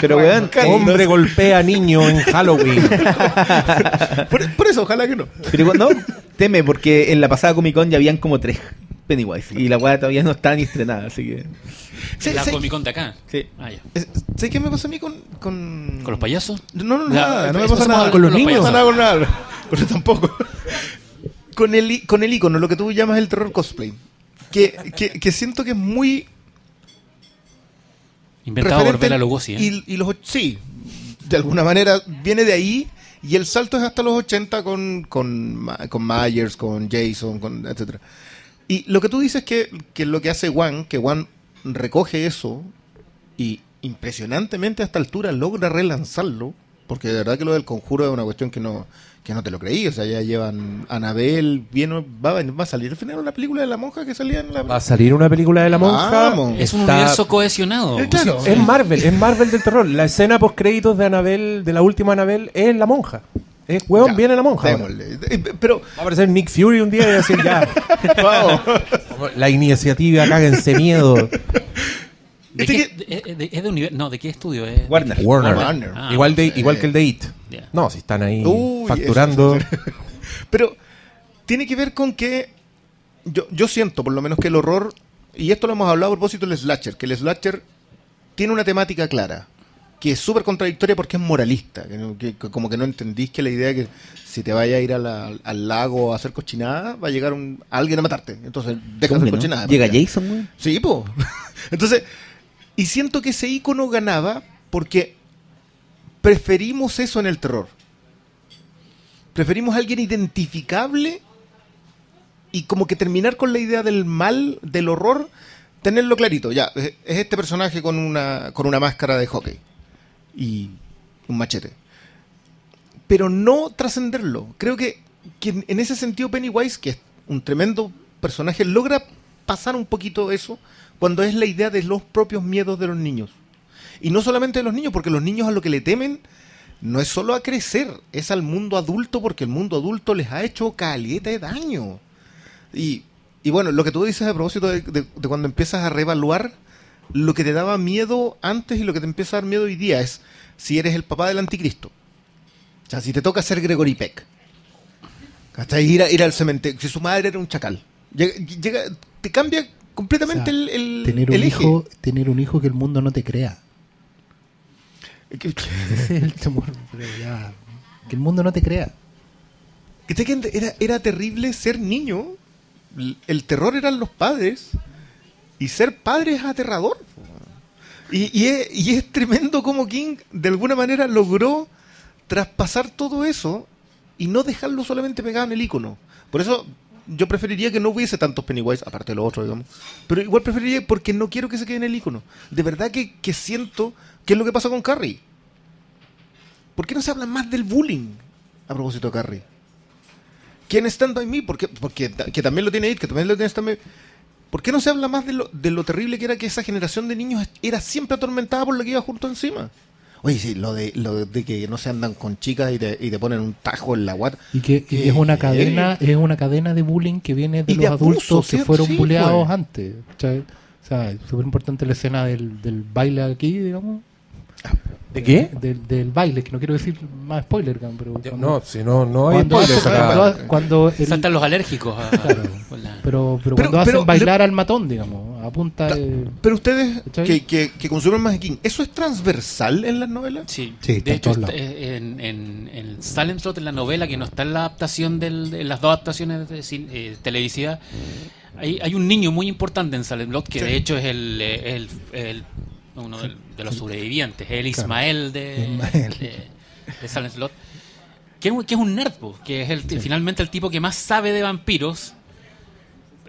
Speaker 5: Pero weón,
Speaker 1: Hombre golpea niño en Halloween. *laughs*
Speaker 3: Por, por eso, ojalá que no.
Speaker 5: pero igual, no, teme, porque en la pasada Comic Con ya habían como tres Pennywise. Y la weá todavía no está ni estrenada, así que.
Speaker 3: Sí,
Speaker 2: la
Speaker 3: sí.
Speaker 2: Comic Con de acá.
Speaker 5: Sí.
Speaker 2: Ah, ya.
Speaker 3: ¿Sabes qué me pasa a mí con. ¿Con,
Speaker 2: ¿Con los payasos?
Speaker 3: No, no, nada, no me pasa nada
Speaker 1: con los
Speaker 3: no me
Speaker 1: niños.
Speaker 3: pasa nada con nada. Pero tampoco. Con el, i- con el icono, lo que tú llamas el terror cosplay. Que, que, que siento que es muy.
Speaker 2: Inventado por Bela Lugosi. ¿eh?
Speaker 3: Y, y los, sí, de alguna manera viene de ahí. Y el salto es hasta los 80 con, con, con Myers, con Jason, con etcétera. Y lo que tú dices que, que lo que hace Juan, que Juan recoge eso y impresionantemente a esta altura logra relanzarlo, porque de verdad que lo del conjuro es una cuestión que no, que no te lo creí. O sea, ya llevan Anabel, viene, va, a- va a salir al final una película de la monja que salía en la.
Speaker 1: Va a salir una película de la monja.
Speaker 3: Vamos.
Speaker 2: Es un
Speaker 1: Está-
Speaker 2: universo cohesionado.
Speaker 3: Eh, claro.
Speaker 1: Es Marvel, es Marvel del terror. La escena post créditos de Anabel, de la última Anabel, es la monja. Es huevón,
Speaker 3: Ya,
Speaker 1: viene la monja. ahora.
Speaker 3: démosle. Eh, Pero,
Speaker 1: Va a aparecer Nick Fury un día y decir ya. *laughs*
Speaker 3: vamos.
Speaker 1: La iniciativa, cáguense miedo.
Speaker 2: ¿De
Speaker 3: Este
Speaker 2: qué, de- de- ¿Es de universo? No, ¿de qué estudio es?
Speaker 5: Warner.
Speaker 1: Warner.
Speaker 3: Warner.
Speaker 2: Ah,
Speaker 1: igual, de, igual que el de It. No, si están ahí
Speaker 3: Uy,
Speaker 1: facturando.
Speaker 3: eso, eso, eso. Pero tiene que ver con que yo, yo siento, por lo menos, que el horror, y esto lo hemos hablado a propósito del slasher, que el slasher tiene una temática clara, que es súper contradictoria porque es moralista, que, no- que- que como que no entendís que la idea que si te vayas a ir a la- al lago a hacer cochinada, va a llegar un, alguien a matarte. Entonces, deja de
Speaker 5: ¿Cómo
Speaker 3: hacer
Speaker 5: no?
Speaker 3: cochinada.
Speaker 5: Llega
Speaker 3: porque-
Speaker 5: Jason, weón.
Speaker 3: Sí, po. *laughs* Entonces, y siento que ese icono ganaba porque preferimos eso en el terror. Preferimos a alguien identificable y como que terminar con la idea del mal, del horror, tenerlo clarito. Ya, es es este personaje con una, con una máscara de hockey y un machete. Pero no trascenderlo. Creo que, que en ese sentido Pennywise, que es un tremendo personaje, logra pasar un poquito eso cuando es la idea de los propios miedos de los niños. Y no solamente de los niños, porque los niños a lo que le temen no es solo a crecer, es al mundo adulto, porque el mundo adulto les ha hecho caleta de daño. Y, y bueno, lo que tú dices a propósito de, de- de cuando empiezas a reevaluar lo que te daba miedo antes y lo que te empieza a dar miedo hoy día es si eres el papá del anticristo. O sea, si te toca ser Gregory Peck. Hasta ir, a- ir al cementerio. Si su madre era un chacal. Llega, llega- te cambia completamente
Speaker 4: O sea,
Speaker 3: el, el,
Speaker 4: tener un
Speaker 3: el eje.
Speaker 4: hijo, tener un hijo que el mundo no te crea. *laughs* Ese es el temor. ya, que el mundo no te crea.
Speaker 3: era, era terrible ser niño. El terror eran los padres. Y ser padre es aterrador. Y, y es, y es tremendo como King de alguna manera logró traspasar todo eso y no dejarlo solamente pegado en el icono. Por eso yo preferiría que no hubiese tantos Pennywise, aparte de los otros, digamos. Pero igual preferiría porque no quiero que se quede en el icono. De verdad que, que siento que es lo que pasa con Carrie. ¿Por qué no se habla más del bullying a propósito de Carrie? ¿Quién Stand By Me? Porque, porque ta- que también lo tiene It, que también lo tiene Stand By ¿Por qué no se habla más de lo, de lo terrible que era que esa generación de niños era siempre atormentada por lo que iba justo encima? Oye, sí, lo de, lo de que no se andan con chicas y te, y te ponen un tajo en la guata.
Speaker 4: Y que, y es una cadena, es una cadena de bullying que viene de los
Speaker 3: de abuso,
Speaker 4: adultos que fueron
Speaker 3: Sí,
Speaker 4: bulleados
Speaker 3: pues.
Speaker 4: antes. O sea, súper importante la escena del, del baile aquí, digamos.
Speaker 1: ¿De qué?
Speaker 4: Del, del baile, que no quiero decir más spoiler, pero. cuando-
Speaker 1: No, si no, no hay
Speaker 4: cuando,
Speaker 1: spoilers
Speaker 4: hace-
Speaker 1: acá.
Speaker 4: cuando, cuando el-
Speaker 2: Saltan los alérgicos. a-
Speaker 4: Claro.
Speaker 2: con la-
Speaker 4: pero, pero,
Speaker 3: Pero-
Speaker 4: cuando
Speaker 3: pero
Speaker 4: hacen bailar al matón, digamos, a punta de.
Speaker 3: Pero ustedes que, que, que consumen más de King, ¿eso es transversal en las novelas?
Speaker 2: Sí, de hecho, está-
Speaker 4: lados.
Speaker 2: eh, en, en, en Salem Slot, en la novela, que no está en la adaptación del, en las dos adaptaciones de eh, televisivas, hay, hay un niño muy importante en Salem Slot que
Speaker 3: Sí.
Speaker 2: de hecho es el, eh, el, el- uno del- de los sobrevivientes, el Ismael de,
Speaker 4: Ismael.
Speaker 2: de, de Salem Slot, que, es un- que es un nerd, que es el, finalmente el tipo que más sabe de vampiros.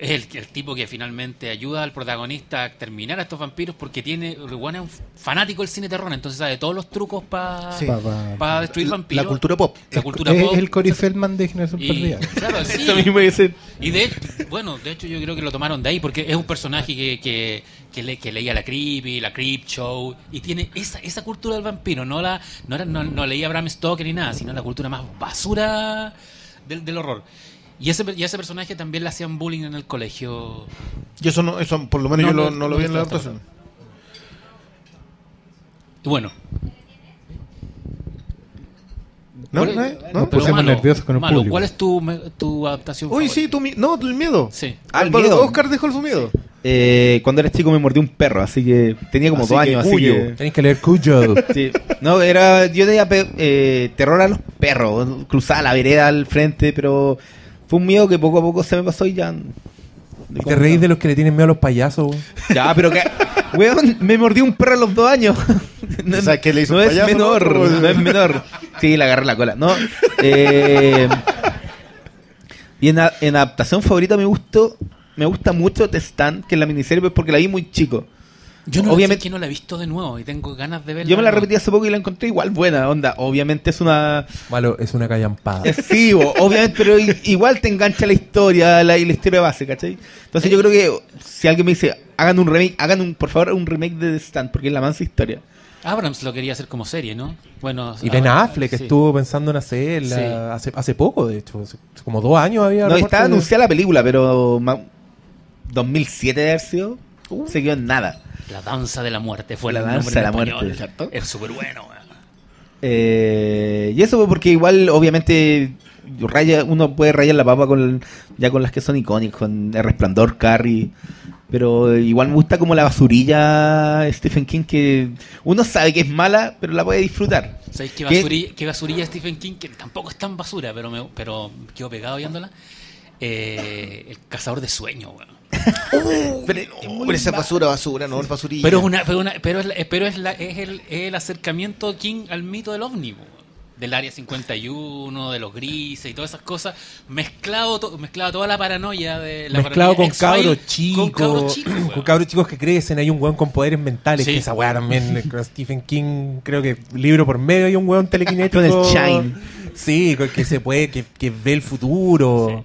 Speaker 2: Es el, el tipo que finalmente ayuda al protagonista a terminar a estos vampiros porque tiene, weón es un fanático del cine terror, entonces sabe todos los trucos para
Speaker 3: Sí.
Speaker 4: Pa- pa-
Speaker 2: destruir vampiros.
Speaker 3: La cultura pop.
Speaker 2: La cultura
Speaker 4: es
Speaker 2: pop.
Speaker 4: el Cory Feldman de Generación
Speaker 2: Y,
Speaker 4: Perdida.
Speaker 2: claro, *laughs* sí.
Speaker 5: Eso mismo dice.
Speaker 2: Y de bueno, de hecho yo creo que lo tomaron de ahí porque es un personaje que, que, que, le- que leía la Creepy, la Creep Show y tiene esa, esa cultura del vampiro, no la no, era, no, no leía Bram Stoker ni nada, sino la cultura más basura del, del horror. Y ese, y ese personaje también le hacían bullying en el colegio.
Speaker 3: Y eso, no, eso por lo menos
Speaker 2: No,
Speaker 3: yo lo-
Speaker 2: no,
Speaker 3: no, lo vi en la adaptación.
Speaker 2: Y bueno,
Speaker 3: ¿No?
Speaker 2: ¿Cuál
Speaker 3: ¿No? ¿No?
Speaker 2: Pero
Speaker 4: pusimos nerviosos con el
Speaker 2: Malo. ¿cuál es tu, tu adaptación
Speaker 3: Uy,
Speaker 2: favorita?
Speaker 3: sí, tu no, el miedo.
Speaker 2: Sí.
Speaker 5: Ah, el
Speaker 3: Bueno,
Speaker 5: miedo.
Speaker 3: Oscar dejó su miedo.
Speaker 5: Eh, cuando era chico me mordió un perro, así que tenía como
Speaker 3: Así
Speaker 5: dos
Speaker 3: que
Speaker 5: años. Así que,
Speaker 1: Tenéis que leer Cuyo. *laughs*
Speaker 5: sí. No, era. Yo tenía eh, terror a los perros. Cruzaba la vereda al frente, pero fue un miedo que poco a poco se me pasó y ya.
Speaker 1: Y te reís de los que le tienen miedo a los payasos. güey.
Speaker 5: Ya, pero que. *laughs* Weón, me mordió un perro a los dos años. *laughs* No,
Speaker 3: O sea, ¿qué le hizo
Speaker 5: no
Speaker 3: un
Speaker 5: es menor,
Speaker 3: no?
Speaker 5: no? es menor. Sí, le agarré la cola. No. Eh, y en adaptación favorita me gustó. Me gusta mucho The Stand, que es la miniserie, pues porque la vi muy chico.
Speaker 2: Yo no,
Speaker 5: Obviamente-
Speaker 2: que no la he visto de nuevo y tengo ganas de verla.
Speaker 5: Yo me la repetí hace poco y la encontré igual buena, onda. Obviamente es una.
Speaker 1: Malo, es una callampada.
Speaker 5: Es sí, obviamente, pero igual te engancha la historia la, y la historia base, ¿cachai? Entonces yo creo que si alguien me dice, hagan un remake, hagan un, por favor un remake de The Stand, porque es la mansa historia.
Speaker 2: Abrams lo quería hacer como serie, ¿no? Bueno,
Speaker 1: Y Ben Affleck
Speaker 2: sí.
Speaker 1: estuvo pensando en hacerla
Speaker 2: Sí.
Speaker 1: hace, hace poco, de hecho. hace como dos años había.
Speaker 5: No, estaba
Speaker 1: de-
Speaker 5: anunciada la película, pero ma- 2007 de haber sido, se quedó en nada.
Speaker 2: La danza de la muerte fue
Speaker 5: La
Speaker 2: el
Speaker 5: danza de la
Speaker 2: español.
Speaker 5: muerte, ¿cierto?
Speaker 2: Es súper bueno.
Speaker 5: Eh, y eso porque igual, obviamente, raya, uno puede rayar la papa con ya con las que son icónicas, con El Resplandor, Carrie. Pero igual me gusta como la basurilla Stephen King, que uno sabe que es mala, pero la puede disfrutar.
Speaker 2: ¿Sabéis qué basurilla, qué basurilla Stephen King? Que tampoco es tan basura, pero me pero quedo pegado viéndola. Eh, el cazador de sueños, weón. *laughs*
Speaker 3: Pero, hombre, esa basura, basura, no, es basurilla.
Speaker 2: Pero es una, pero una, pero es, la- pero es, la- es el, es el acercamiento King al mito del ovni, weón. del área 51, de los grises y todas esas cosas, mezclado, to- mezclado toda la paranoia de la
Speaker 1: Mezclado con
Speaker 2: paranoia
Speaker 1: cabros
Speaker 2: X-Files,
Speaker 1: chicos,
Speaker 2: con cabros chicos,
Speaker 1: con cabros chicos que crecen, hay un weón con poderes mentales,
Speaker 2: Sí.
Speaker 1: que esa weá también, *laughs* Stephen King, creo que libro por medio hay un weón telequinético.
Speaker 5: Con el Shine.
Speaker 1: Sí, con que se puede, que, que ve el futuro.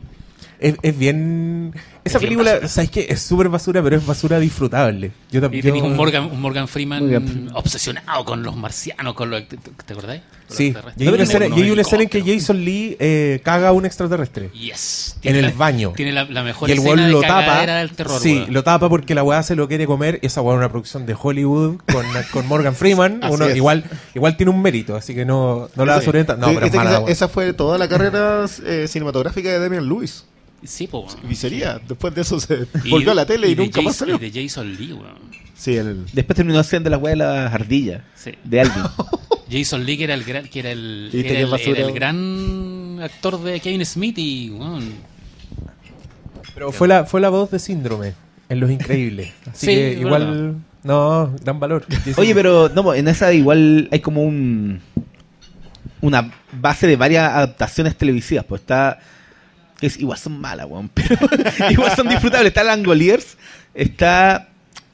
Speaker 1: Es, es bien... Esa película,
Speaker 2: basura.
Speaker 1: ¿sabes qué? Es súper basura, pero es basura disfrutable. Yo
Speaker 2: Y
Speaker 1: también...
Speaker 2: tenéis un Morgan, un Morgan Freeman
Speaker 5: Morgan.
Speaker 2: obsesionado con los marcianos, con los... ¿Te, te acordáis?
Speaker 1: Sí, y hay una escena,
Speaker 2: unos
Speaker 1: y hay una escena en que. Jason Lee eh, caga a un extraterrestre.
Speaker 2: Yes.
Speaker 1: En el
Speaker 2: la-
Speaker 1: baño.
Speaker 2: Tiene la, la mejor
Speaker 1: Y el
Speaker 2: escena de
Speaker 1: lo tapa.
Speaker 2: del terror,
Speaker 1: sí,
Speaker 2: weón.
Speaker 1: lo tapa porque la weá se lo quiere comer. Y esa weá es una producción de Hollywood con, *laughs* con Morgan Freeman. Uno, igual, igual tiene un mérito, así que no, no la
Speaker 3: Sí.
Speaker 1: sobreenta. No,
Speaker 3: Sí,
Speaker 1: pero es mala,
Speaker 3: esa,
Speaker 1: weá.
Speaker 3: esa fue toda la carrera eh, cinematográfica de Damian Lewis.
Speaker 2: Sí, po, weón.
Speaker 3: Y sería. Después de eso se *laughs*
Speaker 2: Y-
Speaker 3: volvió a la tele y,
Speaker 2: de
Speaker 3: nunca más salió.
Speaker 2: Y de Jason Lee, weón.
Speaker 3: Sí, el,
Speaker 5: Después terminó haciendo la weá de las ardillas.
Speaker 2: Sí.
Speaker 5: De Alvin. *laughs*
Speaker 2: Jason Lee que era el gran, que era el,
Speaker 3: Y
Speaker 2: era el, era el gran actor de Kevin Smith y weón,
Speaker 1: Pero fue la, fue la voz de Síndrome en Los Increíbles. *laughs* Así
Speaker 2: Sí,
Speaker 1: que igual. No, gran valor.
Speaker 5: Oye, pero no, en esa igual hay como un una base de varias adaptaciones televisivas, pues está es, igual son malas, weón, pero *laughs* igual son disfrutables. Está Langoliers, está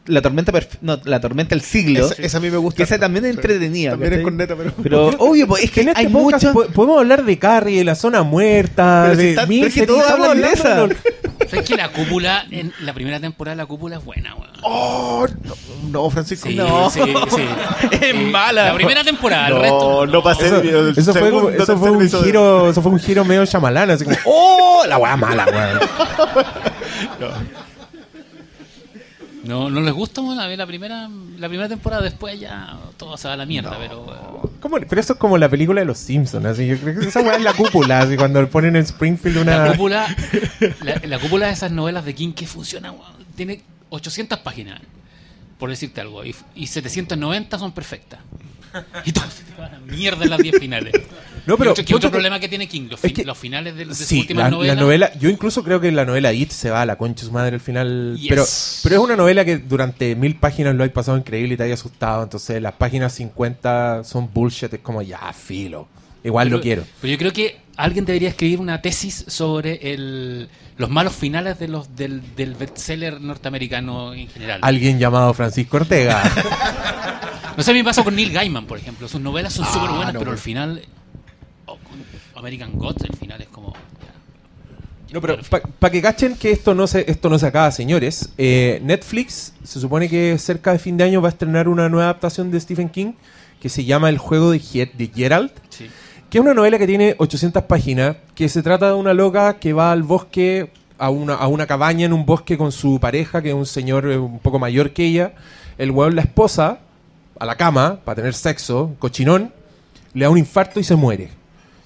Speaker 5: la tormenta no, la tormenta del siglo.
Speaker 3: esa, esa a mí me gusta.
Speaker 5: que esa también es entretenida.
Speaker 3: También es
Speaker 5: ¿cachai?
Speaker 3: con neta, pero.
Speaker 5: Pero *laughs* obvio, pues, es que
Speaker 1: en este
Speaker 5: hay
Speaker 1: podcast
Speaker 5: mucho.
Speaker 1: po- podemos hablar de Carrie, de la zona muerta,
Speaker 3: Pero si
Speaker 1: de
Speaker 3: está-
Speaker 5: pero es que todos hablan de esa. *laughs*
Speaker 2: ¿Sabes que la cúpula, en la primera temporada la cúpula es buena, weón?
Speaker 3: Oh, no, no, Francisco.
Speaker 2: Sí,
Speaker 3: no.
Speaker 2: sí, sí. *laughs*
Speaker 5: Es mala.
Speaker 2: La primera temporada, el
Speaker 3: No,
Speaker 2: resto.
Speaker 3: no pasé.
Speaker 1: Eso,
Speaker 3: el
Speaker 1: eso fue, como-
Speaker 3: segundo,
Speaker 1: eso fue
Speaker 3: tercer
Speaker 1: un
Speaker 3: episodio.
Speaker 1: giro, eso fue un giro medio chamalán, así como, ¡oh! La weá mala, weón.
Speaker 2: No, No, no les gusta bueno, a ver, la primera la primera temporada, después ya todo se va a la mierda, pero...
Speaker 1: ¿Cómo? Pero eso es como la película de los Simpsons, así. Yo creo que esa weá es la cúpula, así cuando le ponen en Springfield
Speaker 2: La
Speaker 1: una.
Speaker 2: cúpula, la, la cúpula de esas novelas de King que funciona, weón, tiene 800 páginas, por decirte algo, y, y 790 son perfectas. Y todo se te va a la mierda en las 10 finales.
Speaker 1: No, pero-
Speaker 2: ¿Qué otro, problema que tiene King? Los,
Speaker 1: es
Speaker 2: fin-
Speaker 1: que-
Speaker 2: los finales de, de sus últimas
Speaker 1: la,
Speaker 2: novelas.
Speaker 1: la novela, yo incluso creo que la novela It se va a la concha de su madre al final,
Speaker 2: Yes.
Speaker 1: pero, pero es una novela que durante mil páginas lo hay pasado increíble y te haya asustado, entonces las páginas 50 son bullshit, es como ya, filo, igual
Speaker 2: Pero-
Speaker 1: lo quiero.
Speaker 2: Pero yo creo que alguien debería escribir una tesis sobre el, los malos finales de los del, del bestseller norteamericano en general.
Speaker 1: Alguien llamado Francisco Ortega. *laughs*
Speaker 2: No sé, a mí me pasa con Neil Gaiman, por ejemplo. Sus novelas son
Speaker 1: Ah,
Speaker 2: súper buenas,
Speaker 1: no,
Speaker 2: pero el final... o con American Gods, el final es como... ya.
Speaker 1: No, pero para que cachen que esto no se, esto no se acaba, señores, eh, Netflix se supone que cerca de fin de año va a estrenar una nueva adaptación de Stephen King que se llama El juego de, de Gerald,
Speaker 2: Sí.
Speaker 1: que es una novela que tiene 800 páginas, que se trata de una loca que va al bosque, a una, a una cabaña en un bosque con su pareja, que es un señor eh, un poco mayor que ella. El hueón la esposa a la cama para tener sexo, cochinón, le da un infarto y se muere.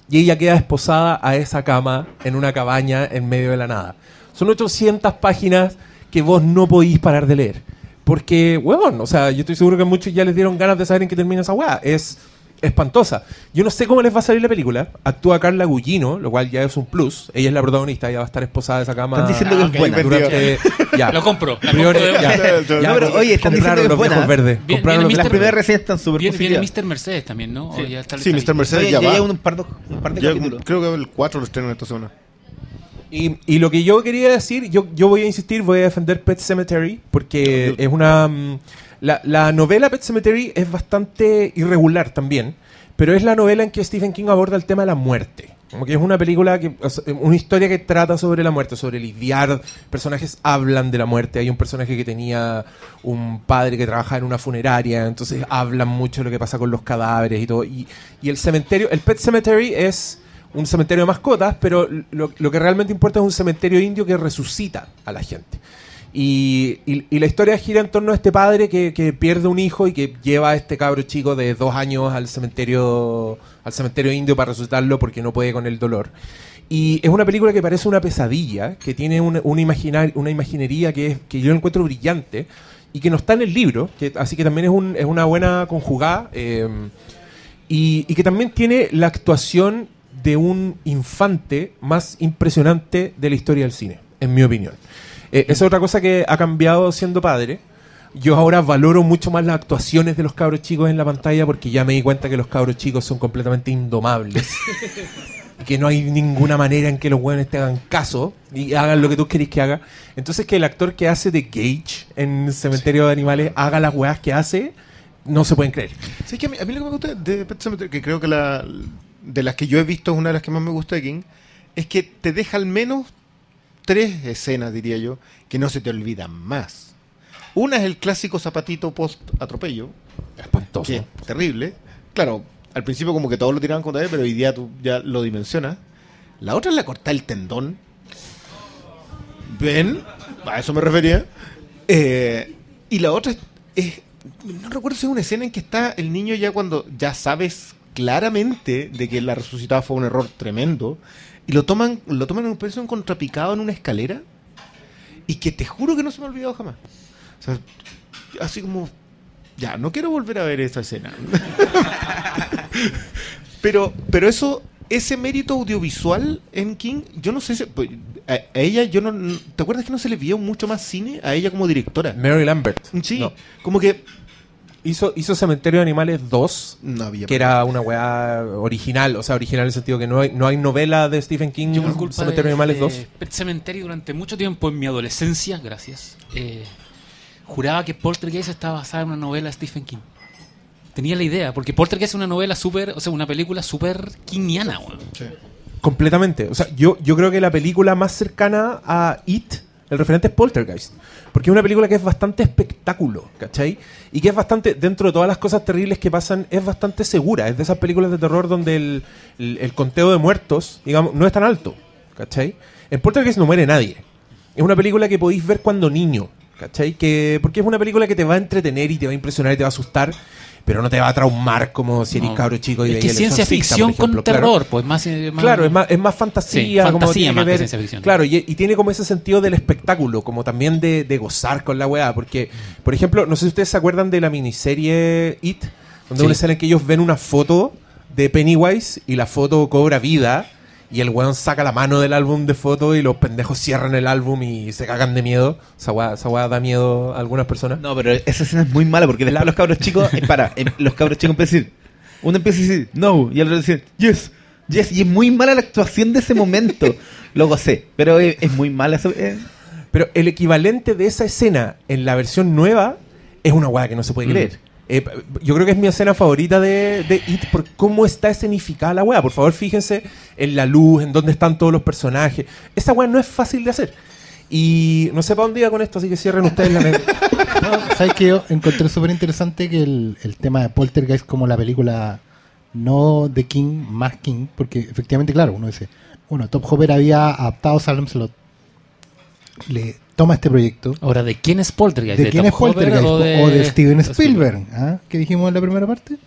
Speaker 1: Y ella queda esposada a esa cama en una cabaña en medio de la nada. Son 800 páginas que vos no podís parar de leer. Porque, huevón, o sea, yo estoy seguro que muchos ya les dieron ganas de saber en qué termina esa weá. Es espantosa. Yo no sé cómo les va a salir la película. Actúa Carla Gugino, lo cual ya es un plus. Ella es la protagonista, ella va a estar esposada a esa cama.
Speaker 5: Están diciendo que
Speaker 3: Ah,
Speaker 5: es
Speaker 3: ok,
Speaker 5: buena.
Speaker 1: durante- ya.
Speaker 2: Lo compro. La compro de-
Speaker 1: ya, ya,
Speaker 5: No, pero, oye, están
Speaker 1: compraron
Speaker 5: diciendo que es
Speaker 1: los
Speaker 5: buena.
Speaker 1: viejos verdes.
Speaker 2: Bien,
Speaker 1: Compraron los-
Speaker 5: Las
Speaker 2: Mr.
Speaker 5: primeras reseñas están súper
Speaker 2: Viene. Mr. Mercedes también, ¿no? Ya está-
Speaker 3: Sí,
Speaker 2: está
Speaker 3: Mr. Mercedes ya
Speaker 5: ya
Speaker 3: va.
Speaker 5: lleva un par, de- un par de
Speaker 3: Ya,
Speaker 5: capítulos.
Speaker 3: creo que el 4 lo estreno esta semana.
Speaker 1: Y, y lo que yo quería decir, yo, yo voy a insistir, voy a defender Pet Cemetery, porque es una... mm, La, la novela Pet Cemetery es bastante irregular también, pero es la novela en que Stephen King aborda el tema de la muerte. Como que es una película, que, una historia que trata sobre la muerte, sobre lidiar. Personajes hablan de la muerte. Hay un personaje que tenía un padre que trabajaba en una funeraria, entonces hablan mucho de lo que pasa con los cadáveres y todo. Y, el cementerio, el Pet Cemetery es un cementerio de mascotas, pero lo que realmente importa es un cementerio indio que resucita a la gente. Y, la historia gira en torno a este padre que, pierde un hijo y que lleva a este cabro chico de dos años al cementerio, al cementerio indio para resucitarlo porque no puede con el dolor. Y es una película que parece una pesadilla, que tiene una, una, imaginar- una imaginería que, es, que yo encuentro brillante y que no está en el libro, que, así que también es, un- es una buena conjugada. eh, y que también tiene la actuación de un infante más impresionante de la historia del cine, en mi opinión. Eh, esa es otra cosa que ha cambiado siendo padre. Yo ahora valoro mucho más las actuaciones de los cabros chicos en la pantalla porque ya me di cuenta que los cabros chicos son completamente indomables. *laughs* y que no hay ninguna manera en que los buenos te hagan caso y hagan lo que tú querés que haga. Entonces que el actor que hace de Gage en Cementerio de Animales haga las weas que hace, no se pueden creer.
Speaker 3: Sí, que a mí, a mí lo que me gusta de Pet que creo que la, de las que yo he visto es una de las que más me gusta de King, es que te deja al menos tres escenas, diría yo, que no se te olvidan más. Una es el clásico zapatito post atropello,
Speaker 1: Espantoso.
Speaker 3: que es terrible. Claro, al principio como que todos lo tiraban contra él, pero hoy día tú ya lo dimensionas. La otra es la cortar el tendón. ¿Ven? A eso me refería. Eh, y la otra es, es- No recuerdo si es una escena en que está el niño ya cuando ya sabes claramente de que la resucitada fue un error tremendo. Y lo toman, lo toman en un peso contrapicado en una escalera. Y que te juro que no se me ha olvidado jamás. O sea, así como. Ya, no quiero volver a ver esa escena. *laughs* pero, pero eso, ese mérito audiovisual en King, yo no sé si. pues, A, a ella, yo no. ¿Te acuerdas que no se le vio mucho más cine a ella como directora?
Speaker 1: Mary Lambert.
Speaker 3: Sí,
Speaker 1: No.
Speaker 3: como que.
Speaker 1: Hizo, hizo Cementerio de Animales 2,
Speaker 3: No había.
Speaker 1: que era una weá original, o sea, original en el sentido que no hay, no hay novela de Stephen King,
Speaker 2: Yo por culpa
Speaker 1: Cementerio de,
Speaker 2: de,
Speaker 1: Animales
Speaker 2: de
Speaker 1: 2.
Speaker 2: Pet Cemetery durante mucho tiempo en mi adolescencia, gracias, eh, juraba que Poltergeist estaba basada en una novela de Stephen King. Tenía la idea, porque Poltergeist es una novela súper, o sea, una película súper kingiana, weón.
Speaker 1: Completamente. O sea, yo, yo creo que la película más cercana a It, el referente es Poltergeist. Porque es una película que es bastante espectáculo, ¿cachai? Y que es bastante, dentro de todas las cosas terribles que pasan, es bastante segura. Es de esas películas de terror donde el, conteo de muertos, digamos, no es tan alto, ¿cachai? En Poltergeist no muere nadie. Es una película que podéis ver cuando niño. ¿cachai? Que, porque es una película que te va a entretener y te va a impresionar y te va a asustar, pero no te va a traumar como si eres
Speaker 2: No.
Speaker 1: cabro chico y
Speaker 2: es que ciencia ficción con
Speaker 1: claro.
Speaker 2: terror, pues más, más-
Speaker 1: Claro, es más, es más fantasía.
Speaker 2: Sí,
Speaker 1: como
Speaker 2: fantasía
Speaker 1: tiene
Speaker 2: más que
Speaker 1: ver-
Speaker 2: ciencia ficción.
Speaker 1: Claro, y, y tiene como ese sentido del espectáculo, como también de, de gozar con la weá. Porque, por ejemplo, no sé si ustedes se acuerdan de la miniserie It, donde
Speaker 2: Sí.
Speaker 1: una escena en que ellos ven una foto de Pennywise y la foto cobra vida. Y el weón saca la mano del álbum de fotos y los pendejos cierran el álbum y se cagan de miedo. Esa weá, esa weá da miedo a algunas personas.
Speaker 5: No, pero esa escena es muy mala porque después los cabros chicos, eh, para, eh, los cabros chicos empiezan a decir, uno empieza a decir no y el otro dice yes, yes, y es muy mala la actuación de ese momento. Lo gocé, pero es, es muy mala. eso, eh.
Speaker 1: Pero el equivalente de esa escena en la versión nueva es una weá que no se puede
Speaker 2: Mm.
Speaker 1: creer. Eh, yo creo que es mi escena favorita de, It por cómo está escenificada la weá. Por favor, fíjense en la luz, en dónde están todos los personajes. Esa weá no es fácil de hacer. Y no sé para dónde iba con esto, así que cierren ustedes la mente. *laughs*
Speaker 4: No, ¿Sabes que Yo encontré súper interesante que el, tema de Poltergeist como la película no de King, más King, porque efectivamente, claro, uno dice, bueno, Top Hopper había adaptado Salem Slot, toma este proyecto,
Speaker 2: Ahora, ¿de quién es Poltergeist?
Speaker 4: ¿de quién
Speaker 2: Tom
Speaker 4: es Poltergeist? O de, Steven Spielberg, ¿ah? que dijimos en la primera parte.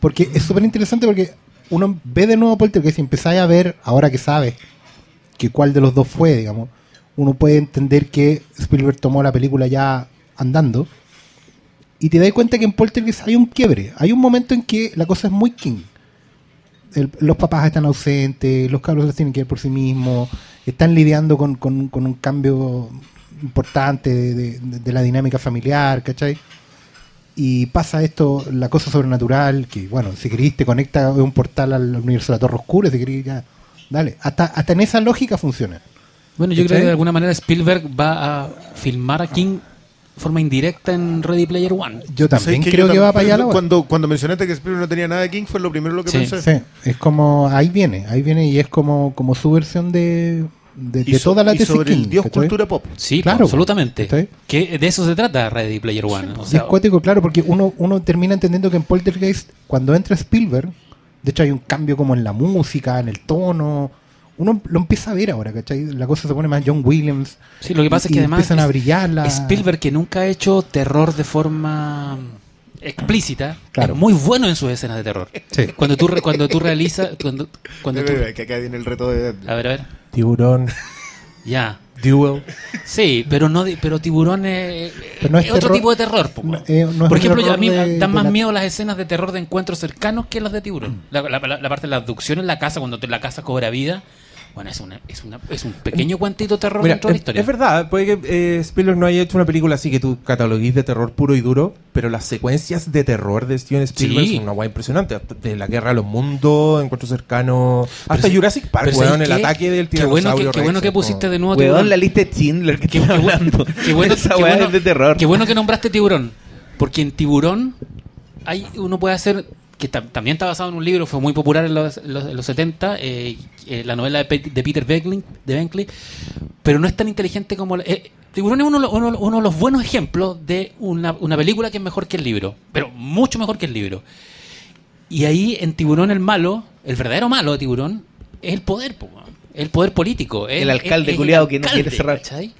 Speaker 4: Porque es súper interesante porque uno ve de nuevo Poltergeist y empezáis a ver, ahora que sabes que cuál de los dos fue, digamos, uno puede entender que Spielberg tomó la película ya andando y te das cuenta que en Poltergeist hay un quiebre, hay un momento en que la cosa es muy King. El- los papás están ausentes, los cabros los tienen que ver por sí mismos, están lidiando con, con- con un cambio importante de, de- de la dinámica familiar, ¿cachai? Y pasa esto, la cosa sobrenatural, que bueno, si queréis te conecta un portal al universo de la Torre Oscura, si queréis ya, dale, hasta, hasta en esa lógica funciona.
Speaker 2: Bueno, yo creo que de alguna manera Spielberg va a filmar a King de forma indirecta en Ready Player One.
Speaker 4: Yo también
Speaker 3: ¿Sabes
Speaker 4: creo
Speaker 3: yo
Speaker 4: que va para allá la.
Speaker 3: Cuando, cuando mencionaste que Spielberg no tenía nada de King, fue lo primero lo que
Speaker 2: Sí.
Speaker 3: pensé.
Speaker 4: Sí, es como, ahí viene, ahí viene y es como, como su versión de, de,
Speaker 3: Y
Speaker 4: de
Speaker 3: so-
Speaker 4: toda la tesis
Speaker 3: sobre
Speaker 4: King,
Speaker 3: el dios
Speaker 4: ¿cachai?
Speaker 3: cultura pop.
Speaker 2: Sí,
Speaker 4: Claro,
Speaker 2: absolutamente.
Speaker 4: ¿cachai?
Speaker 2: Que de eso se trata Ready Player One. O sea,
Speaker 4: es cuático, claro, porque uno, uno termina entendiendo que en Poltergeist, cuando entra Spielberg, de hecho hay un cambio como en la música, en el tono, uno lo empieza a ver ahora, ¿cachai? La cosa se pone más John Williams.
Speaker 2: sí, lo que pasa
Speaker 4: y-
Speaker 2: es que además
Speaker 4: empiezan a brillar la...
Speaker 2: Spielberg que nunca ha hecho terror de forma explícita,
Speaker 4: Claro.
Speaker 2: es muy bueno en sus escenas de terror.
Speaker 4: Sí.
Speaker 2: Cuando tú re- cuando tú realizas cuando cuando tú,
Speaker 3: Que acá viene el reto de...
Speaker 2: a ver, a ver.
Speaker 1: Tiburón,
Speaker 2: Ya.
Speaker 1: Duel.
Speaker 2: Sí, pero no pero tiburón es,
Speaker 4: Pero no es
Speaker 2: es otro tipo de terror. po.
Speaker 4: no, eh, no
Speaker 2: Por ejemplo, a mí
Speaker 4: de-
Speaker 2: dan más
Speaker 4: la-
Speaker 2: miedo las escenas de terror de encuentros cercanos que las de tiburón. La, la- la- la parte de la abducción en la casa, cuando te- la casa cobra vida. Bueno, es, una, es, una, es un pequeño cuantito de terror
Speaker 1: Mira,
Speaker 2: dentro de la
Speaker 1: es,
Speaker 2: historia.
Speaker 1: es verdad, puede que eh, Spielberg no haya hecho una película así que tú cataloguís de terror puro y duro, pero las secuencias de terror de Steven Spielberg
Speaker 2: Sí.
Speaker 1: son una guay impresionante. De la guerra de los mundos, encuentros cercanos. Hasta Jurassic Park, weón,
Speaker 2: ¿sabes
Speaker 1: el
Speaker 2: qué?
Speaker 1: ataque del
Speaker 2: Qué bueno que,
Speaker 1: tiranosaurio
Speaker 2: qué bueno que pusiste de nuevo
Speaker 5: Weón,
Speaker 2: tiburón.
Speaker 5: la lista de Schindler que
Speaker 2: Qué,
Speaker 5: estoy hablando.
Speaker 2: qué bueno- *laughs*
Speaker 5: Esa
Speaker 2: qué bueno-
Speaker 5: es de terror.
Speaker 2: Qué bueno que nombraste tiburón. Porque en tiburón hay, uno puede hacer, que tam- también está basado en un libro, fue muy popular en los, en los- en los 70, eh, eh, la novela de, Pe- de Peter Beckley, de pero no es tan inteligente como... la- eh, tiburón es uno, de los- uno- uno de los buenos ejemplos de una, una película que es mejor que el libro, pero mucho mejor que el libro. Y ahí en Tiburón el malo, el verdadero malo de Tiburón, es el poder, el poder político.
Speaker 5: El alcalde
Speaker 2: el
Speaker 5: que no quiere cerrar.
Speaker 2: ¿cachai?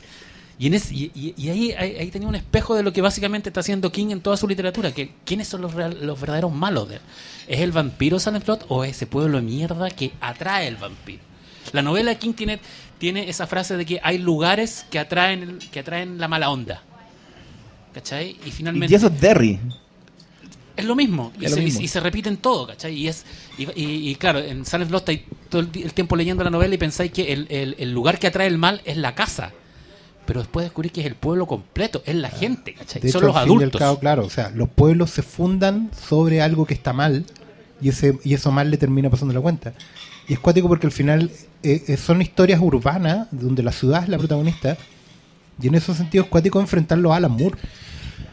Speaker 2: Y, en ese- y, y- y ahí, ahí, ahí tenía un espejo de lo que básicamente está haciendo King en toda su literatura. Que, ¿Quiénes son los, real- los verdaderos malos? De, ¿Es el vampiro Silent Plot o ese pueblo de mierda que atrae el vampiro? La novela de King tiene, tiene esa frase de que hay lugares que atraen, que atraen la mala onda. ¿Cachai? Y
Speaker 5: Y
Speaker 2: finalmente...
Speaker 5: eso es Derry.
Speaker 2: Es lo mismo. Y,
Speaker 5: Es lo
Speaker 2: se,
Speaker 5: mismo.
Speaker 2: y se repite en todo, ¿cachai? Y, es, y, y- y claro, en Silent Blood estáis todo el tiempo leyendo la novela y pensáis que el, el- el lugar que atrae el mal es la casa. Pero después descubrí que es el pueblo completo, es la gente, ¿cachai? Son los adultos.
Speaker 4: cabo, claro, o sea, los pueblos se fundan sobre algo que está mal y ese y eso mal le termina pasando la cuenta. Y es cuático porque al final eh, eh, son historias urbanas donde la ciudad es la protagonista y en esos sentidos es cuático enfrentarlo a Alan Moore.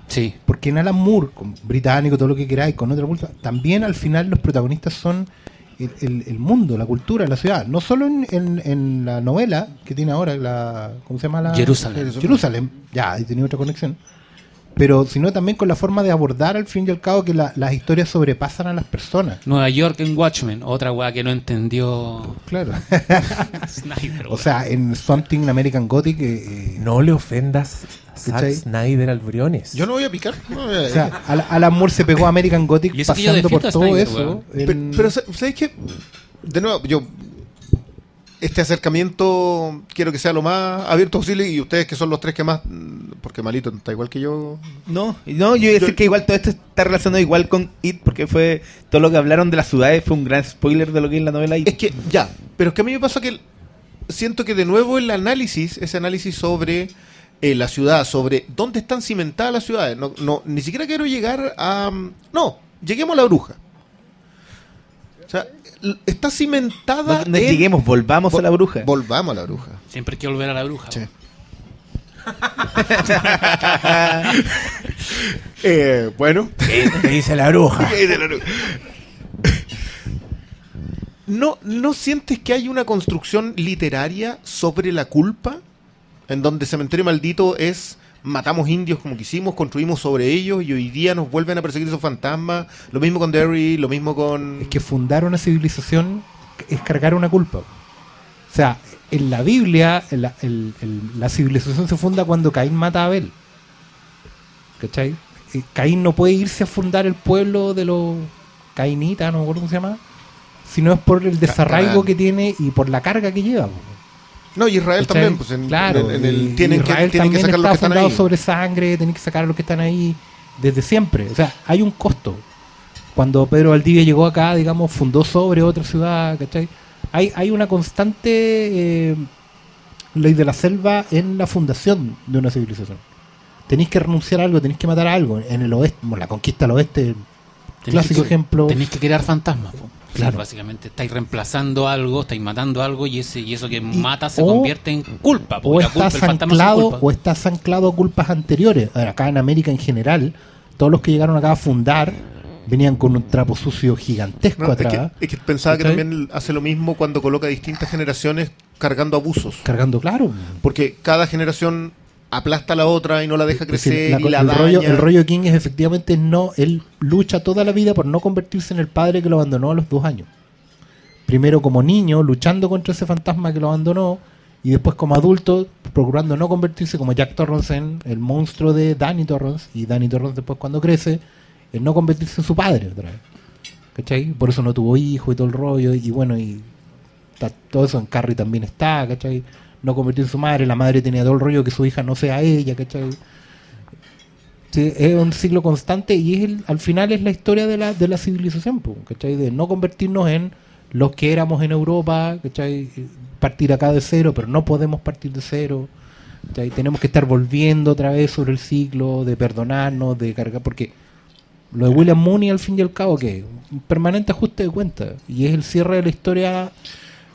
Speaker 2: Sí.
Speaker 4: Porque en Alan Moore, con británico, todo lo que queráis, con otra cultura, también al final los protagonistas son el, el- el mundo, la cultura, la ciudad. No solo en, en- en la novela que tiene ahora, la, ¿cómo se llama la?
Speaker 2: Jerusalén.
Speaker 4: Jerusalén, ya, ahí tenía otra conexión. Pero sino también con la forma de abordar al fin y al cabo que la- las historias sobrepasan a las personas.
Speaker 2: Nueva York en Watchmen, otra weá que no entendió
Speaker 4: Claro. *laughs*
Speaker 2: Snyder.
Speaker 4: o sea, en Something American Gothic, eh, eh,
Speaker 1: No le ofendas a. Snyder al Briones.
Speaker 3: Yo no voy a picar. no voy a-
Speaker 4: o sea, Al- Alan Moore se pegó a American Gothic pasando por todo
Speaker 2: Snyder,
Speaker 4: eso.
Speaker 3: Pero, pero, sa- ¿sabéis qué? De nuevo, yo. Este acercamiento quiero que sea lo más abierto posible y ustedes que son los tres que más. Porque Malito está igual que yo.
Speaker 5: No, no, yo iba a decir que igual todo esto está relacionado igual con It, porque fue todo lo que hablaron de las ciudades fue un gran spoiler de lo que es la novela It.
Speaker 3: Es que, ya, pero es que a mí me pasa que siento que de nuevo el análisis, ese análisis sobre eh, la ciudad, sobre dónde están cimentadas las ciudades, no, no, ni siquiera quiero llegar a... No, lleguemos a la bruja. Está cimentada...
Speaker 5: No, no
Speaker 3: en-
Speaker 5: lleguemos, volvamos a la bruja.
Speaker 3: Volvamos a la bruja.
Speaker 2: Siempre hay que volver a la bruja.
Speaker 3: Sí. *laughs* Eh, bueno. *laughs*
Speaker 1: ¿Qué dice la bruja?
Speaker 3: ¿No, ¿No sientes que hay una construcción literaria sobre la culpa? En donde Cementerio Maldito es matamos indios como quisimos, construimos sobre ellos y hoy día nos vuelven a perseguir esos fantasmas. Lo mismo con Derry, lo mismo con...
Speaker 4: Es que fundar una civilización es cargar una culpa. O sea, en la Biblia, en la, el- el- la civilización se funda cuando Caín mata a Abel. ¿Cachai? Eh, Caín no puede irse a fundar el pueblo de los cainitas, no me acuerdo cómo se llama, sino es por el desarraigo que tiene y por la carga que lleva.
Speaker 3: No, y Israel
Speaker 4: ¿Cachai?
Speaker 3: también, pues en,
Speaker 4: claro,
Speaker 3: en- en el- tienen, que,
Speaker 4: Israel
Speaker 3: tienen que
Speaker 4: también
Speaker 3: sacar los
Speaker 4: está
Speaker 3: que están
Speaker 4: fundado
Speaker 3: ahí.
Speaker 4: sobre sangre, tienen que sacar a los que están ahí desde siempre. O sea, hay un costo. Cuando Pedro Valdivia llegó acá, digamos, fundó sobre otra ciudad, ¿cachai? Hay, hay una constante eh, ley de la selva en la fundación de una civilización. Tenéis que renunciar a algo, tenéis que matar a algo. En el oeste, bueno, la conquista del oeste, clásico
Speaker 2: que-
Speaker 4: ejemplo.
Speaker 2: Tenéis que crear fantasmas. po.
Speaker 4: Claro.
Speaker 2: Básicamente estáis reemplazando algo, estáis matando algo y ese y eso que
Speaker 4: Y-
Speaker 2: mata se
Speaker 4: o-
Speaker 2: convierte en culpa.
Speaker 4: o
Speaker 2: Porque la culpa,
Speaker 4: estás
Speaker 2: es
Speaker 4: anclado
Speaker 2: culpa.
Speaker 4: o estás anclado a culpas anteriores. A ver, acá en América en general, todos los que llegaron acá a fundar venían con un trapo sucio gigantesco
Speaker 3: No, es,
Speaker 4: atrás,
Speaker 3: que, es que pensaba que también hace lo mismo cuando coloca distintas generaciones cargando abusos.
Speaker 4: cargando claro.
Speaker 3: Porque cada generación aplasta a la otra y no la deja crecer
Speaker 4: la-
Speaker 3: y la
Speaker 4: el,
Speaker 3: daña.
Speaker 4: rollo, el rollo King es efectivamente no, él lucha toda la vida por no convertirse en el padre que lo abandonó a los dos años. Primero como niño, luchando contra ese fantasma que lo abandonó, y después como adulto, procurando no convertirse como Jack Torrance en el monstruo de Danny Torrance, y Danny Torrance después cuando crece, en no convertirse en su padre otra vez. ¿Cachai? Por eso no tuvo hijo y todo el rollo, y bueno, y todo eso en Carrie también está, ¿cachai? No convertirse en su madre, la madre tenía todo el rollo que su hija no sea ella, ¿cachai? Es un ciclo constante y es el- al final es la historia de la, de la civilización, ¿cachai? De no convertirnos en los que éramos en Europa, ¿cachai? Partir acá de cero, pero no podemos partir de cero. ¿cachai? Tenemos que estar volviendo otra vez sobre el ciclo, de perdonarnos, de cargar, porque lo de William Mooney al fin y al cabo, que un permanente ajuste de cuentas, y es el cierre de la historia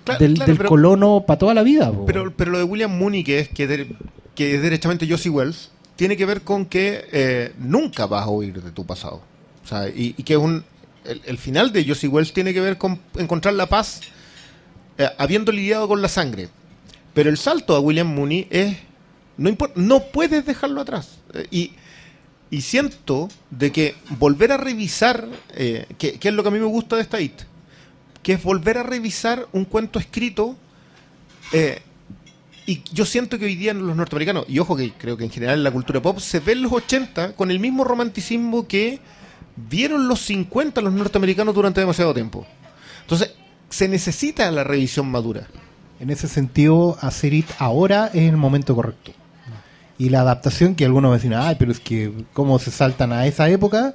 Speaker 3: Claro,
Speaker 4: del,
Speaker 3: claro,
Speaker 4: del
Speaker 3: pero-
Speaker 4: colono para toda la vida. po.
Speaker 3: Pero, pero lo de William Mooney, que es, que, de- que es derechamente Josie Wells, tiene que ver con que eh, nunca vas a huir de tu pasado. O sea, y, y que es un. El, el final de Josie Wells tiene que ver con encontrar la paz eh, habiendo lidiado con la sangre. Pero el salto a William Mooney es. No, importa, no puedes dejarlo atrás. Eh, y, y siento de que volver a revisar, eh, que, que es lo que a mí me gusta de esta IT, que es volver a revisar un cuento escrito. eh, y yo siento que hoy día los norteamericanos, y ojo que creo que en general en la cultura pop, se ven los 80 con el mismo romanticismo que vieron los 50 los norteamericanos durante demasiado tiempo. Entonces, se necesita la revisión madura.
Speaker 4: En ese sentido, hacer IT ahora es el momento correcto. Y la adaptación que algunos dicen, ay, pero es que cómo se saltan a esa época,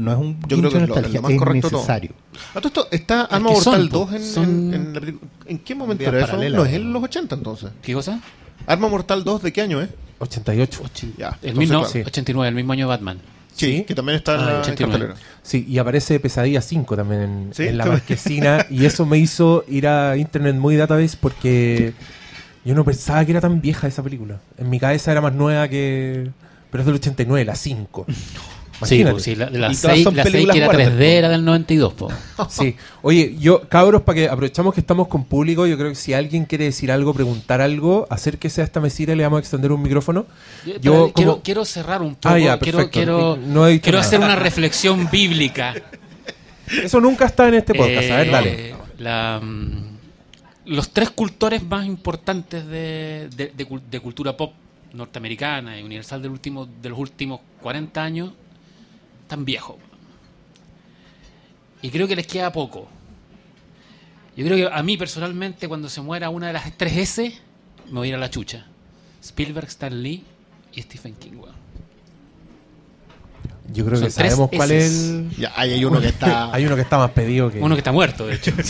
Speaker 4: no es un
Speaker 3: Yo creo que es lo-
Speaker 4: nostalgia,
Speaker 3: es lo más
Speaker 4: es
Speaker 3: correcto
Speaker 4: necesario.
Speaker 3: A todo esto, ¿está Arma
Speaker 2: que
Speaker 3: Mortal
Speaker 2: son, po,
Speaker 3: 2 en,
Speaker 2: son-
Speaker 3: en- en la película? ¿En qué momento era eso? No es en los 80 entonces.
Speaker 2: ¿Qué cosa?
Speaker 3: ¿Arma Mortal 2 de qué año es?
Speaker 1: 88.
Speaker 3: Ya,
Speaker 2: El mismo,
Speaker 3: claro.
Speaker 1: sí.
Speaker 2: 89, el mismo año de Batman.
Speaker 3: Sí,
Speaker 1: Sí.
Speaker 3: que también está en
Speaker 2: Ah,
Speaker 3: la en
Speaker 2: 89.
Speaker 3: cartelera.
Speaker 1: Sí, y aparece Pesadilla 5 también en,
Speaker 3: Sí,
Speaker 1: en la marquesina. y eso me hizo ir a Internet Movie Database porque yo no pensaba que era tan vieja esa película. En mi cabeza era más nueva que. Pero es del 89, la 5. *laughs*
Speaker 2: Sí, pues, sí, la, la
Speaker 5: Y todas
Speaker 2: 6
Speaker 5: son
Speaker 2: la que era
Speaker 5: Warner,
Speaker 2: 3D era del 92, po. *laughs*
Speaker 1: Sí. Oye, yo, cabros, para que aprovechamos que estamos con público, yo creo que si alguien quiere decir algo, preguntar algo, acérquese a esta mesita y le vamos a extender un micrófono.
Speaker 2: Yo,
Speaker 1: Yo
Speaker 2: quiero, cerrar un poco.
Speaker 1: Ah, ya,
Speaker 2: quiero quiero,
Speaker 1: No
Speaker 2: hacer una reflexión bíblica. *laughs*
Speaker 1: Eso nunca está en este podcast. a ver,
Speaker 2: Eh,
Speaker 1: dale.
Speaker 2: la, mm, los tres cultores más importantes de, de- de cul- de cultura pop norteamericana y universal del último, de los últimos 40 años están viejos. Y creo que les queda poco. Yo creo que a mí personalmente cuando se muera una de las tres S me voy a ir a la chucha. Spielberg, Stan Lee y Stephen King. weón.
Speaker 1: Yo creo que
Speaker 2: son
Speaker 1: sabemos cuál es el...
Speaker 3: Ya, ahí hay uno que está. *laughs*
Speaker 1: Hay uno que está más pedido que...
Speaker 2: Uno que está muerto, de hecho. *laughs*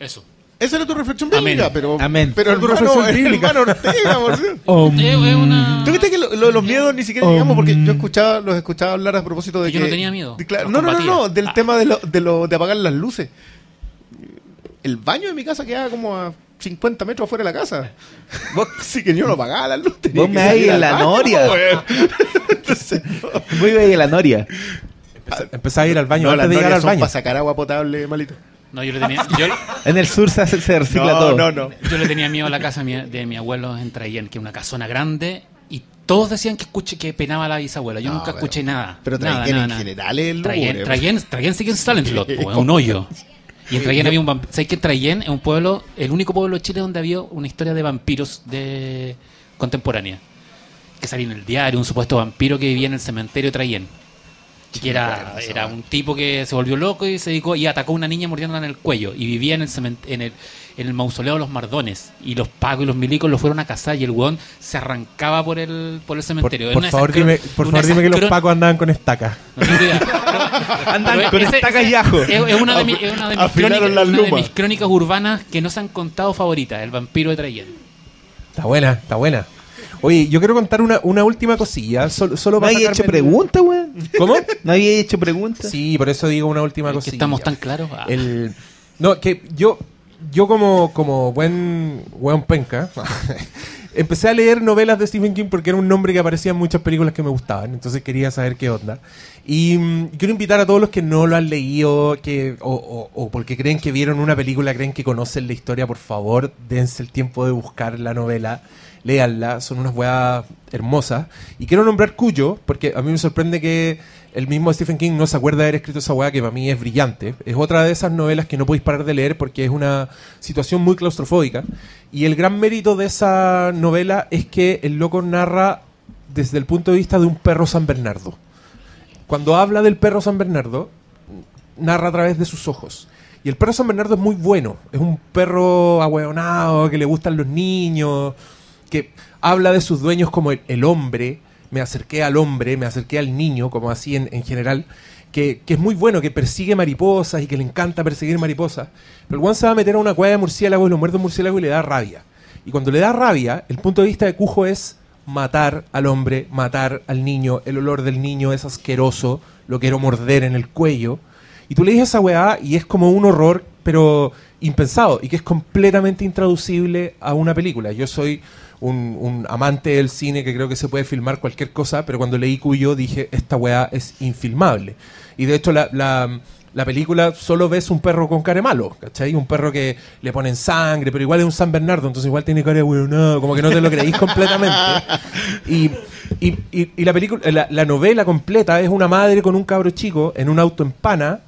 Speaker 2: Eso.
Speaker 3: Esa era tu reflexión
Speaker 2: Amén.
Speaker 3: bíblica, pero.
Speaker 5: Amén.
Speaker 3: Pero
Speaker 1: Tu
Speaker 3: hermano,
Speaker 1: reflexión bíblica.
Speaker 3: hermano Ortega, por cierto. *laughs*
Speaker 1: Oh,
Speaker 2: una-
Speaker 3: ¿Tú viste que lo, lo de los miedos ni siquiera llegamos? Porque yo escuchaba, los escuchaba hablar a propósito de
Speaker 2: Que
Speaker 3: que.
Speaker 2: yo no tenía miedo,
Speaker 3: de- claro,
Speaker 2: los
Speaker 3: no, no, no, del
Speaker 2: Ah.
Speaker 3: tema de, lo, de, lo, de apagar las luces. El baño de mi casa quedaba como a 50 metros afuera de la casa. *laughs*
Speaker 5: Vos,
Speaker 3: Así que yo no apagaba las luces. *laughs*
Speaker 5: Vos me hay en la noria.
Speaker 3: Entonces,
Speaker 5: a ir a la Noria.
Speaker 1: Empezás a ir al baño
Speaker 3: No,
Speaker 1: antes
Speaker 3: las
Speaker 1: de llegar
Speaker 3: norias
Speaker 1: al baño.
Speaker 3: para sacar agua potable, malito.
Speaker 2: No, yo le tenía, yo, *laughs*
Speaker 5: En el sur se, hace- se recicla
Speaker 3: No,
Speaker 5: todo.
Speaker 3: no, no.
Speaker 2: yo le tenía miedo a la casa de mi, de mi abuelo en Traillén, que es una casona grande, y todos decían que escuché que penaba la bisabuela. Yo
Speaker 3: No,
Speaker 2: nunca
Speaker 3: pero-
Speaker 2: escuché nada.
Speaker 3: Pero
Speaker 2: nada,
Speaker 3: Traillén
Speaker 2: nada,
Speaker 3: en
Speaker 2: nada.
Speaker 3: general es el
Speaker 2: Traillén,
Speaker 3: lúgubre,
Speaker 2: Traillén, Traillén sigue en Silent Slot, po, es un hoyo. Y en Traillén había un vampiro. ¿Sabes que Traillén es un pueblo, el único pueblo de Chile donde había una historia de vampiros de contemporánea? Que salía en el diario, un supuesto vampiro que vivía en el cementerio de Traillén. Y que era, era un tipo que se volvió loco y se dedicó y atacó a una niña mordiéndola en el cuello. Y vivía en el, en el, en el mausoleo de los Mardones. Y los pagos y los milicos lo fueron a cazar y el weón se arrancaba por el, por el cementerio.
Speaker 1: por favor, dime, por favor, dime que los pacos andaban con estacas.
Speaker 2: no. Pero- *laughs*
Speaker 5: Andan
Speaker 2: pero
Speaker 5: con
Speaker 2: ese-
Speaker 5: estaca
Speaker 2: ese-
Speaker 5: y ajo.
Speaker 2: Es, es una de, mi- es una de mis crónicas,
Speaker 3: las
Speaker 2: una de mis crónicas urbanas que no se han contado favoritas. El vampiro de Traillén.
Speaker 1: Está buena, está buena. Oye, yo quiero contar una, una última cosilla. Solo, solo
Speaker 5: ¿No
Speaker 1: para
Speaker 5: había hecho pregunta, weón?
Speaker 1: ¿Cómo? *laughs*
Speaker 5: ¿No había hecho pregunta?
Speaker 1: Sí, por eso digo una última
Speaker 2: Es que
Speaker 1: cosilla.
Speaker 2: estamos tan claros. Ah.
Speaker 1: El, no, que yo, yo como, como buen, buen penca, *laughs* empecé a leer novelas de Stephen King porque era un nombre que aparecía en muchas películas que me gustaban. Entonces quería saber qué onda. Y mm, quiero invitar a todos los que no lo han leído que, o, o- o porque creen que vieron una película, creen que conocen la historia, por favor, dense el tiempo de buscar la novela. Léanla, son unas weas hermosas. Y quiero nombrar Cuyo, porque a mí me sorprende que el mismo Stephen King no se acuerda de haber escrito esa wea que para mí es brillante. Es otra de esas novelas que no podéis parar de leer porque es una situación muy claustrofóbica. Y el gran mérito de esa novela es que el loco narra desde el punto de vista de un perro San Bernardo. Cuando habla del perro San Bernardo, narra a través de sus ojos. Y el perro San Bernardo es muy bueno. Es un perro ahueonado, que le gustan los niños, que habla de sus dueños como el, hombre. Me acerqué al hombre, me acerqué al niño, como así en, en general. Que, que es muy bueno, que persigue mariposas y que le encanta perseguir mariposas. Pero el guan se va a meter a una cueva de murciélago y lo muerde un murciélago y le da rabia. Y cuando le da rabia, el punto de vista de Cujo es matar al hombre, matar al niño, el olor del niño es asqueroso, lo quiero morder en el cuello. Y tú le dices esa weá y es como un horror, pero impensado, y que es completamente intraducible a una película. Yo soy un, un amante del cine que creo que se puede filmar cualquier cosa, pero cuando leí Cuyo dije, esta weá es infilmable. Y de hecho la, la, la película solo ves un perro con cara de malo, ¿cachai? Un perro que le ponen sangre, pero igual es un San Bernardo, entonces igual tiene cara de weón, como que no te lo creís *laughs* completamente. Y, y, y- y la película, la, la novela completa es una madre con un cabro chico en un auto en pana,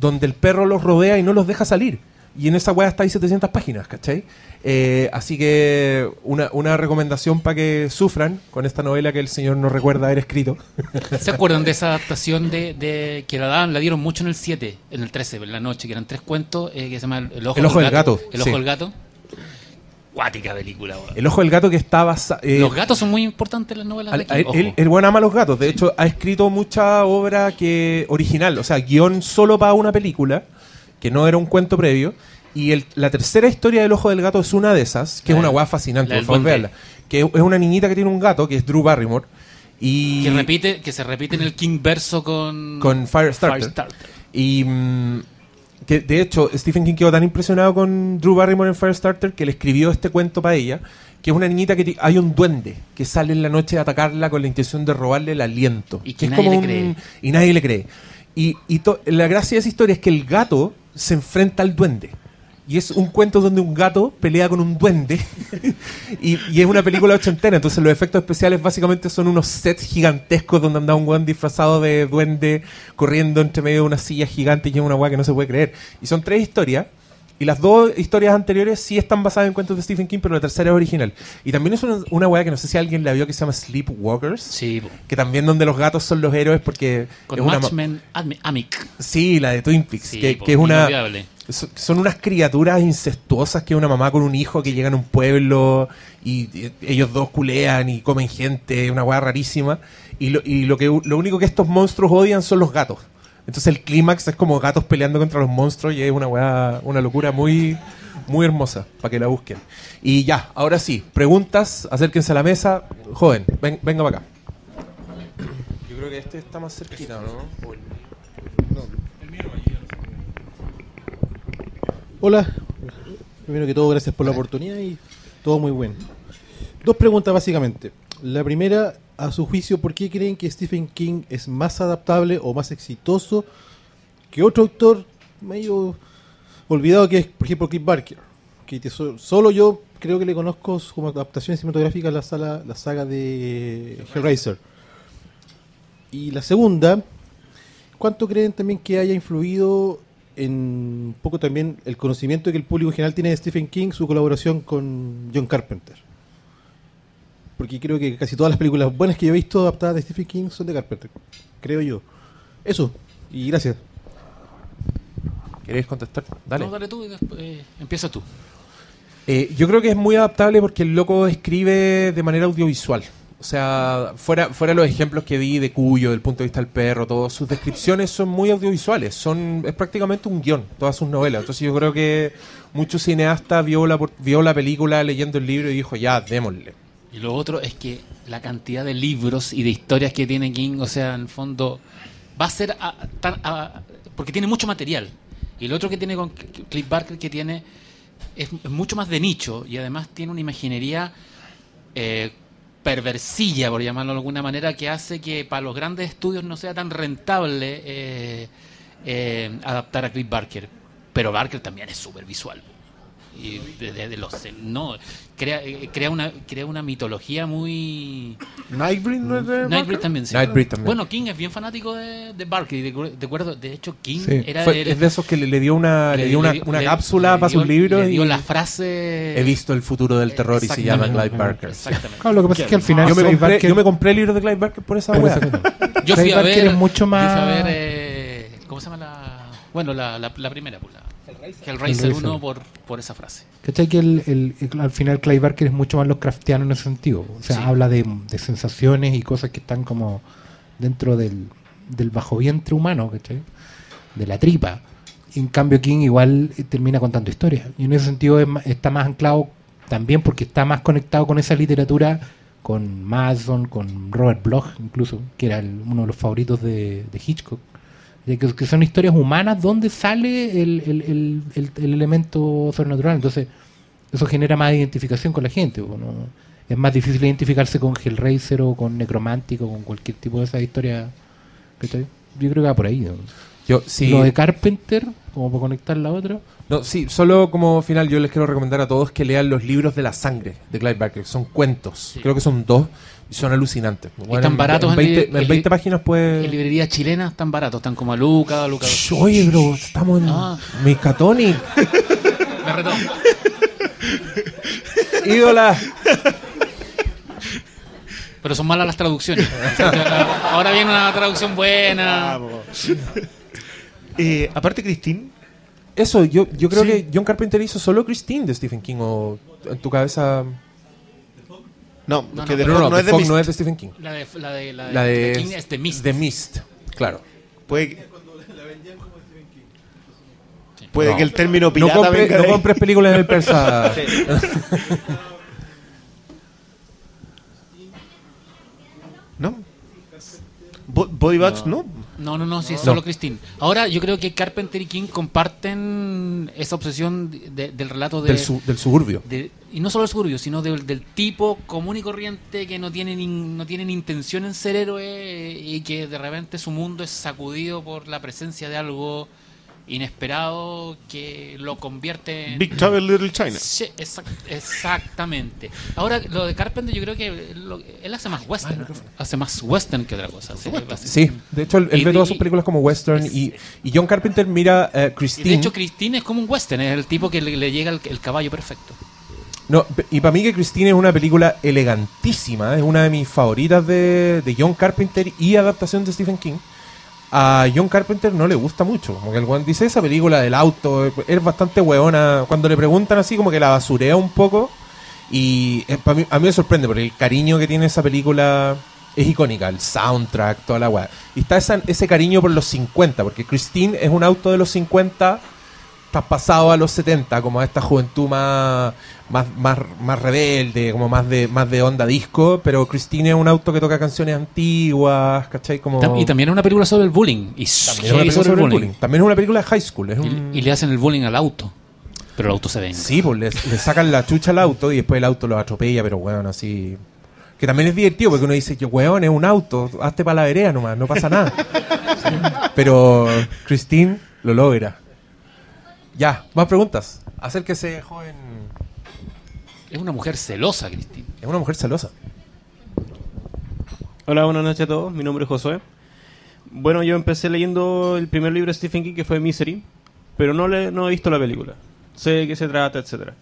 Speaker 1: donde el perro los rodea y no los deja salir. Y en esa weá está ahí 700 páginas, ¿cachai? Eh, así que una, una recomendación para que sufran con esta novela que el señor no recuerda haber escrito. *laughs*
Speaker 2: ¿Se acuerdan de esa adaptación de, de que la daban, la dieron mucho en el 7, en el 13, en la noche, que eran tres cuentos eh, que se llama El Ojo,
Speaker 1: El Ojo del Gato,
Speaker 2: El Ojo
Speaker 1: sí.
Speaker 2: del Gato. Cuática película, weón.
Speaker 1: El ojo del gato que está basado...
Speaker 2: Los gatos son muy importantes en las novelas de
Speaker 1: Al-
Speaker 2: King,
Speaker 1: a- él,
Speaker 2: ojo.
Speaker 1: el buen ama a los gatos. De hecho, ha escrito mucha obra que original, o sea, guion solo para una película, que no era un cuento previo. Y el- la tercera historia del ojo del gato es una de esas, que
Speaker 2: La
Speaker 1: es una weá fascinante, por favor, veanla. Que es una niñita que tiene un gato, que es Drew Barrymore. Y
Speaker 2: que repite que se repite en el King verso con
Speaker 1: con Firestarter.
Speaker 2: Firestarter.
Speaker 1: Y mm, Que de hecho, Stephen King quedó tan impresionado con Drew Barrymore en Firestarter que le escribió este cuento para ella, que es una niñita que hay un duende que sale en la noche a atacarla con la intención de robarle el aliento.
Speaker 2: Y que
Speaker 1: es
Speaker 2: nadie
Speaker 1: como
Speaker 2: le cree.
Speaker 1: Y nadie le cree. Y, y la gracia de esa historia es que el gato se enfrenta al duende. Y es un cuento donde un gato pelea con un duende. *laughs* y, y es una película ochentera. Entonces los efectos especiales básicamente son unos sets gigantescos donde anda un weón disfrazado de duende corriendo entre medio de una silla gigante y es una weá que no se puede creer. Y son tres historias. Y las dos historias anteriores sí están basadas en cuentos de Stephen King, pero la tercera es original. Y también es una, una weá que no sé si alguien la vio que se llama Sleepwalkers.
Speaker 2: Sí, po.
Speaker 1: Que también donde los gatos son los héroes porque...
Speaker 2: Con
Speaker 1: es una
Speaker 2: Amic.
Speaker 1: Sí, la de Twin Peaks,
Speaker 2: Sí,
Speaker 1: que,
Speaker 2: po,
Speaker 1: que es una... Son unas criaturas incestuosas que es una mamá con un hijo que llegan a un pueblo y, y ellos dos culean y comen gente, una weá rarísima. Y, lo, y lo, que, lo único que estos monstruos odian son los gatos. Entonces el clímax es como gatos peleando contra los monstruos y es una weá, una locura muy, muy hermosa para que la busquen. Y ya, ahora sí, preguntas, acérquense a la mesa. Joven, ven- venga para acá. Yo creo que este está más cerquita, ¿no?
Speaker 6: Hola, primero que todo gracias por la oportunidad y todo muy bueno. Dos preguntas básicamente. La primera, a su juicio, ¿por qué creen que Stephen King es más adaptable o más exitoso que otro autor medio olvidado que es, por ejemplo, Cliff Barker? Que solo yo creo que le conozco como adaptaciones cinematográficas la, sala, la saga de Hellraiser. Y la segunda, ¿cuánto creen también que haya influido en un poco también el conocimiento que el público en general tiene de Stephen King, su colaboración con John Carpenter? Porque creo que casi todas las películas buenas que yo he visto adaptadas de Stephen King son de Carpenter, creo yo. Eso, y gracias.
Speaker 1: ¿Queréis contestar? Dale.
Speaker 2: No, dale tú y después eh, empieza tú.
Speaker 1: Eh, yo creo que es muy adaptable porque el loco escribe de manera audiovisual. O sea, fuera, fuera los ejemplos que di de Cuyo, del punto de vista del perro, todas sus descripciones son muy audiovisuales. Son, es prácticamente un guion, todas sus novelas. Entonces yo creo que muchos cineastas vio la, por- vio la película leyendo el libro y dijo, ya, démosle.
Speaker 2: Y lo otro es que la cantidad de libros y de historias que tiene King, o sea, en el fondo, va a ser a- tan- a- porque tiene mucho material. Y lo otro que tiene con Cliff Barker que tiene es, mucho más de nicho y además tiene una imaginería eh, perversilla, por llamarlo de alguna manera, que hace que para los grandes estudios no sea tan rentable eh, eh, adaptar a Cliff Barker. Pero Barker también es súper visual. Y de, de- de los no crea eh, crea una crea una mitología muy
Speaker 3: Nightbreed no es de
Speaker 2: Nightbreed también, sí.
Speaker 1: Nightbreed también.
Speaker 2: bueno King es bien fanático de, de Barker y de, de acuerdo de hecho King
Speaker 1: Sí.
Speaker 2: era
Speaker 1: Fue-
Speaker 2: el-
Speaker 1: es de esos que le, le dio una, le, dio una, una
Speaker 2: le-
Speaker 1: cápsula
Speaker 2: le
Speaker 1: para
Speaker 2: dio-
Speaker 1: sus libros
Speaker 2: le dio
Speaker 1: y
Speaker 2: la frase
Speaker 1: he visto el futuro del terror y se llama. Clive Barker.
Speaker 2: exactamente
Speaker 4: Claro, lo que pasa es que al final
Speaker 1: Yo me, compré,
Speaker 4: Barker-
Speaker 1: yo me compré el libro de Clive Barker por esa
Speaker 4: cosa.
Speaker 2: yo fui
Speaker 4: Clive
Speaker 2: a
Speaker 4: Barker
Speaker 2: ver
Speaker 4: es mucho
Speaker 2: yo fui a
Speaker 4: más-
Speaker 2: ver eh, cómo se llama la bueno la, la, la primera pues, la Hellraiser
Speaker 4: Hellraiser.
Speaker 2: 1 por, por esa frase
Speaker 4: ¿Cachai? Que el, el- el- al final Clive Barker es mucho más Lovecraftiano en ese sentido. O sea,
Speaker 2: Sí.
Speaker 4: habla de, de sensaciones y cosas que están como dentro del, del bajo vientre humano, ¿cachai? De la tripa. En cambio, King igual eh, termina contando historias. Y en ese sentido es ma- está más anclado también porque está más conectado con esa literatura, con Madison, con Robert Bloch, incluso, que era el- uno de los favoritos de, de Hitchcock. De que, que son historias humanas donde sale el, el- el- el- el elemento sobrenatural. Entonces, eso genera más identificación con la gente. Es más difícil identificarse con Hellraiser o con Necromántico, con cualquier tipo de esa historia. ¿cachai? Yo creo que va por ahí. ¿no?
Speaker 1: Yo, sí,
Speaker 4: Lo de Carpenter, como para conectar la otra.
Speaker 1: No, sí, solo como final yo les quiero recomendar a todos que lean los libros de la sangre de Clive Barker. Son cuentos,
Speaker 2: Sí.
Speaker 1: creo que son dos y son alucinantes.
Speaker 2: están baratos
Speaker 1: en
Speaker 2: en
Speaker 1: 20,
Speaker 2: li-
Speaker 1: en
Speaker 2: en
Speaker 1: 20
Speaker 2: li-
Speaker 1: páginas puede...
Speaker 2: en librerías chilenas están baratos están como a Luca a Luca
Speaker 1: Shh, Oye, bro, estamos en
Speaker 2: Ah.
Speaker 1: Miskatonic. *laughs*
Speaker 2: me retó *laughs*
Speaker 1: Ídola.
Speaker 2: pero son malas las traducciones ahora viene una traducción buena
Speaker 3: Eh, aparte, Christine,
Speaker 1: Eso, yo, yo creo
Speaker 3: Sí.
Speaker 1: que John Carpenter hizo solo Christine de Stephen King o en tu cabeza...
Speaker 3: no,
Speaker 2: No,
Speaker 3: que
Speaker 2: no,
Speaker 3: de
Speaker 1: No,
Speaker 3: Fog
Speaker 1: no,
Speaker 3: no
Speaker 1: The
Speaker 3: es de
Speaker 1: Fog
Speaker 3: Mist.
Speaker 1: no es de Stephen King.
Speaker 2: la de la de la de,
Speaker 1: La de
Speaker 2: King es The Mist
Speaker 1: The Mist, claro.
Speaker 3: Puede, que- puede
Speaker 1: No.
Speaker 3: que el término
Speaker 1: No,
Speaker 3: pirata
Speaker 1: compre-
Speaker 3: venga
Speaker 1: no
Speaker 3: ahí.
Speaker 1: compres películas en el persa. *laughs* *laughs*
Speaker 3: ¿No? Bo- Body Bags, no.
Speaker 2: No, no, no, sí, es
Speaker 1: No.
Speaker 2: solo Christine. Ahora, yo creo que Carpenter y King comparten esa obsesión de- del relato de,
Speaker 1: Del, su- del suburbio.
Speaker 2: y no solo el suburbio, sino del, del tipo común y corriente que no tiene, ni- no tiene ni intención en ser héroe y que de repente su mundo es sacudido por la presencia de algo inesperado que lo convierte en...
Speaker 7: Big Trouble in Little China.
Speaker 2: Sí, exact- exactamente. Ahora, lo de Carpenter yo creo que lo- él hace más western. Hace más western que otra cosa. sí,
Speaker 1: de hecho él, él
Speaker 2: Y-
Speaker 1: ve todas sus películas como western
Speaker 2: es-
Speaker 1: y, y John Carpenter mira
Speaker 2: Y
Speaker 1: Christine.
Speaker 2: de hecho, Christine es como un western, es el tipo que le, le llega el, el caballo perfecto.
Speaker 1: No, y para mí que Christine es una película elegantísima, es una de mis favoritas de, de John Carpenter y adaptación de Stephen King. A John Carpenter no le gusta mucho, como que el weón dice esa película del auto es bastante weona. Cuando le preguntan así, como que la basurea un poco. Y eh, a mí me sorprende porque el cariño que tiene esa película es icónica, el soundtrack, toda la weá. Y está esa- ese cariño por los 50, porque Christine es un auto de los 50 traspasado a los 70, como a esta juventud más, más, más, más rebelde, como más de, más de onda disco, pero Christine es un auto que toca canciones antiguas, ¿cachai? Como...
Speaker 2: Y también es una película sobre el bullying. Y
Speaker 1: También es una película
Speaker 2: sobre el
Speaker 1: sobre el bullying. También es una película de high school. Es
Speaker 2: Y,
Speaker 1: un...
Speaker 2: y le hacen el bullying al auto. Pero el auto se venga.
Speaker 1: Sí, pues le, sacan la chucha al auto y después el auto lo atropella, pero weón, así... Que también es divertido porque uno dice, yo, weón, es un auto, hazte para la vereda nomás, no pasa nada. Sí. *laughs* Pero Christine lo logra. Ya, más preguntas. Acérquese, joven.
Speaker 2: Es una mujer celosa, Cristina.
Speaker 1: Es una mujer celosa.
Speaker 7: Hola, buenas noches a todos. Mi nombre es Josué. Bueno, yo empecé leyendo el primer libro de Stephen King, que fue Misery, pero no, le, no he visto la película. Sé de qué se trata, etcétera.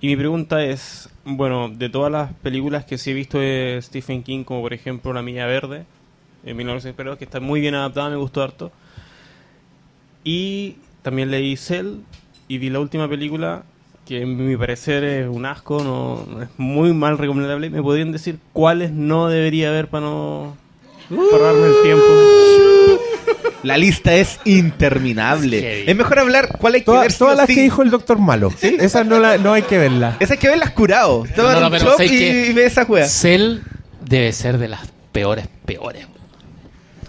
Speaker 7: Y mi pregunta es, bueno, de todas las películas que sí he visto de Stephen King, como por ejemplo La Milla Verde, en 1982, que está muy bien adaptada, me gustó harto. Y también leí Cell y vi la última película, que en mi parecer es un asco, no, es muy mal recomendable. ¿Me podrían decir cuáles no debería ver para no ahorrarme el tiempo?
Speaker 5: La lista es interminable. Es mejor hablar cuál hay que
Speaker 1: Toda-
Speaker 5: ver.
Speaker 1: todas las
Speaker 5: sí.
Speaker 1: que dijo el doctor Malo. Esas no, la- no hay que verlas.
Speaker 5: Esas hay que verlas curado. Toma
Speaker 2: no, no,
Speaker 5: un
Speaker 2: pero
Speaker 5: shot
Speaker 2: ¿sabes
Speaker 5: y,
Speaker 2: qué?
Speaker 5: y ve esa juega.
Speaker 2: Cell debe ser de las peores, peores.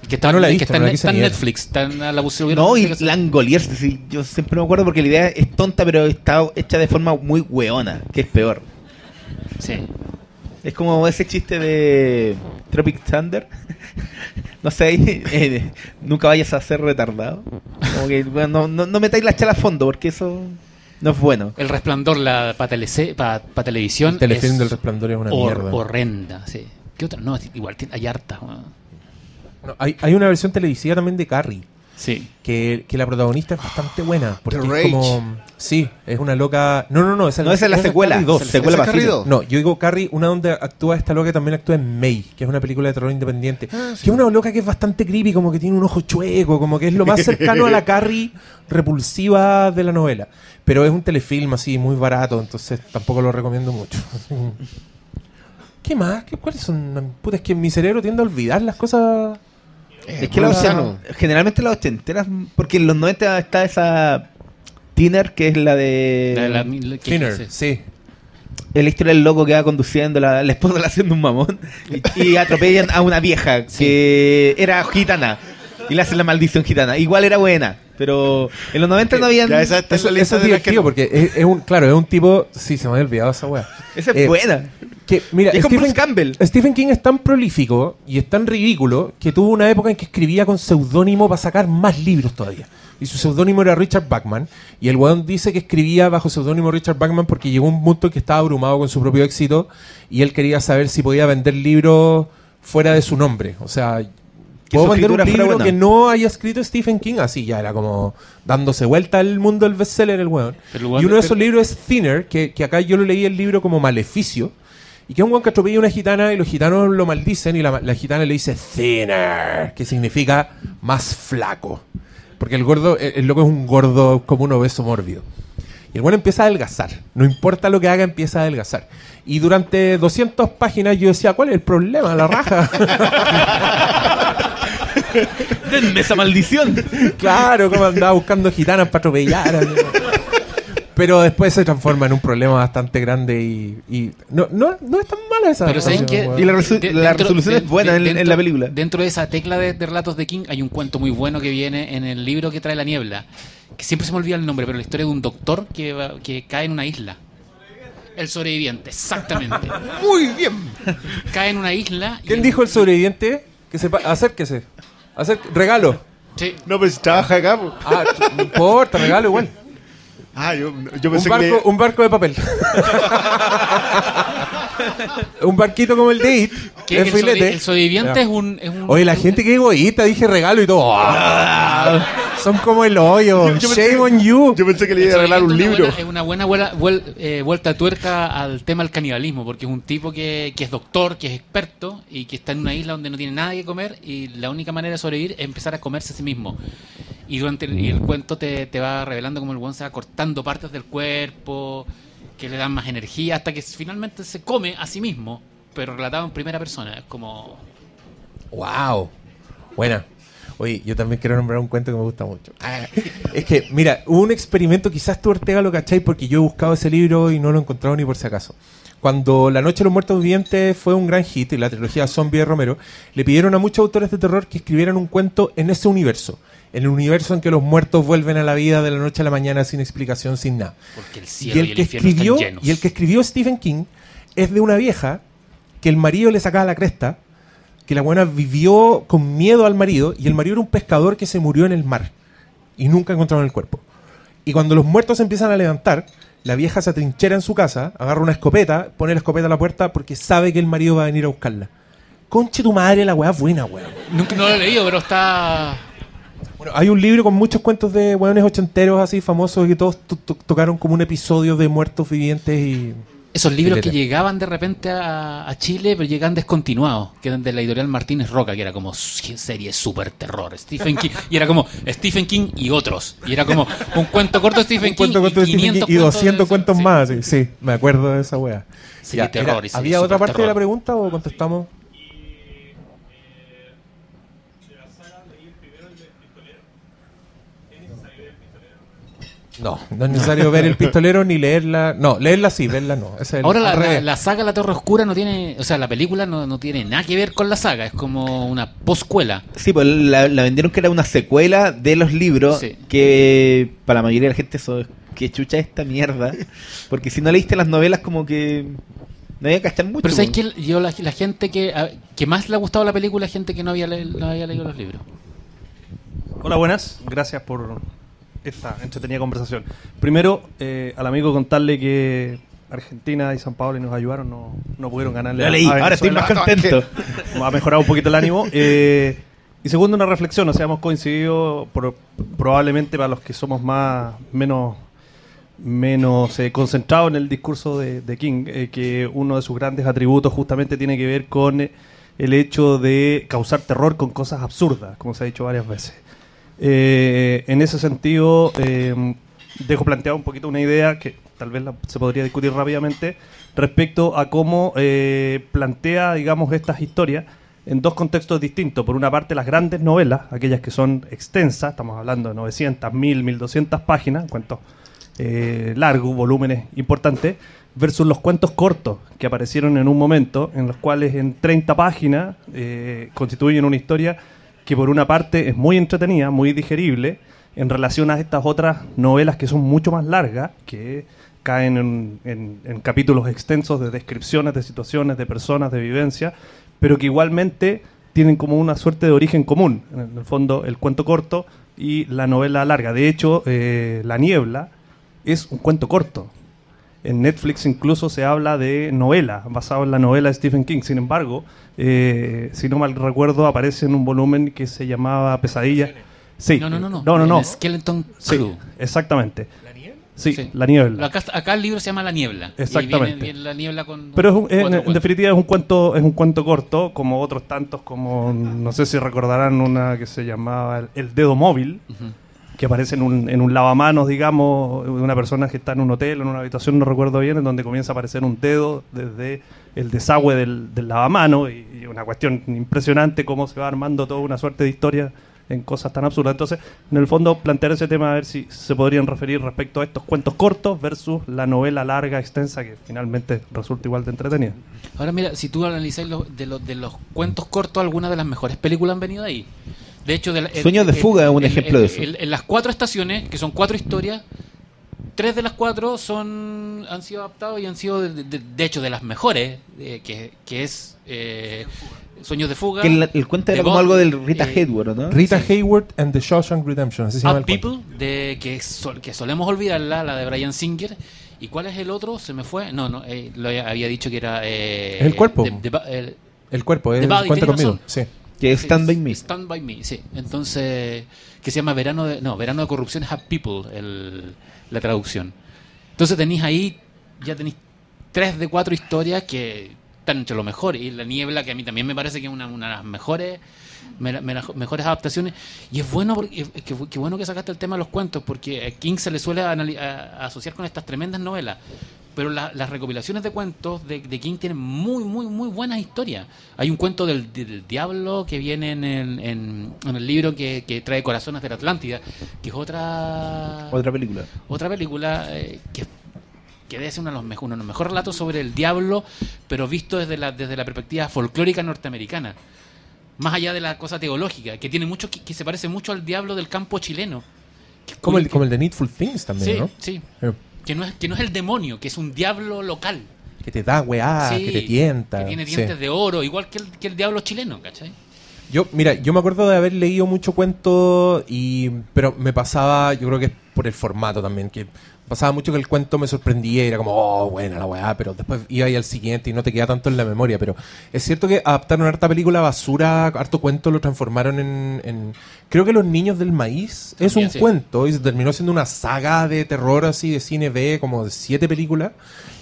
Speaker 2: Que está,
Speaker 1: No la he
Speaker 2: que
Speaker 1: visto,
Speaker 2: está,
Speaker 1: no la quise
Speaker 2: está en
Speaker 1: ni ver.
Speaker 2: Netflix. Está en la buscación.
Speaker 5: No, y Langoliers, sí, yo siempre me acuerdo porque la idea es tonta, pero está hecha de forma muy weona, que es peor.
Speaker 2: Sí.
Speaker 5: Es como ese chiste de Tropic Thunder. *laughs* no sé, eh, nunca vayas a ser retardado. Como que, bueno, no, no, no metáis la chala a fondo, porque eso no es bueno.
Speaker 2: El resplandor para televisión.
Speaker 1: El telefilm
Speaker 2: es
Speaker 1: del resplandor es una
Speaker 2: hor-
Speaker 1: mierda.
Speaker 2: horrenda, sí. ¿Qué otra? No, igual tiene- hay harta. weón.
Speaker 1: No, hay, hay una versión televisiva también de Carrie.
Speaker 2: Sí.
Speaker 1: Que, que la protagonista es bastante buena. Porque
Speaker 3: The
Speaker 1: es como. Sí, es una loca. No, no, no. Esa
Speaker 5: No, esa es la secuela.
Speaker 1: Dos.
Speaker 5: Secuela.
Speaker 1: No, yo digo Carrie, una donde actúa esta loca que también actúa en May, que es una película de terror independiente.
Speaker 3: Ah, sí.
Speaker 1: Que es una loca que es bastante creepy, como que tiene un ojo chueco, como que es lo más cercano a la *laughs* Carrie repulsiva de la novela. Pero es un telefilm así, muy barato, entonces tampoco lo recomiendo mucho. *laughs* ¿Qué más? ¿Qué, ¿Cuáles son? Puta, es que mi cerebro tiende a olvidar las cosas.
Speaker 5: Es que la
Speaker 3: Marciano.
Speaker 5: generalmente las ochenteras, porque en los 90 está esa Tiner, que es la de...
Speaker 2: La- sí.
Speaker 5: la historia del loco que va conduciendo, la, la esposa la haciendo un mamón y, y *laughs* atropellan a una vieja que era gitana y le hacen la maldición gitana. Igual era buena, pero en los 90 no habían.
Speaker 3: Ya esa
Speaker 1: Eso, es
Speaker 3: que
Speaker 1: divertido porque es, es un, claro, es un tipo. Sí, se me había olvidado esa wea.
Speaker 5: Esa es
Speaker 1: Eh,
Speaker 5: buena.
Speaker 1: Que, mira,
Speaker 5: es
Speaker 1: Stephen,
Speaker 5: Campbell.
Speaker 1: Stephen King es tan prolífico y es tan ridículo que tuvo una época en que escribía con seudónimo para sacar más libros todavía. Y su seudónimo era Richard Bachman. Y el weón dice que escribía bajo seudónimo Richard Bachman porque llegó un punto en que estaba abrumado con su propio éxito y él quería saber si podía vender libros fuera de su nombre. O sea, ¿puedo vender un libro
Speaker 5: buena.
Speaker 1: que no haya escrito Stephen King? Así ya era como dándose vuelta al mundo del bestseller el weón.
Speaker 2: Pero el weón-
Speaker 1: y uno de esos libros es Thinner, que, que acá yo lo leí el libro como Maleficio. Y que es un weón que atropella a una gitana y los gitanos lo maldicen y la, la gitana le dice thinner, que significa más flaco. Porque el gordo, el, el loco es un gordo como un obeso mórbido. Y el weón empieza a adelgazar. No importa lo que haga, empieza a adelgazar. Y durante 200 páginas yo decía, ¿cuál es el problema? La raja. *laughs* *laughs*
Speaker 5: Denme esa maldición.
Speaker 1: claro, como andaba buscando gitanas para atropellar. Pero después se transforma en un problema bastante grande y, y no, no, no es tan mala esa.
Speaker 2: Pero ¿saben
Speaker 1: weón.
Speaker 5: Y la resu-
Speaker 2: De-
Speaker 5: la resolución es buena en- en
Speaker 2: dentro-
Speaker 5: la película.
Speaker 2: Dentro de esa tecla de, de relatos de King hay un cuento muy bueno que viene en el libro que trae la niebla. Que siempre se me olvida el nombre, pero la historia de un doctor que, va- que cae en una isla. El sobreviviente, exactamente. *laughs*
Speaker 3: Muy bien.
Speaker 2: cae en una isla. y-
Speaker 1: ¿Quién dijo el sobreviviente? Que sepa, acérquese. Acer- regalo.
Speaker 2: Sí.
Speaker 3: No, pues trabaja acá. po.
Speaker 1: Ah, no importa, regalo igual.
Speaker 3: Ah, yo, yo
Speaker 1: Un
Speaker 3: pensé que
Speaker 1: barco,
Speaker 3: le-
Speaker 1: un barco de papel. *laughs* un barquito como el de It. El
Speaker 2: el,
Speaker 1: filete.
Speaker 2: el sobreviviente es un, es un-
Speaker 1: Oye, la gente que egoísta, dije regalo y todo. Ah, son como el hoyo.
Speaker 3: Yo
Speaker 1: Shame
Speaker 3: pensé-
Speaker 1: on you.
Speaker 3: Yo pensé que le iba a regalar un libro.
Speaker 2: Es una buena, buena vuel- eh, vuelta de tuerca al tema del canibalismo, porque es un tipo que, que es doctor, que es experto y que está en una isla donde no tiene nada que comer y la única manera de sobrevivir es empezar a comerse a sí mismo. Y durante el, y el cuento te, te va revelando cómo el buen se va cortando partes del cuerpo, que le dan más energía, hasta que finalmente se come a sí mismo, pero relatado en primera persona. Es como...
Speaker 1: Wow. Buena. Oye, yo también quiero nombrar un cuento que me gusta mucho. Ah, es que, mira, hubo un experimento, quizás tú Ortega lo cacháis porque yo he buscado ese libro y no lo he encontrado ni por si acaso. Cuando La Noche de los Muertos Vivientes fue un gran hit y la trilogía Zombie de Romero, le pidieron a muchos autores de terror que escribieran un cuento en ese universo. En el universo en que los muertos vuelven a la vida de la noche a la mañana sin explicación, sin nada.
Speaker 2: Porque el
Speaker 1: Y
Speaker 2: cielo y
Speaker 1: el,
Speaker 2: el,
Speaker 1: que
Speaker 2: infierno
Speaker 1: escribió,
Speaker 2: están llenos.
Speaker 1: y el que escribió Stephen King es de una vieja que el marido le sacaba la cresta, que la buena vivió con miedo al marido, y el marido era un pescador que se murió en el mar y nunca encontraron el cuerpo. Y cuando los muertos se empiezan a levantar, la vieja se atrinchera en su casa, agarra una escopeta, pone la escopeta a la puerta porque sabe que el marido va a venir a buscarla. Conche tu madre, la weá buena, weón.
Speaker 2: Nunca no lo he leído, pero está...
Speaker 1: Bueno, hay un libro con muchos cuentos de weones ochenteros así famosos y que todos to- to- tocaron como un episodio de muertos vivientes y...
Speaker 2: Esos libros que llegaban de repente a, a Chile, pero llegaban descontinuados, que eran de la editorial Martínez Roca, que era como serie super terror, Stephen King, y era como Stephen King y otros, y era como un cuento corto de Stephen
Speaker 1: cuento
Speaker 2: King
Speaker 1: corto
Speaker 2: y
Speaker 1: de Stephen King
Speaker 2: 500
Speaker 1: y 200
Speaker 2: cuentos
Speaker 1: cuentos
Speaker 2: de- sí.
Speaker 1: más. Sí, sí, me acuerdo de esa wea.
Speaker 2: Sí,
Speaker 1: Ya,
Speaker 2: terror,
Speaker 1: era- ¿Había otra parte de la
Speaker 2: terror.
Speaker 1: pregunta o contestamos? No, no es necesario ver el pistolero ni leerla. No, leerla sí, verla no. Es el-
Speaker 2: Ahora la, la- saga La Torre Oscura no tiene, o sea, la película no, no tiene nada que ver con la saga, es como una poscuela.
Speaker 5: Sí, pues la, la vendieron que era una secuela de los libros
Speaker 2: Sí.
Speaker 5: que para la mayoría de la gente eso es que chucha esta mierda. *laughs* Porque si no leíste las novelas como que no había que cachar mucho.
Speaker 2: Pero ¿sabes que Yo, la, la gente que, a- que más le ha gustado la película es gente que no había, le- no había leído los libros.
Speaker 7: Hola, buenas. Gracias por esta entretenida conversación. Primero, eh, al amigo contarle que Argentina y San Pablo nos ayudaron, no, no pudieron ganarle.
Speaker 5: Lo
Speaker 7: a-
Speaker 5: leí,
Speaker 7: a
Speaker 5: ahora estoy más contento. *laughs*
Speaker 7: ha mejorado un poquito el ánimo. Eh, y segundo, una reflexión. O sea, hemos coincidido por- probablemente para los que somos más menos menos eh, concentrados en el discurso de, de King, eh, que uno de sus grandes atributos justamente tiene que ver con el hecho de causar terror con cosas absurdas, como se ha dicho varias veces. Eh, en ese sentido, eh, dejo planteado un poquito una idea que tal vez la- se podría discutir rápidamente respecto a cómo eh, plantea, digamos, estas historias en dos contextos distintos. Por una parte, las grandes novelas, aquellas que son extensas, estamos hablando de 900, 1000, 1200 páginas, cuentos eh, largos, volúmenes importantes, versus los cuentos cortos que aparecieron en un momento, en los cuales en 30 páginas eh, constituyen una historia que por una parte es muy entretenida, muy digerible, en relación a estas otras novelas que son mucho más largas, que caen en, capítulos extensos de descripciones de situaciones, de personas, de vivencias, pero que igualmente tienen como una suerte de origen común, en el fondo el cuento corto y la novela larga. De hecho, eh, La Niebla es un cuento corto. En Netflix incluso se habla de novela, basado en la novela de Stephen King. Sin embargo, eh, si no mal recuerdo, aparece en un volumen que se llamaba Pesadilla. Sí.
Speaker 2: No, no, no, no.
Speaker 5: No, no, no.
Speaker 2: Skeleton
Speaker 5: Sí,
Speaker 2: Crew.
Speaker 5: exactamente. Sí,
Speaker 2: Sí.
Speaker 5: La Niebla.
Speaker 2: Acá, acá el libro se llama La Niebla. y
Speaker 5: Exactamente.
Speaker 2: viene- viene la niebla con.
Speaker 5: Pero es un- en, definitiva es un cuento es un cuento corto, como otros tantos, como no sé si recordarán una que se llamaba El, El dedo móvil,
Speaker 2: Ujú.
Speaker 5: Que aparece en un, en un lavamanos, digamos, una persona que está en un hotel, en una habitación, no recuerdo bien, en donde comienza a aparecer un dedo desde el desagüe del, del lavamanos, y, una cuestión impresionante cómo se va armando toda una suerte de historia
Speaker 8: en cosas tan absurdas. Entonces, en el fondo, plantear ese tema a ver si se podrían referir respecto a estos cuentos cortos versus la novela larga, extensa, que finalmente resulta igual de entretenida.
Speaker 2: Ahora mira, si tú analizas los, de, los, de los cuentos cortos, algunas de las mejores películas han venido ahí. De hecho, de la-
Speaker 5: de fuga es un
Speaker 2: el-
Speaker 5: ejemplo
Speaker 2: el-
Speaker 5: de eso.
Speaker 2: el- en las cuatro estaciones, que son cuatro historias, tres de las cuatro son han sido adaptados y han sido, de, de- de hecho, de las mejores, eh, que, que es eh, Sueños de fuga.
Speaker 5: Que el, el cuento
Speaker 2: The
Speaker 5: era como
Speaker 2: Bond,
Speaker 5: algo del Rita
Speaker 2: eh,
Speaker 5: Hayworth, ¿no?
Speaker 1: Rita Hayward and the Shawshank Redemption. Así se llama
Speaker 2: Up
Speaker 1: el cuento.
Speaker 2: People, de, que, sol- que solemos olvidarla, la de Brian Singer. ¿Y cuál es el otro? ¿Se me fue? No, no, eh, lo había dicho que era... eh,
Speaker 1: El cuerpo.
Speaker 2: de- el-
Speaker 1: El cuerpo, es cuenta conmigo.
Speaker 2: razón.
Speaker 1: Sí.
Speaker 5: Que es Stand By Me.
Speaker 2: Stand By Me, sí. Entonces, que se llama Verano de... No, Verano de Corrupción es Up People, el- la traducción. Entonces tenéis ahí, ya tenéis tres de cuatro historias que están entre lo mejor. Y La Niebla, que a mí también me parece que es una, una de las mejores me- me- mejores adaptaciones y es bueno porque que, que bueno que sacaste el tema de los cuentos porque a King se le suele a- a asociar con estas tremendas novelas pero la- las recopilaciones de cuentos de, de King tienen muy muy muy buenas historias hay un cuento del, del diablo que viene en el, en- en el libro que, que trae Corazones de la Atlántida que es otra
Speaker 5: Otra película.
Speaker 2: otra película eh, que, que debe ser uno de, los mejor- uno de los mejores relatos sobre el diablo, pero visto desde la, desde la perspectiva folclórica norteamericana. Más allá de la cosa teológica, que tiene mucho que, que se parece mucho al diablo del campo chileno.
Speaker 1: Como el, como el de Needful Things también,
Speaker 2: sí,
Speaker 1: ¿no?
Speaker 2: sí. Que no, es, que no es el demonio, que es un diablo local.
Speaker 1: Que te da weá,
Speaker 2: Sí,
Speaker 1: que te tienta.
Speaker 2: Que tiene
Speaker 1: sí.
Speaker 2: dientes de oro, igual que el, que el diablo chileno, ¿cachai?
Speaker 1: Yo, mira, yo me acuerdo de haber leído mucho cuento y pero me pasaba, yo creo que es por el formato también, que pasaba mucho que el cuento me sorprendía y era como, oh, buena la weá, pero después iba ahí al siguiente y no te queda tanto en la memoria, pero es cierto que adaptaron harta película basura, harto cuento lo transformaron en, en- creo que Los Niños del Maíz es
Speaker 2: También,
Speaker 1: un
Speaker 2: sí.
Speaker 1: cuento y se terminó siendo una saga de terror así de cine B, como de siete películas,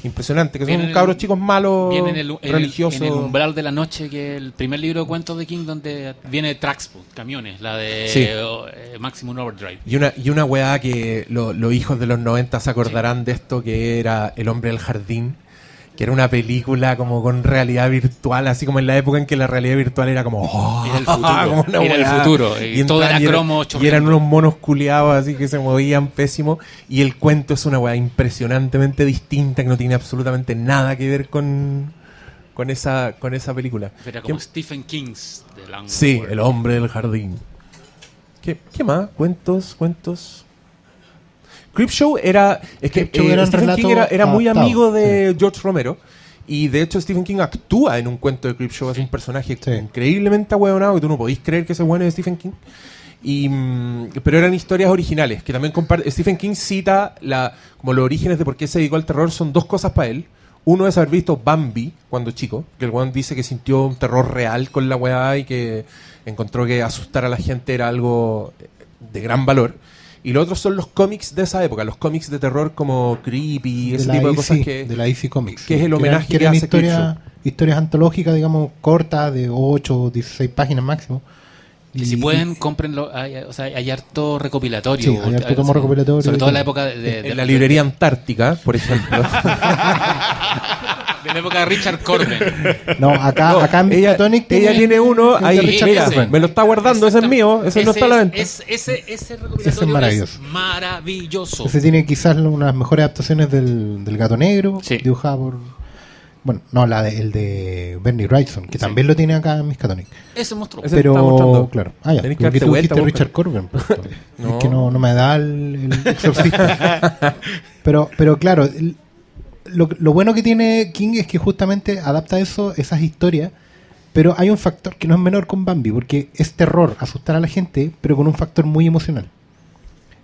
Speaker 1: impresionante, que
Speaker 2: Viene
Speaker 1: son
Speaker 2: en
Speaker 1: cabros
Speaker 2: el-
Speaker 1: chicos malos,
Speaker 2: Viene el, el-
Speaker 1: religiosos.
Speaker 2: en el umbral de la noche, que el primer libro de cuentos de King, donde viene Traxpo, camiones, la de
Speaker 1: Sí.
Speaker 2: eh, Maximum Overdrive.
Speaker 1: Y una, y una weá que lo- los hijos de los 90 se acordarán de esto, que era El hombre del jardín, que era una película como con realidad virtual, así como en la época en que la realidad virtual era como... oh,
Speaker 2: Era el *laughs* futuro,
Speaker 1: como una
Speaker 2: era el
Speaker 1: weá.
Speaker 2: futuro, y todo era
Speaker 1: y
Speaker 2: cromo,
Speaker 1: y eran unos monos culiados así que se movían pésimo. Y el cuento es una weá impresionantemente distinta, que no tiene absolutamente nada que ver con, con, esa, con esa película.
Speaker 2: Era
Speaker 1: ¿Qué-
Speaker 2: como Stephen King's Langford.
Speaker 1: Sí, el hombre del jardín. ¿Qué, qué más? Cuentos, cuentos. Creepshow era. Es que
Speaker 4: Creepshow
Speaker 1: eh,
Speaker 4: era un
Speaker 1: Stephen King era, era muy amigo de George Romero. Y de hecho, Stephen King actúa en un cuento de Creepshow. Es un personaje
Speaker 4: Sí.
Speaker 1: increíblemente ahueonado que tú no podís creer que ese bueno es Stephen King. Y, mm, pero eran historias originales que también comparte. Stephen King cita la, como los orígenes de por qué se dedicó al terror. Son dos cosas para él. Uno es haber visto Bambi cuando chico, que el weón dice que sintió un terror real con la weá y que encontró que asustar a la gente era algo de gran valor. Y lo otro son los cómics de esa época, los cómics de terror como Creepy, ese
Speaker 4: de
Speaker 1: tipo de cosas que...
Speaker 4: de la IC Comics.
Speaker 1: que es el homenaje que hace
Speaker 4: historias, historias antológicas, digamos, cortas, de 8 o 16 páginas máximo.
Speaker 2: Y si pueden, cómprenlo. Hay, o sea, hay harto recopilatorio.
Speaker 4: Sí, hay harto tomo recopilatorio
Speaker 2: Sobre todo en la época de, de- de-
Speaker 1: en la librería Antártica, por ejemplo. *laughs*
Speaker 2: de la época de Richard Corben.
Speaker 4: No, acá,
Speaker 1: No,
Speaker 4: acá en
Speaker 1: ella,
Speaker 4: Miskatonic
Speaker 1: ella tiene uno
Speaker 4: de
Speaker 1: ahí,
Speaker 4: Richard
Speaker 1: me lo está guardando, ese es mío, ese, no está a la venta.
Speaker 2: Es, ese, ese
Speaker 4: Ese
Speaker 2: recopilatorio
Speaker 4: es maravilloso.
Speaker 2: es maravilloso.
Speaker 4: Ese tiene quizás una de las mejores adaptaciones del, del Gato Negro,
Speaker 2: Sí.
Speaker 4: dibujada por... Bueno, no, la de, el de Bernie Wrightson, que también lo tiene acá en Miskatonic.
Speaker 2: Ese monstruo.
Speaker 1: Ese-
Speaker 4: Pero, claro. Ah, ya.
Speaker 1: Tenés que
Speaker 4: tú
Speaker 1: vuelta,
Speaker 4: dijiste
Speaker 1: vos,
Speaker 4: Richard Corben. pues, *laughs*
Speaker 1: No.
Speaker 4: Es que no, no me da el, el exorcista. *laughs* pero, pero claro, el- lo, lo bueno que tiene King es que justamente adapta eso, esas historias. Pero hay un factor que no es menor con Bambi, porque es terror, asustar a la gente, pero con un factor muy emocional.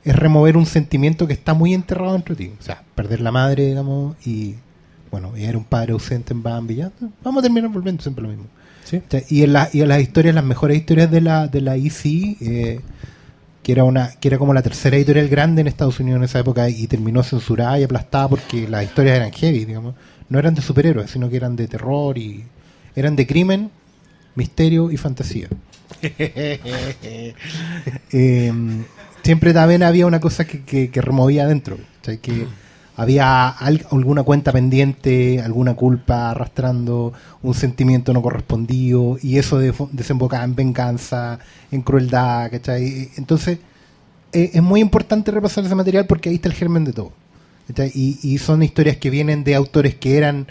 Speaker 4: Es remover un sentimiento que está muy enterrado dentro de ti. O sea, perder la madre, digamos, y bueno, era un padre ausente en Bambi. Ya, vamos a terminar volviendo siempre lo mismo.
Speaker 1: Sí.
Speaker 4: Y, en la- y en las historias, las mejores historias de la, de la EC, eh, que era una que era como la tercera editorial grande en Estados Unidos en esa época y terminó censurada y aplastada porque las historias eran heavy, digamos. No eran de superhéroes, sino que eran de terror y eran de crimen, misterio y fantasía. *laughs* Eh, siempre también había una cosa que, que, que removía adentro. O sea, que había al- alguna cuenta pendiente, alguna culpa arrastrando, un sentimiento no correspondido, y eso defo- desembocaba en venganza, en crueldad, ¿cachai? Entonces, eh, es muy importante repasar ese material porque ahí está el germen de todo. Y, y son historias que vienen de autores que eran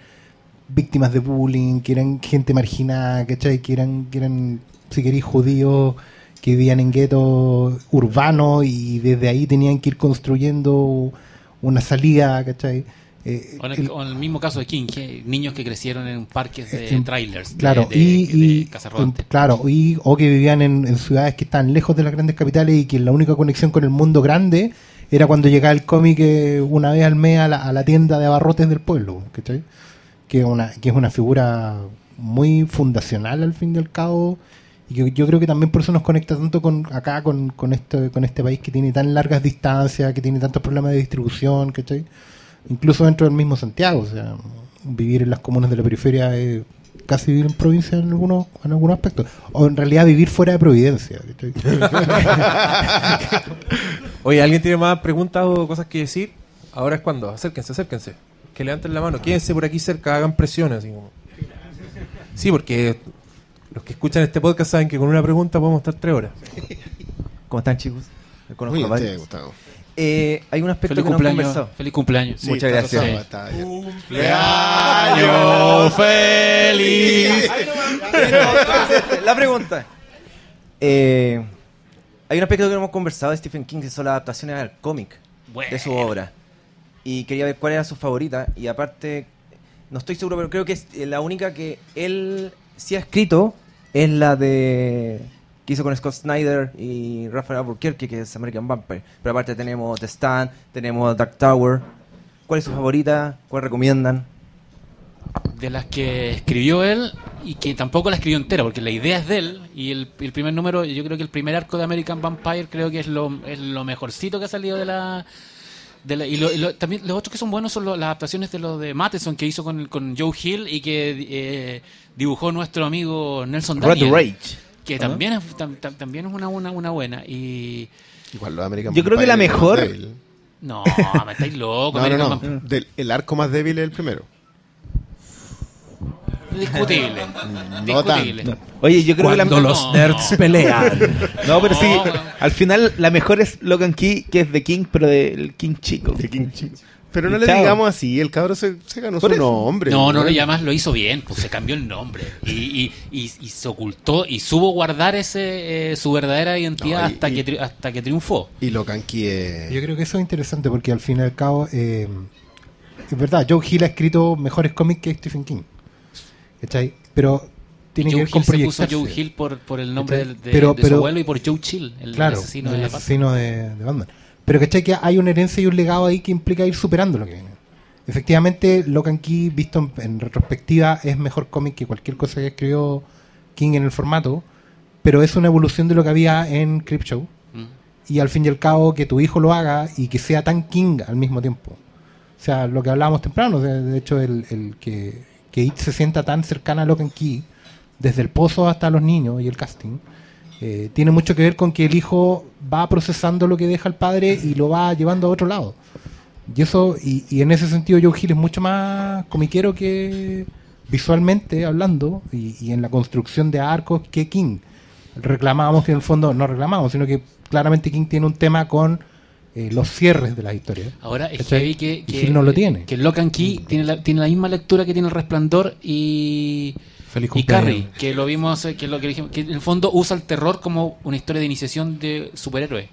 Speaker 4: víctimas de bullying, que eran gente marginada, ¿cachai? Que eran, que eran si queréis, judíos que vivían en guetos urbanos y desde ahí tenían que ir construyendo una salida, ¿cachai? Eh,
Speaker 2: O en, el,
Speaker 4: el-
Speaker 2: o en el mismo caso de King, que niños que crecieron en parques de
Speaker 4: en-
Speaker 2: trailers. de-
Speaker 4: Claro,
Speaker 2: de,
Speaker 4: y,
Speaker 2: de
Speaker 4: y- claro, y o que vivían en, en ciudades que están lejos de las grandes capitales y que la única conexión con el mundo grande era cuando llegaba el cómic eh, una vez al mes a la, a la tienda de abarrotes del pueblo, ¿cachai? Que es una, que es una figura muy fundacional al fin y al cabo y que yo creo que también por eso nos conecta tanto con acá con, con este con este país que tiene tan largas distancias, que tiene tantos problemas de distribución, ¿cachai? Incluso dentro del mismo Santiago, o sea, vivir en las comunas de la periferia es casi vivir en provincia en algunos en algunos aspectos o en realidad vivir fuera de Providencia. *laughs*
Speaker 1: Oye, ¿alguien tiene más preguntas o cosas que decir? Ahora es cuando. Acérquense, acérquense. Que levanten la mano. Quédense por aquí cerca, hagan como. Sí, porque los que escuchan este podcast saben que con una pregunta podemos estar tres horas.
Speaker 9: ¿Cómo están, chicos? Me conozco
Speaker 3: Muy
Speaker 9: a
Speaker 3: bien, Gustavo.
Speaker 9: Eh, hay un aspecto
Speaker 2: Feliz
Speaker 9: que no
Speaker 2: cumpleaños.
Speaker 9: conversado.
Speaker 2: Feliz cumpleaños.
Speaker 3: Sí,
Speaker 9: Muchas gracias.
Speaker 2: ¡Cumpleaños feliz! *laughs*
Speaker 9: La pregunta. Eh, hay un aspecto que no hemos conversado de Stephen King, que son las adaptaciones al cómic de su obra. Y quería ver cuál era su favorita. Y aparte, no estoy seguro, pero creo que es la única que él sí ha escrito es la de que hizo con Scott Snyder y Rafael Albuquerque, que es American Vampire. Pero aparte tenemos The Stand, tenemos Dark Tower. ¿Cuál es su favorita? ¿Cuál recomiendan?
Speaker 2: de las que escribió él y que tampoco la escribió entera, porque la idea es de él y el, el primer número, yo creo que el primer arco de American Vampire creo que es lo, es lo mejorcito que ha salido de la... De la- y lo- y lo- también los otros que son buenos son lo- las adaptaciones de lo de Matheson que hizo con, con Joe Hill y que eh, dibujó nuestro amigo Nelson
Speaker 5: Red
Speaker 2: Daniel,
Speaker 5: Rage.
Speaker 2: que también es, tam- tam- también es una, una, una buena y
Speaker 3: Igual los American
Speaker 5: Yo creo que la mejor-
Speaker 2: no, me estáis *laughs* loco
Speaker 3: No, no, no. Del- el arco más débil es el primero.
Speaker 2: Discutible
Speaker 3: No
Speaker 2: discutible
Speaker 3: tanto.
Speaker 5: Oye, yo creo que la
Speaker 1: Cuando los nerds pelean. *laughs*
Speaker 5: No, pero sí, al final la mejor es Logan Key, que es de King, pero del King chico.
Speaker 3: De King Chico. Pero no le
Speaker 5: Chao.
Speaker 3: digamos así, el cabro se, se ganó
Speaker 5: Por
Speaker 3: su
Speaker 5: eso.
Speaker 3: nombre.
Speaker 2: No, no,
Speaker 3: ¿no?
Speaker 2: y además lo hizo bien, pues se cambió el nombre y, y, y- y se ocultó y supo guardar ese eh, su verdadera identidad
Speaker 3: No, y-
Speaker 2: hasta
Speaker 3: y-
Speaker 2: que tri- hasta que triunfó.
Speaker 3: Y lo canqui es...
Speaker 4: Yo creo que eso es interesante porque al fin y al cabo, eh, es verdad, Joe Hill ha escrito mejores cómics que Stephen King. ¿Cachai? Pero tiene que ver con
Speaker 2: Hill se puso
Speaker 4: proyectarse.
Speaker 2: Joe Hill por, por el nombre de,
Speaker 4: Pero-
Speaker 2: de su
Speaker 4: pero-
Speaker 2: abuelo y por Joe Chill, el
Speaker 4: claro,
Speaker 2: asesino
Speaker 4: el
Speaker 2: de la
Speaker 4: asesino de, de Batman. Pero ¿cachai? Que hay una herencia y un legado ahí que implica ir superando lo que viene. Efectivamente, Locan Key, visto en, en retrospectiva, es mejor cómic que cualquier cosa que escribió King en el formato, pero es una evolución de lo que había en Creepshow.
Speaker 2: Mm.
Speaker 4: y al fin y al cabo que tu hijo lo haga y que sea tan king al mismo tiempo. O sea, lo que hablábamos temprano, de, de hecho, el, el que, que It se sienta tan cercana a Locan Key, desde el pozo hasta los niños y el casting, eh, tiene mucho que ver con que el hijo va procesando lo que deja el padre y lo va llevando a otro lado. Y eso, y, y en ese sentido Joe Hill es mucho más comiquero que visualmente hablando y, y en la construcción de arcos que King. Reclamábamos que en el fondo, no reclamábamos, sino que claramente King tiene un tema con eh, los cierres de las historias.
Speaker 2: Ahora es
Speaker 4: ¿Cachai?
Speaker 2: heavy que,
Speaker 4: Y
Speaker 2: que,
Speaker 4: Hill no lo tiene.
Speaker 2: que Locan Key tiene la, tiene la misma lectura que tiene El Resplandor y,
Speaker 1: Feliz
Speaker 2: y. Carrie, que lo vimos, que lo que dijimos, que en el fondo usa el terror como una historia de iniciación de superhéroes.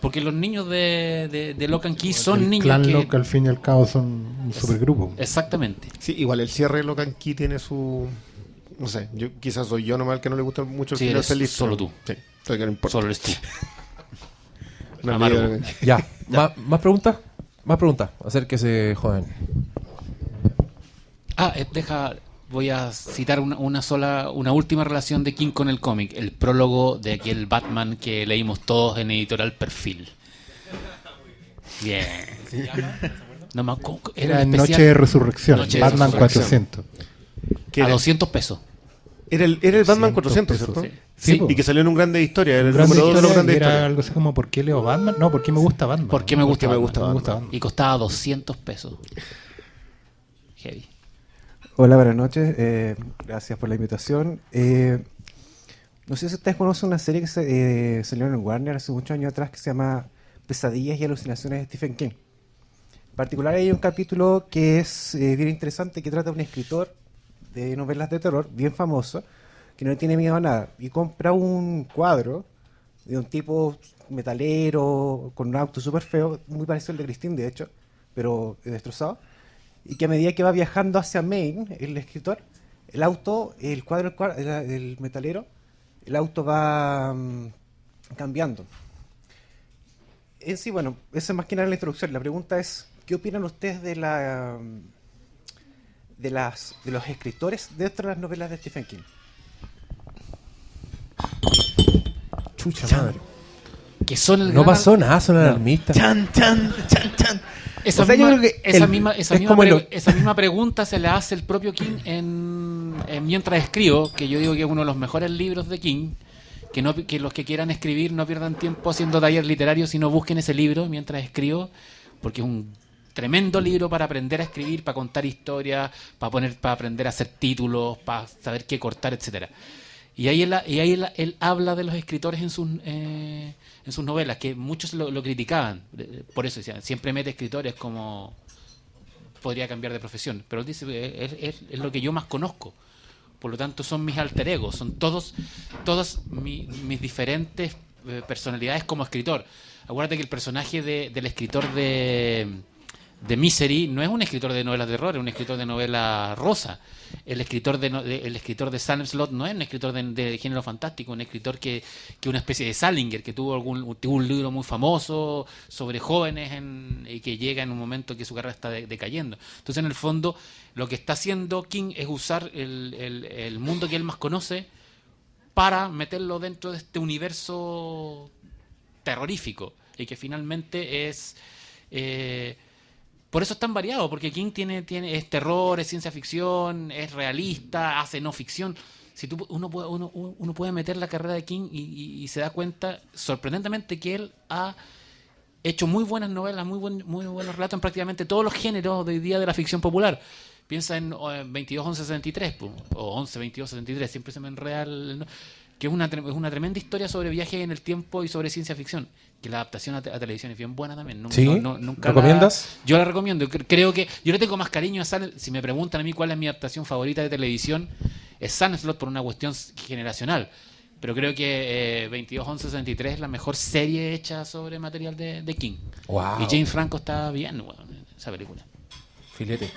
Speaker 2: Porque los niños de, de, de Locan Key son
Speaker 4: el
Speaker 2: niños
Speaker 4: clan
Speaker 2: que...
Speaker 4: Locke, al fin y al cabo son un supergrupo.
Speaker 2: Exactamente.
Speaker 3: Sí, igual el cierre de lo canqui tiene su... No sé, yo quizás soy yo nomás el que no le gusta mucho el
Speaker 2: Sí,
Speaker 3: final
Speaker 2: eres
Speaker 3: feliz.
Speaker 2: solo tú.
Speaker 3: Sí, estoy que no importa.
Speaker 2: Solo eres tú.
Speaker 3: No,
Speaker 2: Amargo.
Speaker 3: Key. *laughs*
Speaker 1: Ya. ¿Más, ¿Más preguntas? Más preguntas. Acérquese, joven.
Speaker 2: Ah, eh, deja, voy a citar una, una sola, una última relación de King con el cómic, el prólogo de aquel Batman que leímos todos en editorial Perfil. Bien. No me acu-
Speaker 4: Era Noche de Resurrección,
Speaker 2: Noche de
Speaker 4: Batman
Speaker 2: Resurrección.
Speaker 4: 400.
Speaker 3: ¿Qué
Speaker 2: A
Speaker 3: era?
Speaker 2: 200 pesos.
Speaker 3: Era el, era el Batman
Speaker 4: 100
Speaker 3: 400,
Speaker 4: pesos,
Speaker 3: ¿cierto?
Speaker 4: Sí,
Speaker 10: Y que salió en un grande historia, era el
Speaker 4: Grande
Speaker 10: número 2 de los
Speaker 4: historia,
Speaker 10: grandes
Speaker 4: y era
Speaker 10: historias.
Speaker 4: algo así como ¿por qué leo Batman? No, ¿por qué me gusta Batman?
Speaker 2: ¿Por qué me gusta,
Speaker 10: me
Speaker 2: Batman?
Speaker 10: gusta
Speaker 4: Me gusta Batman.
Speaker 2: Y costaba 200 pesos. Heavy.
Speaker 11: Hola, buenas noches. eh, gracias por la invitación. Eh, no sé si ustedes conocen una serie que se, eh, salió en Warner hace muchos años atrás que se llama Pesadillas y alucinaciones de Stephen King. En particular hay un capítulo que es eh, bien interesante que trata de un escritor de novelas de terror bien famoso que no tiene miedo a nada y compra un cuadro de un tipo metalero con un auto súper feo, muy parecido al de Christine de hecho, pero destrozado y que a medida que va viajando hacia Maine, el escritor, el auto, el cuadro el, el metalero, el auto va mm, cambiando. En sí, bueno, esa es más que nada la introducción. La pregunta es, ¿qué opinan ustedes de la mm, de las de los escritores dentro de las novelas de Stephen King?
Speaker 4: Chucha madre.
Speaker 2: Que son el
Speaker 1: No
Speaker 2: gran-
Speaker 1: pasó nada, son alarmistas.
Speaker 5: Chan, chan, chan, chan.
Speaker 2: Esa,
Speaker 5: O sea, yo
Speaker 2: misma,
Speaker 5: creo que
Speaker 2: esa,
Speaker 5: el-
Speaker 2: misma, esa,
Speaker 1: es
Speaker 2: misma
Speaker 1: como
Speaker 2: pre-
Speaker 1: lo-
Speaker 2: esa misma pregunta se la hace el propio King en, en Mientras escribo, que yo digo que es uno de los mejores libros de King. Que, no, que los que quieran escribir no pierdan tiempo haciendo taller literario, sino busquen ese libro mientras escribo, porque es un tremendo libro para aprender a escribir, para contar historias, para poner, para aprender a hacer títulos, para saber qué cortar, etcétera. Y ahí, él, habla de los escritores en sus, eh, en sus novelas, que muchos lo, criticaban. Por eso decían, siempre mete escritores como podría cambiar de profesión. Pero él dice, eh, es, es- lo que yo más conozco. Por lo tanto, son mis alter egos, son todos, todas mi- mis diferentes eh, personalidades como escritor. Acuérdate que el personaje de- del escritor de, de Misery no es un escritor de novelas de terror, es un escritor de novela rosa. El escritor de, no- de- el escritor de Slot no es un escritor de, de género fantástico, un escritor que, que una especie de Salinger, que tuvo algún tuvo un libro muy famoso sobre jóvenes en- y que llega en un momento que su carrera está de- decayendo. Entonces, en el fondo, lo que está haciendo King es usar el, el- el mundo que él más conoce para meterlo dentro de este universo terrorífico y que finalmente es eh, por eso es tan variado porque King tiene tiene es terror es ciencia ficción es realista hace no ficción si tú uno puede uno, uno puede meter la carrera de King y, y- se da cuenta sorprendentemente que él ha hecho muy buenas novelas, muy, buen, muy buenos relatos en prácticamente todos los géneros de hoy día de la ficción popular. Piensa en eh, 22 11 63 pu, o 11 22 63, siempre se me enreda el- que es una, es una tremenda historia sobre viajes en el tiempo y sobre ciencia ficción. Que la adaptación a, te- a televisión es bien buena también.
Speaker 1: ¿Sí?
Speaker 2: no- nunca la-
Speaker 1: ¿Recomiendas?
Speaker 2: yo la recomiendo. Cre- Creo que yo le tengo más cariño a Sun. Si me preguntan a mí cuál es mi adaptación favorita de televisión, es Sunslot por una cuestión generacional. Pero creo que eh, 22 11 63 es la mejor serie hecha sobre material de, de King.
Speaker 1: Wow.
Speaker 2: Y James Franco está bien en esa película.
Speaker 1: Filete.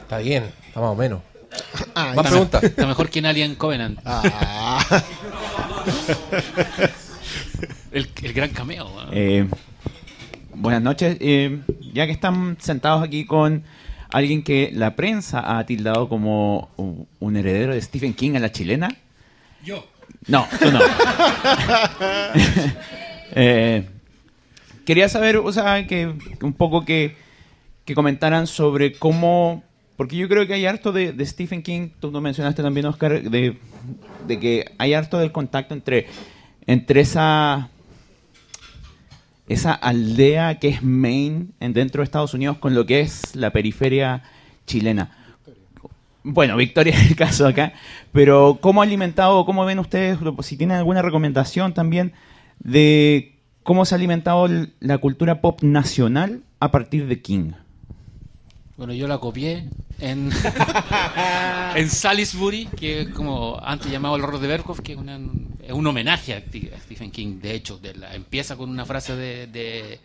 Speaker 1: Está bien, está más o menos.
Speaker 3: Ah,
Speaker 1: Más
Speaker 2: Está,
Speaker 1: preguntas. *laughs*
Speaker 2: está mejor que en Alien Covenant.
Speaker 3: Ah. *laughs*
Speaker 2: El, el gran cameo.
Speaker 12: Eh, buenas noches. Eh, ya que están sentados aquí con alguien que la prensa ha tildado como un heredero de Stephen King a la chilena.
Speaker 2: Yo.
Speaker 12: No, tú no. *laughs* Eh, quería saber, o sea, que que un poco que, que comentaran sobre cómo, porque yo creo que hay harto de, Stephen King, tú lo mencionaste también, Oscar, de, de que hay harto del contacto entre, entre esa esa aldea que es Maine en dentro de Estados Unidos con lo que es la periferia chilena. Bueno, Victoria es el caso acá, pero ¿cómo ha alimentado, cómo ven ustedes, si tienen alguna recomendación también de cómo se ha alimentado la cultura pop nacional a partir de King?
Speaker 2: Bueno, yo la copié *laughs* en, Salisbury, que es como antes llamado el horror de Berkhoff, que es, una- es un homenaje a Stephen King. De hecho, de la- empieza con una frase de, de,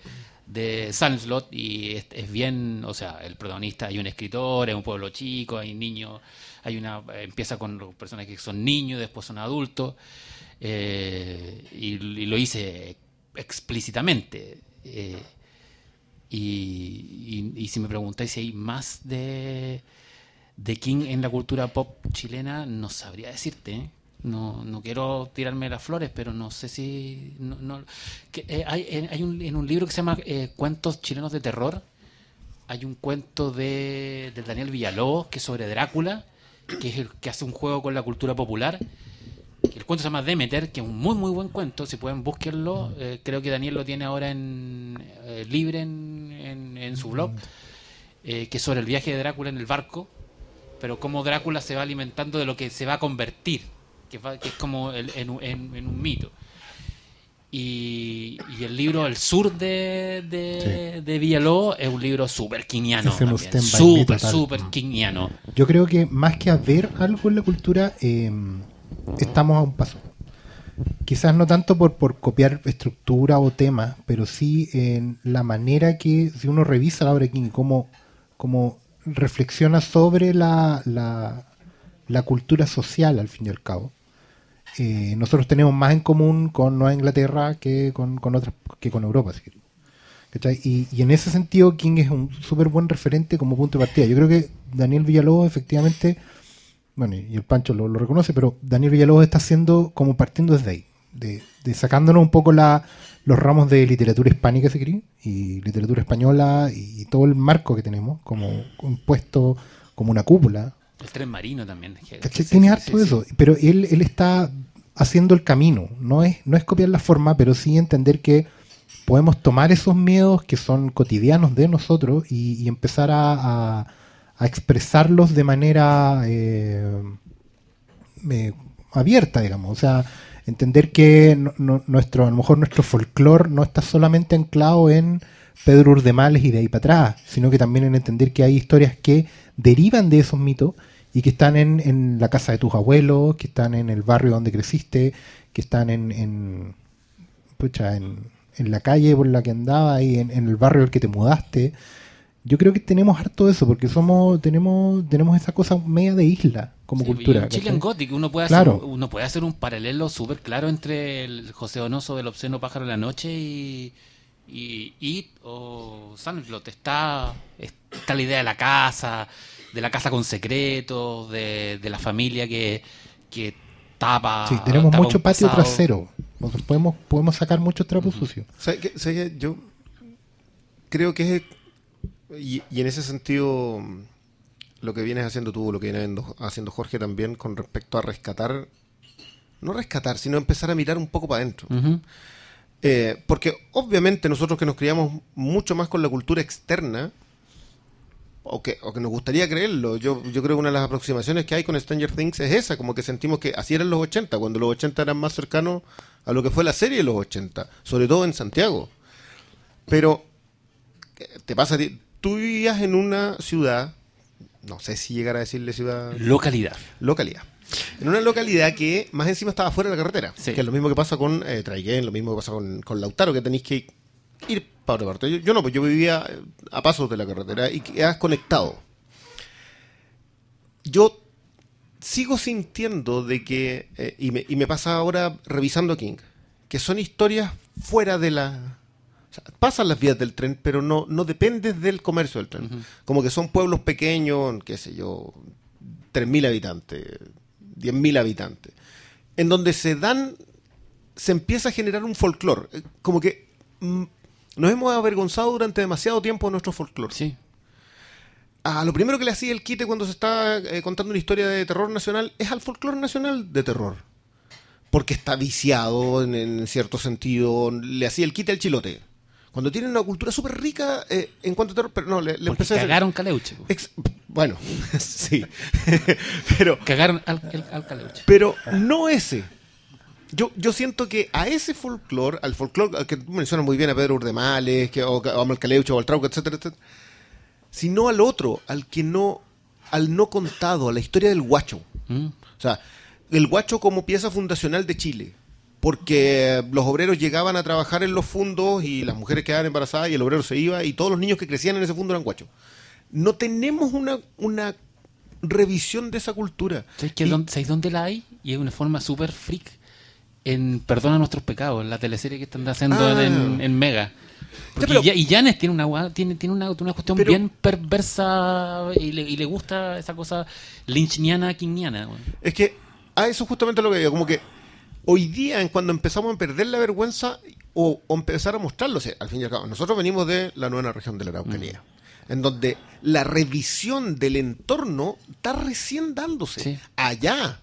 Speaker 2: de Slot y es, bien, o sea, el protagonista, hay un escritor, es un pueblo chico, hay niños, hay una, empieza con los personajes que son niños, después son adultos, eh, y, y lo hice explícitamente. eh, y, si me preguntáis si hay más de, de King en la cultura pop chilena, no sabría decirte. ¿eh? No, no quiero tirarme las flores, pero no sé si... No, no- que, eh, hay hay un, en un libro que se llama eh, Cuentos chilenos de terror, hay un cuento de, de Daniel Villalobos que es sobre Drácula, que es el que hace un juego con la cultura popular cuento se llama Demeter, que es un muy muy buen cuento. Si pueden búsquenlo. Eh, creo que Daniel lo tiene ahora en eh, libre en, en- en su blog. eh, que es sobre el viaje de Drácula en el barco. Pero cómo Drácula se va alimentando de lo que se va a convertir. Que, va- que es como el- en, un- en- un mito. Y, y el libro El Sur de, de, de Villalobos es un libro súper quiniano. Súper, súper quiniano.
Speaker 4: Yo creo que más que haber algo en la cultura, eh, estamos a un paso. Quizás no tanto por, por copiar estructura o temas, pero sí en la manera que, si uno revisa la obra de King, cómo, cómo reflexiona sobre la, la, la cultura social, al fin y al cabo. Eh, nosotros tenemos más en común con Nueva Inglaterra que con, con otras que con Europa. Y, y en ese sentido King es un súper buen referente como punto de partida. Yo creo que Daniel Villalobos efectivamente, bueno, y el Pancho lo, lo reconoce, pero Daniel Villalobos está haciendo como partiendo desde ahí, de, de sacándonos un poco la, los ramos de literatura hispánica, si querés, y literatura española y, todo el marco que tenemos como un puesto, como una cúpula,
Speaker 2: El tren marino también.
Speaker 4: Tiene
Speaker 2: sí,
Speaker 4: harto
Speaker 2: sí.
Speaker 4: eso, pero él, él está haciendo el camino, no es, no es copiar la forma, pero sí entender que podemos tomar esos miedos que son cotidianos de nosotros y, y empezar a, a- a expresarlos de manera eh, eh, abierta, digamos. O sea, entender que no- no- nuestro, a lo mejor nuestro folclore no está solamente anclado en Pedro Urdemales y de ahí para atrás, sino que también en entender que hay historias que derivan de esos mitos y que están en, la casa de tus abuelos, que están en el barrio donde creciste, que están en, en, pucha, en, la calle por la que andabas y en, en el barrio al que te mudaste. Yo creo que tenemos harto eso, porque somos, tenemos, tenemos esa cosa media de isla como
Speaker 2: Sí,
Speaker 4: cultura.
Speaker 2: en Chilean. Gothic uno puede,
Speaker 4: Claro.
Speaker 2: hacer, uno puede hacer un paralelo súper claro entre el José Donoso del obsceno pájaro de la noche y, y It o Sandlot. Está, está la idea de la casa, de la casa con secretos, de, de la familia que, que tapa.
Speaker 4: Sí, tenemos
Speaker 2: tapa
Speaker 4: mucho patio
Speaker 2: pasado.
Speaker 4: trasero. Nosotros podemos, podemos sacar muchos trapos sucios.
Speaker 3: ¿Sabe qué? Yo creo que es. Y, y en ese sentido, lo que vienes haciendo tú, lo que viene haciendo- Jorge también con respecto a rescatar. No rescatar, sino empezar a mirar un poco para adentro. Eh, porque obviamente nosotros que nos criamos mucho más con la cultura externa, o que, o que nos gustaría creerlo, yo, yo creo que una de las aproximaciones que hay con Stranger Things es esa, como que sentimos que así eran los 80, cuando los 80 eran más cercanos a lo que fue la serie de los 80, sobre todo en Santiago. Pero, ¿qué te pasa a ti? Tú vivías en una ciudad, no sé si llegar a decirle ciudad...
Speaker 2: Localidad.
Speaker 3: Localidad. En una localidad que más encima estaba fuera de la carretera.
Speaker 2: Sí.
Speaker 3: Que es lo mismo que pasa con eh, Traiguén, lo mismo que pasa con, con Lautaro, que tenéis que ir para otra parte. Yo, yo no, pues yo vivía eh, a pasos de la carretera y quedas conectado. Yo sigo sintiendo de que, eh, y, me, y me pasa ahora revisando King, que son historias fuera de la... pasan las vías del tren, pero no, no dependes del comercio del tren. Como que son pueblos pequeños, qué sé yo, 3.000 habitantes, 10.000 habitantes, en donde se dan, se empieza a generar un folclore. Eh, Como que mm, nos hemos avergonzado durante demasiado tiempo de nuestro folclore.
Speaker 2: Sí.
Speaker 3: A lo primero que le hacía el quite cuando se está eh, contando una historia de terror nacional es al folclore nacional de terror. Porque está viciado en, en cierto sentido. Le hacía el quite al chilote. Cuando tienen una cultura súper rica eh, en cuanto a terror, pero no, le, le empecé a
Speaker 2: cagaron Caleuche. po.
Speaker 3: Ex- bueno, *laughs* sí. *laughs* pero,
Speaker 2: Cagaron al, al- al Caleuche.
Speaker 3: pero no ese. Yo, yo siento que a ese folclore, al folclore al que tú mencionas muy bien a Pedro Urdemales, que, o, a Malcaleucho, o al Trauco, etcétera, etcétera, sino al otro, al que no, al no contado, a la historia del guacho.
Speaker 2: Mm.
Speaker 3: O sea, el guacho como pieza fundacional de Chile. Porque los obreros llegaban a trabajar en los fundos y las mujeres quedaban embarazadas y el obrero se iba y todos los niños que crecían en ese fondo eran guachos. No tenemos una, una revisión de esa cultura.
Speaker 2: ¿Sabéis, qué-
Speaker 3: Y-
Speaker 2: dónde, ¿sabéis dónde la hay? Y es una forma súper freak. En Perdona nuestros pecados, en la teleserie que están haciendo
Speaker 3: Ah.
Speaker 2: en, en Mega.
Speaker 3: Pero-
Speaker 2: Ya- y Janes tiene una tiene, tiene una, una cuestión
Speaker 3: Pero-
Speaker 2: bien perversa y le, y le gusta esa cosa lynchniana, kingiana. weón.
Speaker 3: Es que a eso justamente lo que digo, como que hoy día en cuando empezamos a perder la vergüenza o, o empezar a mostrarlo, o sea, al fin y al cabo, nosotros venimos de la nueva región de la Araucanía, en donde la revisión del entorno está recién dándose
Speaker 2: Sí.
Speaker 3: allá.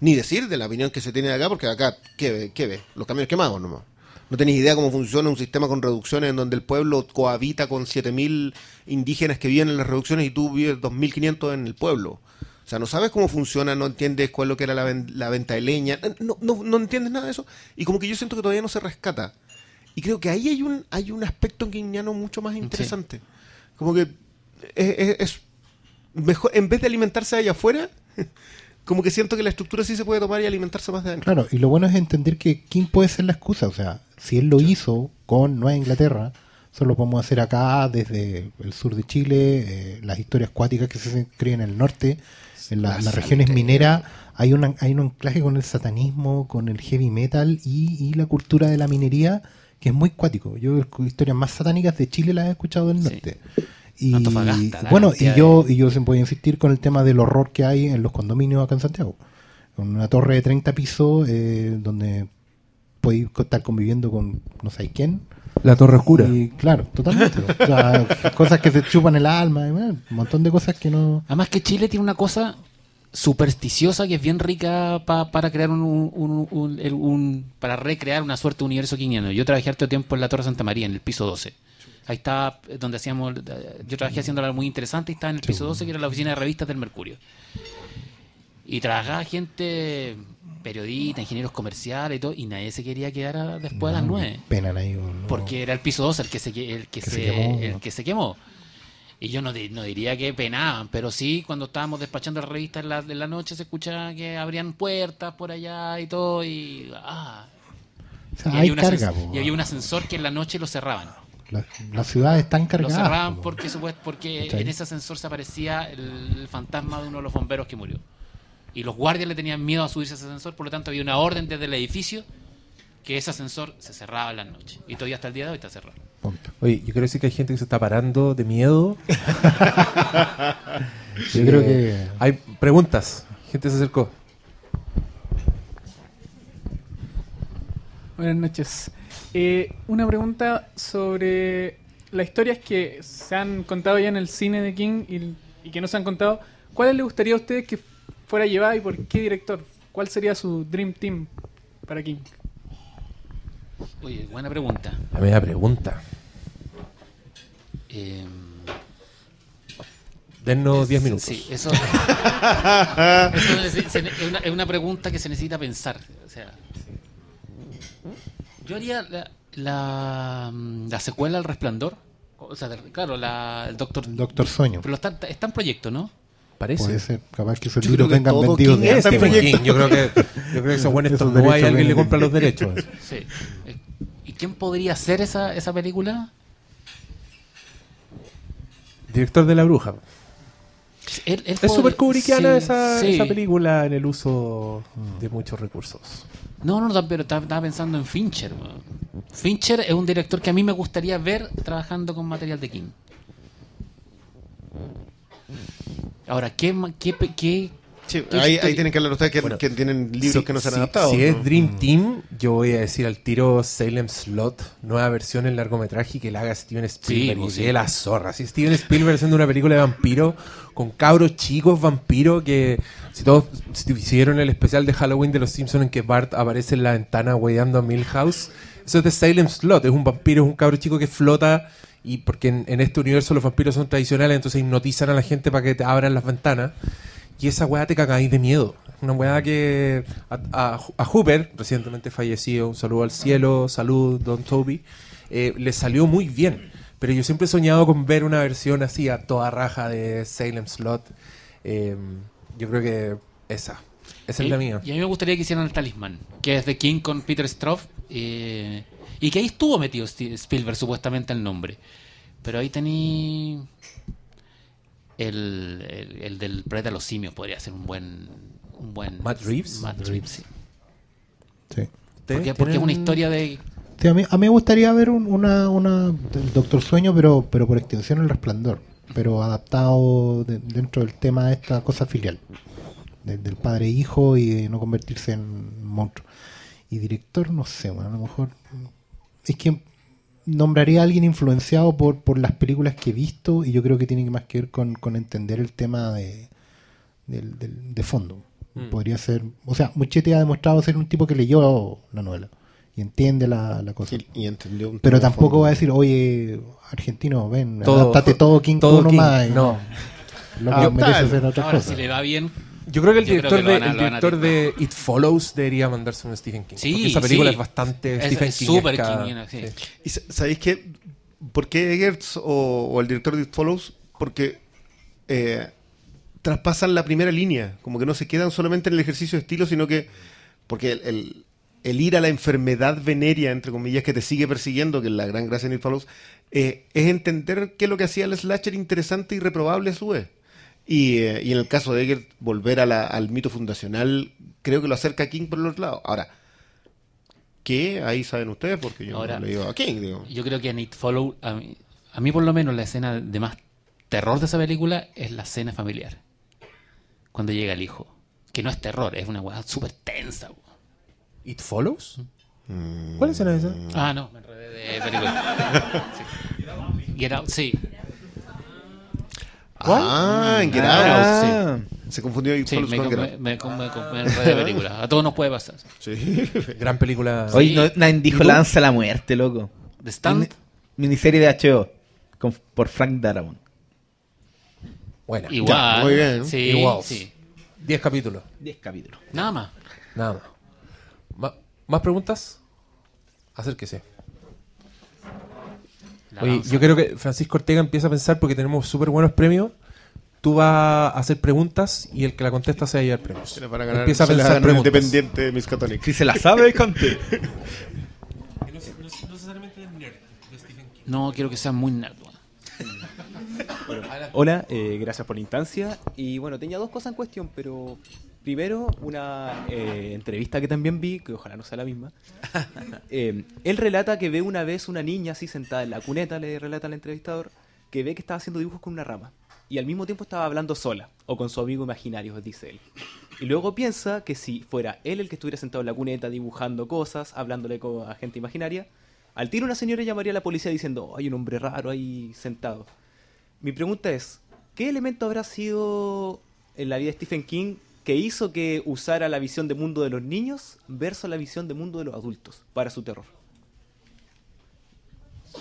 Speaker 10: Ni decir de la opinión que se tiene de acá, porque acá, ¿qué ve? ¿Qué ve? Los camiones quemados nomás. No tenéis idea cómo funciona un sistema con reducciones en donde el pueblo cohabita con 7.000 indígenas que viven en las reducciones y tú vives 2.500 en el pueblo. O sea, no sabes cómo funciona, no entiendes cuál es lo que era la, ven- la venta de leña, no, no, no entiendes nada de eso. Y como que yo siento que todavía no se rescata. Y creo que ahí hay un, hay un aspecto guiñano mucho más interesante. Como que es, es- es mejor, en vez de alimentarse allá afuera, *laughs* como que siento que la estructura sí se puede tomar y alimentarse más de adentro.
Speaker 4: Claro, y lo bueno es entender que quién puede ser la excusa. O sea, si él lo hizo con Nueva Inglaterra, eso lo podemos hacer acá desde el sur de Chile, eh, las historias cuáticas que se creen en el norte, en la-
Speaker 10: La
Speaker 4: las regiones mineras. Hay, una, hay un anclaje con el satanismo, con el heavy metal y, y la cultura de la minería que es muy cuático. Yo historias más satánicas de Chile las he escuchado del norte. Y bueno, y yo, y yo siempre voy a insistir con el tema del horror que hay en los condominios acá en Santiago. Una torre de 30 pisos eh, donde podéis estar conviviendo con no sé quién.
Speaker 1: La Torre Oscura.
Speaker 4: Y claro, totalmente. o sea, *laughs* cosas que se chupan el alma, y, bueno, un montón de cosas que no...
Speaker 2: Además que Chile tiene una cosa supersticiosa que es bien rica pa- para crear un, un- un- un- para recrear una suerte de universo quiniano. Yo trabajé harto tiempo en la Torre Santa María, en el piso 12. Ahí estaba eh, donde hacíamos, eh, yo trabajé haciendo algo muy interesante y estaba en el piso 12 que era la oficina de revistas del Mercurio. Y trabajaba gente periodista, ingenieros comerciales y todo, y nadie se quería quedar a- después de las 9.
Speaker 4: Penan ahí. ¿no?
Speaker 2: Porque era el piso 2 el que se, el que
Speaker 4: Que
Speaker 2: se,
Speaker 4: se quemó.
Speaker 2: el que se quemó. Y yo no, no diría que penaban, pero sí, cuando estábamos despachando las revistas en la, en la noche se escuchaba que abrían puertas por allá y todo. Y, ah.
Speaker 4: O sea,
Speaker 2: y,
Speaker 4: hay
Speaker 2: había
Speaker 4: carga, po.
Speaker 2: y había un ascensor que en la noche lo cerraban.
Speaker 4: La, la ciudad está
Speaker 2: Lo
Speaker 4: encargada.
Speaker 2: cerraban porque, supuest- porque
Speaker 4: ¿Cachai?
Speaker 2: en ese ascensor se aparecía el, el fantasma de uno de los bomberos que murió. Y los guardias le tenían miedo a subirse a ese ascensor, por lo tanto había una orden desde el edificio que ese ascensor se cerraba en la noche. Y todavía hasta el día de hoy está cerrado.
Speaker 1: Oye, yo quiero decir que hay gente que se está parando de miedo. *laughs* yo creo que hay preguntas. Gente se acercó.
Speaker 13: Buenas noches. Eh, una pregunta sobre las historias que se han contado ya en el cine de King y, y que no se han contado. ¿Cuáles le gustaría a ustedes que fuera llevada y por qué director? ¿Cuál sería su Dream Team para King?
Speaker 2: Oye, buena pregunta.
Speaker 1: La media pregunta.
Speaker 2: Eh,
Speaker 1: Dennos 10 minutos.
Speaker 2: Sí, eso, eso es, una, es una pregunta que se necesita pensar. O sea, yo haría la, la, mm, la secuela al Resplandor. O sea, claro, la, el Doctor,
Speaker 4: Doctor Sueño.
Speaker 2: Pero está, está en proyecto, ¿no?
Speaker 1: Parece.
Speaker 4: Puede ser, capaz que esos
Speaker 10: Yo
Speaker 4: libros vengan vendidos de
Speaker 10: es
Speaker 4: antes.
Speaker 10: Stephen
Speaker 1: Stephen King. Yo creo que, yo creo que esos *laughs* buenos
Speaker 4: Esos
Speaker 1: no hay
Speaker 4: derechos
Speaker 1: alguien le compra los derechos.
Speaker 2: Sí. ¿Y quién podría hacer esa, esa película?
Speaker 1: Director de La Bruja.
Speaker 2: Él- él
Speaker 1: Es súper kubrickiana
Speaker 2: sí,
Speaker 1: esa,
Speaker 2: sí.
Speaker 1: esa película en el uso de muchos recursos.
Speaker 2: No, no, pero estaba, pensando en Fincher. Fincher es un director que a mí me gustaría ver trabajando con material de King. Ahora, ¿qué, qué, pe- qué,
Speaker 10: Sí, ahí, tienen que hablar ustedes que,
Speaker 1: Bueno,
Speaker 10: que tienen libros que no se han
Speaker 1: si-
Speaker 10: adaptado.
Speaker 1: Si es Dream Team, yo voy a decir al tiro Salem Slot, nueva versión en largometraje y que la haga Steven Spielberg.
Speaker 2: pues
Speaker 1: y
Speaker 2: sí.
Speaker 1: que la zorra. Si Steven Spielberg haciendo una película de vampiro con cabros chicos vampiros que si todos si vieron el especial de Halloween de los Simpsons en que Bart aparece en la ventana weyando a Milhouse, eso es de Salem Slot, es un vampiro, es un cabro chico que flota y porque en, en este universo los vampiros son tradicionales, entonces hipnotizan a la gente para que te abran las ventanas. Y esa weá te cagáis de miedo. Una weá que a, a- a Hooper, recientemente fallecido, un saludo al cielo, salud, Don Toby, eh, le salió muy bien. Pero yo siempre he soñado con ver una versión así a toda raja de Salem Slot. Eh, yo creo que esa. Esa es
Speaker 2: y,
Speaker 1: la mía.
Speaker 2: y a mí me gustaría que hicieran el talismán, que es de King con Peter Stroff, eh, y que ahí estuvo metido Spielberg, supuestamente el nombre. Pero ahí tení el, el, el del planeta de los simios, podría ser un buen... Un buen
Speaker 1: Matt Reeves.
Speaker 2: Matt Reeves, sí.
Speaker 4: Sí.
Speaker 2: Porque, porque es una historia de...
Speaker 4: Sí, a, mí, a mí me gustaría ver un- una, una del Doctor Sueño, pero, pero por extensión el resplandor, pero adaptado de- dentro del tema de esta cosa filial, de- del padre e hijo y de no convertirse en monstruo. Y director, no sé, bueno, a lo mejor es que nombraría a alguien influenciado por, por las películas que he visto y yo creo que tiene que más que ver con, con entender el tema de, del- del- de fondo.
Speaker 1: Mm.
Speaker 4: Podría ser. O sea, Muchetti ha demostrado ser un tipo que leyó la novela y entiende la, la cosa.
Speaker 14: Y, y entendió un
Speaker 4: Pero tampoco
Speaker 14: fondo.
Speaker 4: va a decir, oye, argentino, ven,
Speaker 1: Todo-
Speaker 4: adáptate todo King
Speaker 1: todo
Speaker 4: uno
Speaker 1: King.
Speaker 4: más.
Speaker 1: No.
Speaker 4: Lo que merece
Speaker 1: tal.
Speaker 4: hacer otras
Speaker 2: Ahora,
Speaker 4: cosas.
Speaker 2: si le va bien.
Speaker 1: Yo creo que el
Speaker 2: Yo
Speaker 1: director,
Speaker 2: que
Speaker 1: de,
Speaker 2: a-
Speaker 1: el director de It Follows debería mandarse un Stephen King.
Speaker 2: Sí,
Speaker 1: porque esa película
Speaker 2: sí.
Speaker 1: es bastante
Speaker 2: Es-
Speaker 1: Stephen
Speaker 2: es
Speaker 1: King.
Speaker 2: súper kingiana, sí.
Speaker 3: ¿Y sa- sabéis qué? ¿Por qué Eggers o, o el director de It Follows? Porque eh, traspasan la primera línea, como que no se quedan solamente en el ejercicio de estilo, sino que porque el, el- el ir a la enfermedad venérea, entre comillas, que te sigue persiguiendo, que es la gran gracia en It Follows, eh, es entender qué es lo que hacía el slasher interesante y reprobable a su vez. Y, eh, y en el caso de Eggers, volver a la- al mito fundacional, creo que lo acerca a King por el otro lado. Ahora, ¿qué? Ahí saben ustedes, porque yo
Speaker 2: Ahora,
Speaker 3: no le digo a King, digo.
Speaker 2: Yo creo que en It Follow, a mí, a mí por lo menos la escena de más terror de esa película es la escena familiar. Cuando llega el hijo. Que no es terror, es una weá súper tensa.
Speaker 1: ¿It Follows? ¿Cuál escena es esa?
Speaker 2: Ah, no, me enredé de película. *laughs* Sí. Get Out, sí.
Speaker 3: Ah, en Get
Speaker 2: Ah,
Speaker 3: Out, sí. Se confundió It
Speaker 2: Sí,
Speaker 3: con Get
Speaker 2: me,
Speaker 3: Out.
Speaker 2: me, me- de película. A todos nos puede pasar.
Speaker 3: Sí. *laughs*
Speaker 1: Gran película.
Speaker 15: Hoy no, nadie dijo
Speaker 1: ¿Y?
Speaker 15: Lanza la muerte, loco.
Speaker 2: The Stand.
Speaker 15: Mini- miniserie de HBO con- por Frank Darabont.
Speaker 1: Buena.
Speaker 2: Igual.
Speaker 3: muy bien.
Speaker 2: Sí,
Speaker 1: Igual.
Speaker 2: sí.
Speaker 1: 10 capítulos.
Speaker 15: 10 capítulos.
Speaker 2: Nada más.
Speaker 1: Nada más. ¿Más preguntas? Acérquese.
Speaker 2: La
Speaker 1: Oye, yo creo que Francisco Ortega empieza a pensar porque tenemos súper buenos premios. Tú vas a hacer preguntas y el que la contesta se va a llevar premios.
Speaker 3: Se le van a ganar,
Speaker 1: Empieza a pensar preguntas.
Speaker 3: independiente de Miskatonic.
Speaker 15: Si se la sabe, *laughs* cante.
Speaker 2: No quiero que sea muy nerd. weón.
Speaker 5: Hola, eh, gracias por la instancia. Y bueno, tenía dos cosas en cuestión, pero primero una eh, entrevista que también vi, que ojalá no sea la misma. *laughs* Eh, él relata que ve una vez una niña así sentada en la cuneta, le relata al entrevistador, que ve que estaba haciendo dibujos con una rama. Y al mismo tiempo estaba hablando sola, o con su amigo imaginario, dice él. Y luego piensa que si fuera él el que estuviera sentado en la cuneta dibujando cosas, hablándole con a gente imaginaria, al tiro una señora llamaría a la policía diciendo, hay un hombre raro ahí sentado. Mi pregunta es, ¿qué elemento habrá sido en la vida de Stephen King que hizo que usara la visión de mundo de los niños versus la visión de mundo de los adultos para su terror?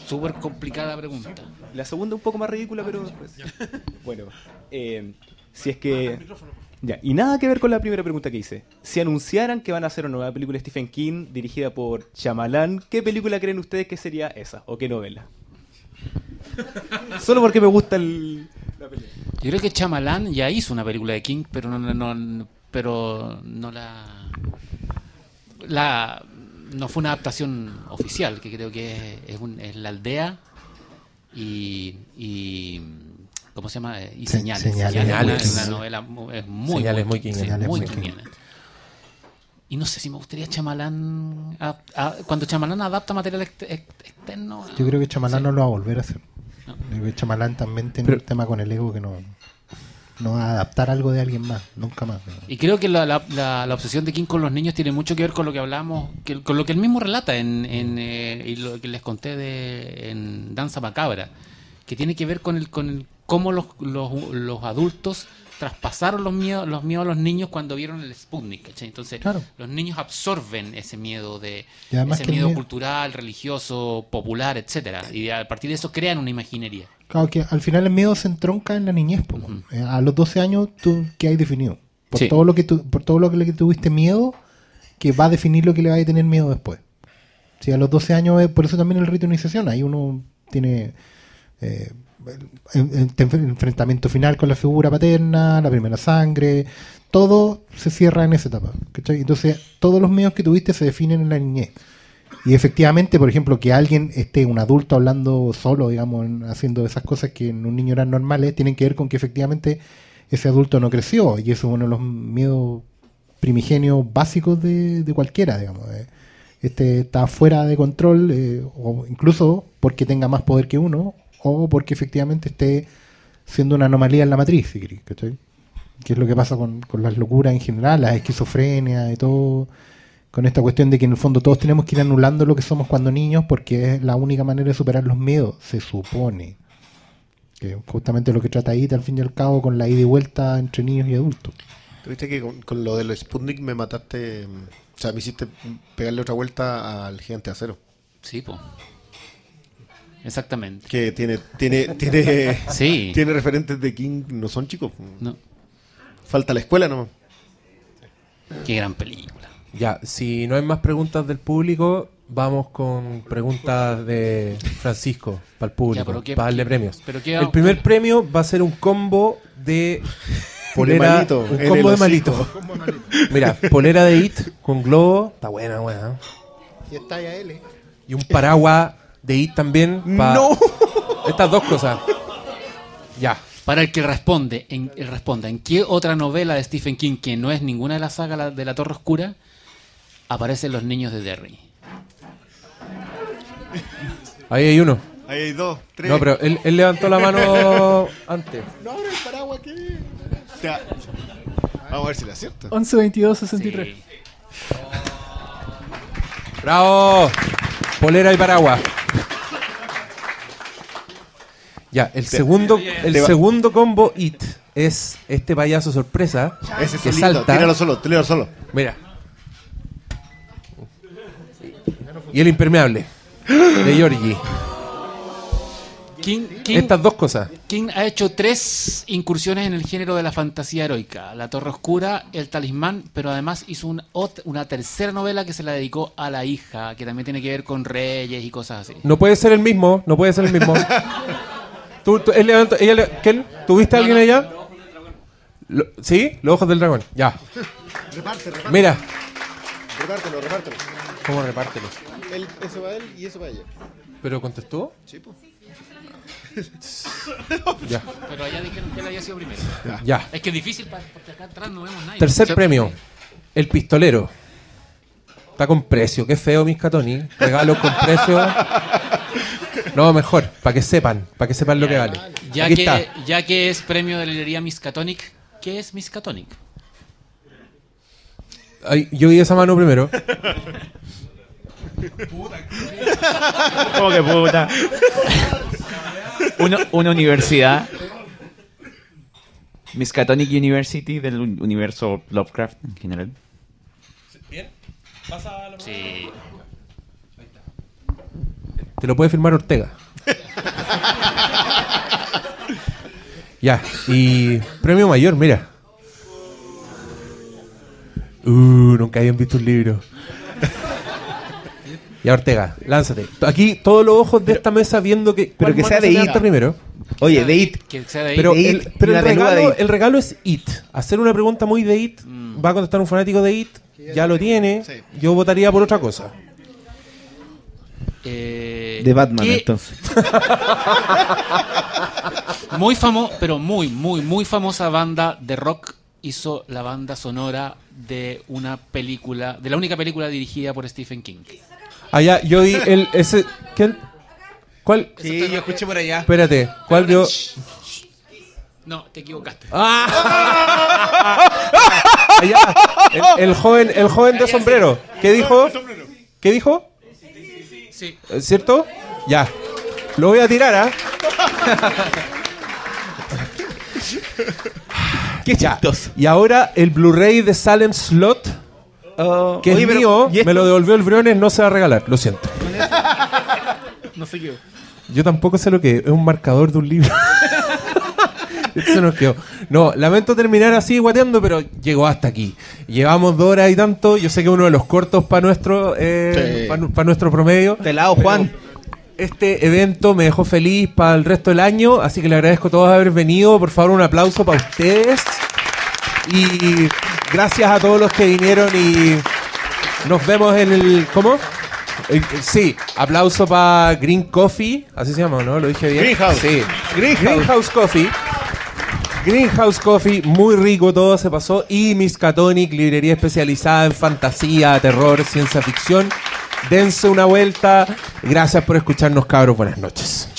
Speaker 2: Súper complicada pregunta.
Speaker 5: La segunda un poco más ridícula, pero... pues, bueno, eh, si es que... Ya, y nada que ver con la primera pregunta que hice. Si anunciaran que van a hacer una nueva película de Stephen King dirigida por Shyamalan, ¿qué película creen ustedes que sería esa? ¿O qué novela? *laughs* Solo porque me gusta el...
Speaker 2: Yo creo que Chamalán ya hizo una película de King, pero no, no, no- pero no la, la no fue una adaptación oficial, que creo que es, es un- es la aldea y, y ¿cómo se llama? Y
Speaker 4: Se-
Speaker 2: señales.
Speaker 4: Señales.
Speaker 2: Señales,
Speaker 1: Señales.
Speaker 2: una, una novela mu- es muy
Speaker 1: Señales
Speaker 2: muy,
Speaker 1: muy
Speaker 4: Señales
Speaker 2: muy
Speaker 4: muy
Speaker 2: kingiana. Y no sé si me gustaría Chamalán a- a- cuando Chamalán adapta material ex- ex- externo.
Speaker 4: Yo creo que Chamalán
Speaker 2: sí.
Speaker 4: no lo va a volver a hacer.
Speaker 2: No.
Speaker 4: Chamalán también tiene
Speaker 1: Pero-
Speaker 4: un tema con el ego que no, no va a adaptar algo de alguien más, nunca más.
Speaker 2: Y creo que la, la- la- la obsesión de King con los niños tiene mucho que ver con lo que hablamos, que- con lo que él mismo relata en, en, eh, y lo que les conté de, en Danza Macabra, que tiene que ver con el, con el- cómo los, los, los adultos traspasaron los miedos, los miedos a los niños cuando vieron el Sputnik, ¿cachai? Entonces,
Speaker 4: Claro.
Speaker 2: los niños absorben ese miedo de ese miedo
Speaker 4: miedo-
Speaker 2: cultural, religioso, popular, etcétera, y a partir de eso crean una imaginería.
Speaker 4: Claro que al final el miedo se entronca en la niñez. Eh, A los 12 años, tú, ¿qué hay definido? Por
Speaker 2: Sí.
Speaker 4: todo lo que tú, por todo lo que le tuviste miedo, que va a definir lo que le va a tener miedo después. Si a los 12 años, por eso también el rito de iniciación, ahí uno tiene eh, el, enfrentamiento final con la figura paterna, la primera sangre, todo se cierra en esa etapa. ¿cachai? Entonces, todos los miedos que tuviste se definen en la niñez. Y efectivamente, por ejemplo, que alguien esté, un adulto hablando solo, digamos, en- haciendo esas cosas que en un niño eran normales, tienen que ver con que efectivamente ese adulto no creció. Y eso es uno de los miedos primigenios básicos de, de cualquiera, digamos. eh. Este está fuera de control, eh, o incluso porque tenga más poder que uno, o porque efectivamente esté siendo una anomalía en la matriz, si ¿cachai? Que es lo que pasa con, con las locuras en general, las esquizofrenias y todo, con esta cuestión de que en el fondo todos tenemos que ir anulando lo que somos cuando niños porque es la única manera de superar los miedos, se supone. Que justamente lo que trata ahí, al fin y al cabo, con la ida y vuelta entre niños y adultos.
Speaker 10: Viste que con, con lo del Sputnik me mataste. mm, O sea, me hiciste pegarle otra vuelta al gigante acero.
Speaker 2: Sí, po. Exactamente.
Speaker 10: Que tiene, tiene, tiene,
Speaker 2: Sí.
Speaker 10: tiene referentes de King, no son chicos.
Speaker 2: No.
Speaker 10: Falta la escuela nomás.
Speaker 2: Qué gran película.
Speaker 1: Ya, si no hay más preguntas del público, vamos con preguntas de Francisco para el público,
Speaker 2: Ya, pero qué-
Speaker 1: para darle
Speaker 2: qué-
Speaker 1: premios.
Speaker 2: pero qué-
Speaker 1: el primer premio va a ser un combo de polera,
Speaker 10: malito,
Speaker 1: un combo de malito. Mira, polera de It con globo, está buena, buena.
Speaker 4: Y está ya L.
Speaker 1: Y un paraguas de It también. pa-
Speaker 10: ¡No!
Speaker 1: Estas dos cosas. Ya.
Speaker 2: Para el que responde, en, responda, ¿en qué otra novela de Stephen King que no es ninguna de las sagas la- de la Torre Oscura aparecen los niños de Derry?
Speaker 1: Ahí hay uno.
Speaker 10: Ahí hay dos, tres.
Speaker 1: No, pero él, él levantó la mano *laughs* antes.
Speaker 10: No, abre el paraguas que. O sea, vamos a ver si le acierto.
Speaker 13: 11, 22, 63.
Speaker 2: Sí.
Speaker 1: ¡Bravo! Polera y paraguas. Ya, el segundo, el segundo combo It es este payaso sorpresa
Speaker 10: Ese
Speaker 1: que
Speaker 10: solito,
Speaker 1: salta.
Speaker 10: tíralo solo, tíralo solo.
Speaker 1: Mira. Y el impermeable de Georgie.
Speaker 2: King, King-
Speaker 1: Estas dos cosas.
Speaker 2: King ha hecho tres incursiones en el género de la fantasía heroica. La Torre Oscura, El Talismán, pero además hizo un ot- una tercera novela que se la dedicó a la hija, que también tiene que ver con reyes y cosas así.
Speaker 1: No puede ser el mismo, no puede ser el mismo. *laughs* ¿Tú, tú- él levantó- ella le- ¿Ken? ¿Tuviste a alguien allá? Lo- ¿Sí? Los ojos del dragón, ya.
Speaker 10: Reparte, reparte.
Speaker 1: Mira.
Speaker 10: Repártelo, repártelo.
Speaker 1: ¿Cómo repártelo?
Speaker 10: Ese va él y ese va ella.
Speaker 1: ¿Pero contestó?
Speaker 10: Sí, pues. *laughs*
Speaker 1: Ya.
Speaker 2: Pero allá dijeron que él había sido primero.
Speaker 1: Ya.
Speaker 2: Es que es difícil pa- porque acá atrás no vemos nadie.
Speaker 1: Tercer premio. El pistolero. Está con precio. Qué feo, mis Catoni. Regalos con precio. No, mejor. Para que sepan. Para que sepan lo que vale.
Speaker 2: Ya
Speaker 1: Aquí
Speaker 2: que,
Speaker 1: está.
Speaker 2: ya que es premio de la librería Miskatonic, ¿qué es Miskatonic?
Speaker 1: Ay, yo vi esa mano primero.
Speaker 12: ¿Cómo que puta? Una, una universidad. Miskatonic University del un- universo Lovecraft en general.
Speaker 2: Sí.
Speaker 1: Te lo puede firmar Ortega. ya. Y premio mayor, mira. Uh, nunca habían visto un libro. Ya, Ortega, lánzate. Aquí todos los ojos de esta mesa viendo que.
Speaker 5: Pero
Speaker 1: ¿cuál
Speaker 5: que sea
Speaker 1: se
Speaker 5: de It.
Speaker 1: primero.
Speaker 5: Oye, de It.
Speaker 2: Que sea de.
Speaker 1: Pero,
Speaker 5: De
Speaker 1: el,
Speaker 5: It,
Speaker 1: pero el, regalo,
Speaker 5: It.
Speaker 1: el regalo es It. Hacer una pregunta muy de It. Va a contestar un fanático de It. Ya lo tiene. Yo votaría por otra cosa.
Speaker 2: Eh,
Speaker 5: De Batman,
Speaker 2: ¿qué-
Speaker 5: entonces. *laughs*
Speaker 2: Muy famoso, pero muy, muy, muy famosa banda de rock hizo la banda sonora de una película, de la única película dirigida por Stephen King.
Speaker 1: Allá, yo vi el. Ese, ¿quién? ¿Cuál?
Speaker 9: Sí, yo escuché por allá.
Speaker 1: Espérate, ¿cuál vio?
Speaker 2: No, te equivocaste. *laughs*
Speaker 1: Allá, el, el joven, el joven de sombrero. ¿Qué dijo? ¿Qué dijo?
Speaker 2: Sí.
Speaker 1: ¿Es ¿Cierto? Ya. Lo voy a tirar, ¿ah? *laughs*
Speaker 5: Qué
Speaker 1: Ya.
Speaker 5: chistoso.
Speaker 1: Y ahora el Blu-ray de Salem Slot,
Speaker 5: Oh,
Speaker 1: que
Speaker 5: oye,
Speaker 1: es
Speaker 5: pero-
Speaker 1: mío, me lo devolvió el Briones, no se va a regalar, lo siento.
Speaker 16: No sé qué.
Speaker 1: Yo tampoco sé lo que es, es un marcador de un libro. *laughs* Se nos quedó. No, lamento terminar así guateando, pero llegó hasta aquí. Llevamos dos horas y tanto. Yo sé que uno de los cortos para nuestro, eh,
Speaker 10: Sí.
Speaker 1: para nuestro promedio.
Speaker 5: Te lado, Juan.
Speaker 1: Este evento me dejó feliz para el resto del año, así que le agradezco a todos haber venido. Por favor, un aplauso para ustedes. Y gracias a todos los que vinieron y nos vemos en el... ¿Cómo? Sí, aplauso para Green Coffee, así se llama, ¿no? Lo dije bien.
Speaker 10: Greenhouse.
Speaker 1: Sí. Greenhouse Coffee. Greenhouse Coffee, muy rico todo se pasó. Y Miskatonic, librería especializada en fantasía, terror, ciencia ficción. Dense una vuelta. Gracias por escucharnos, cabros. Buenas noches.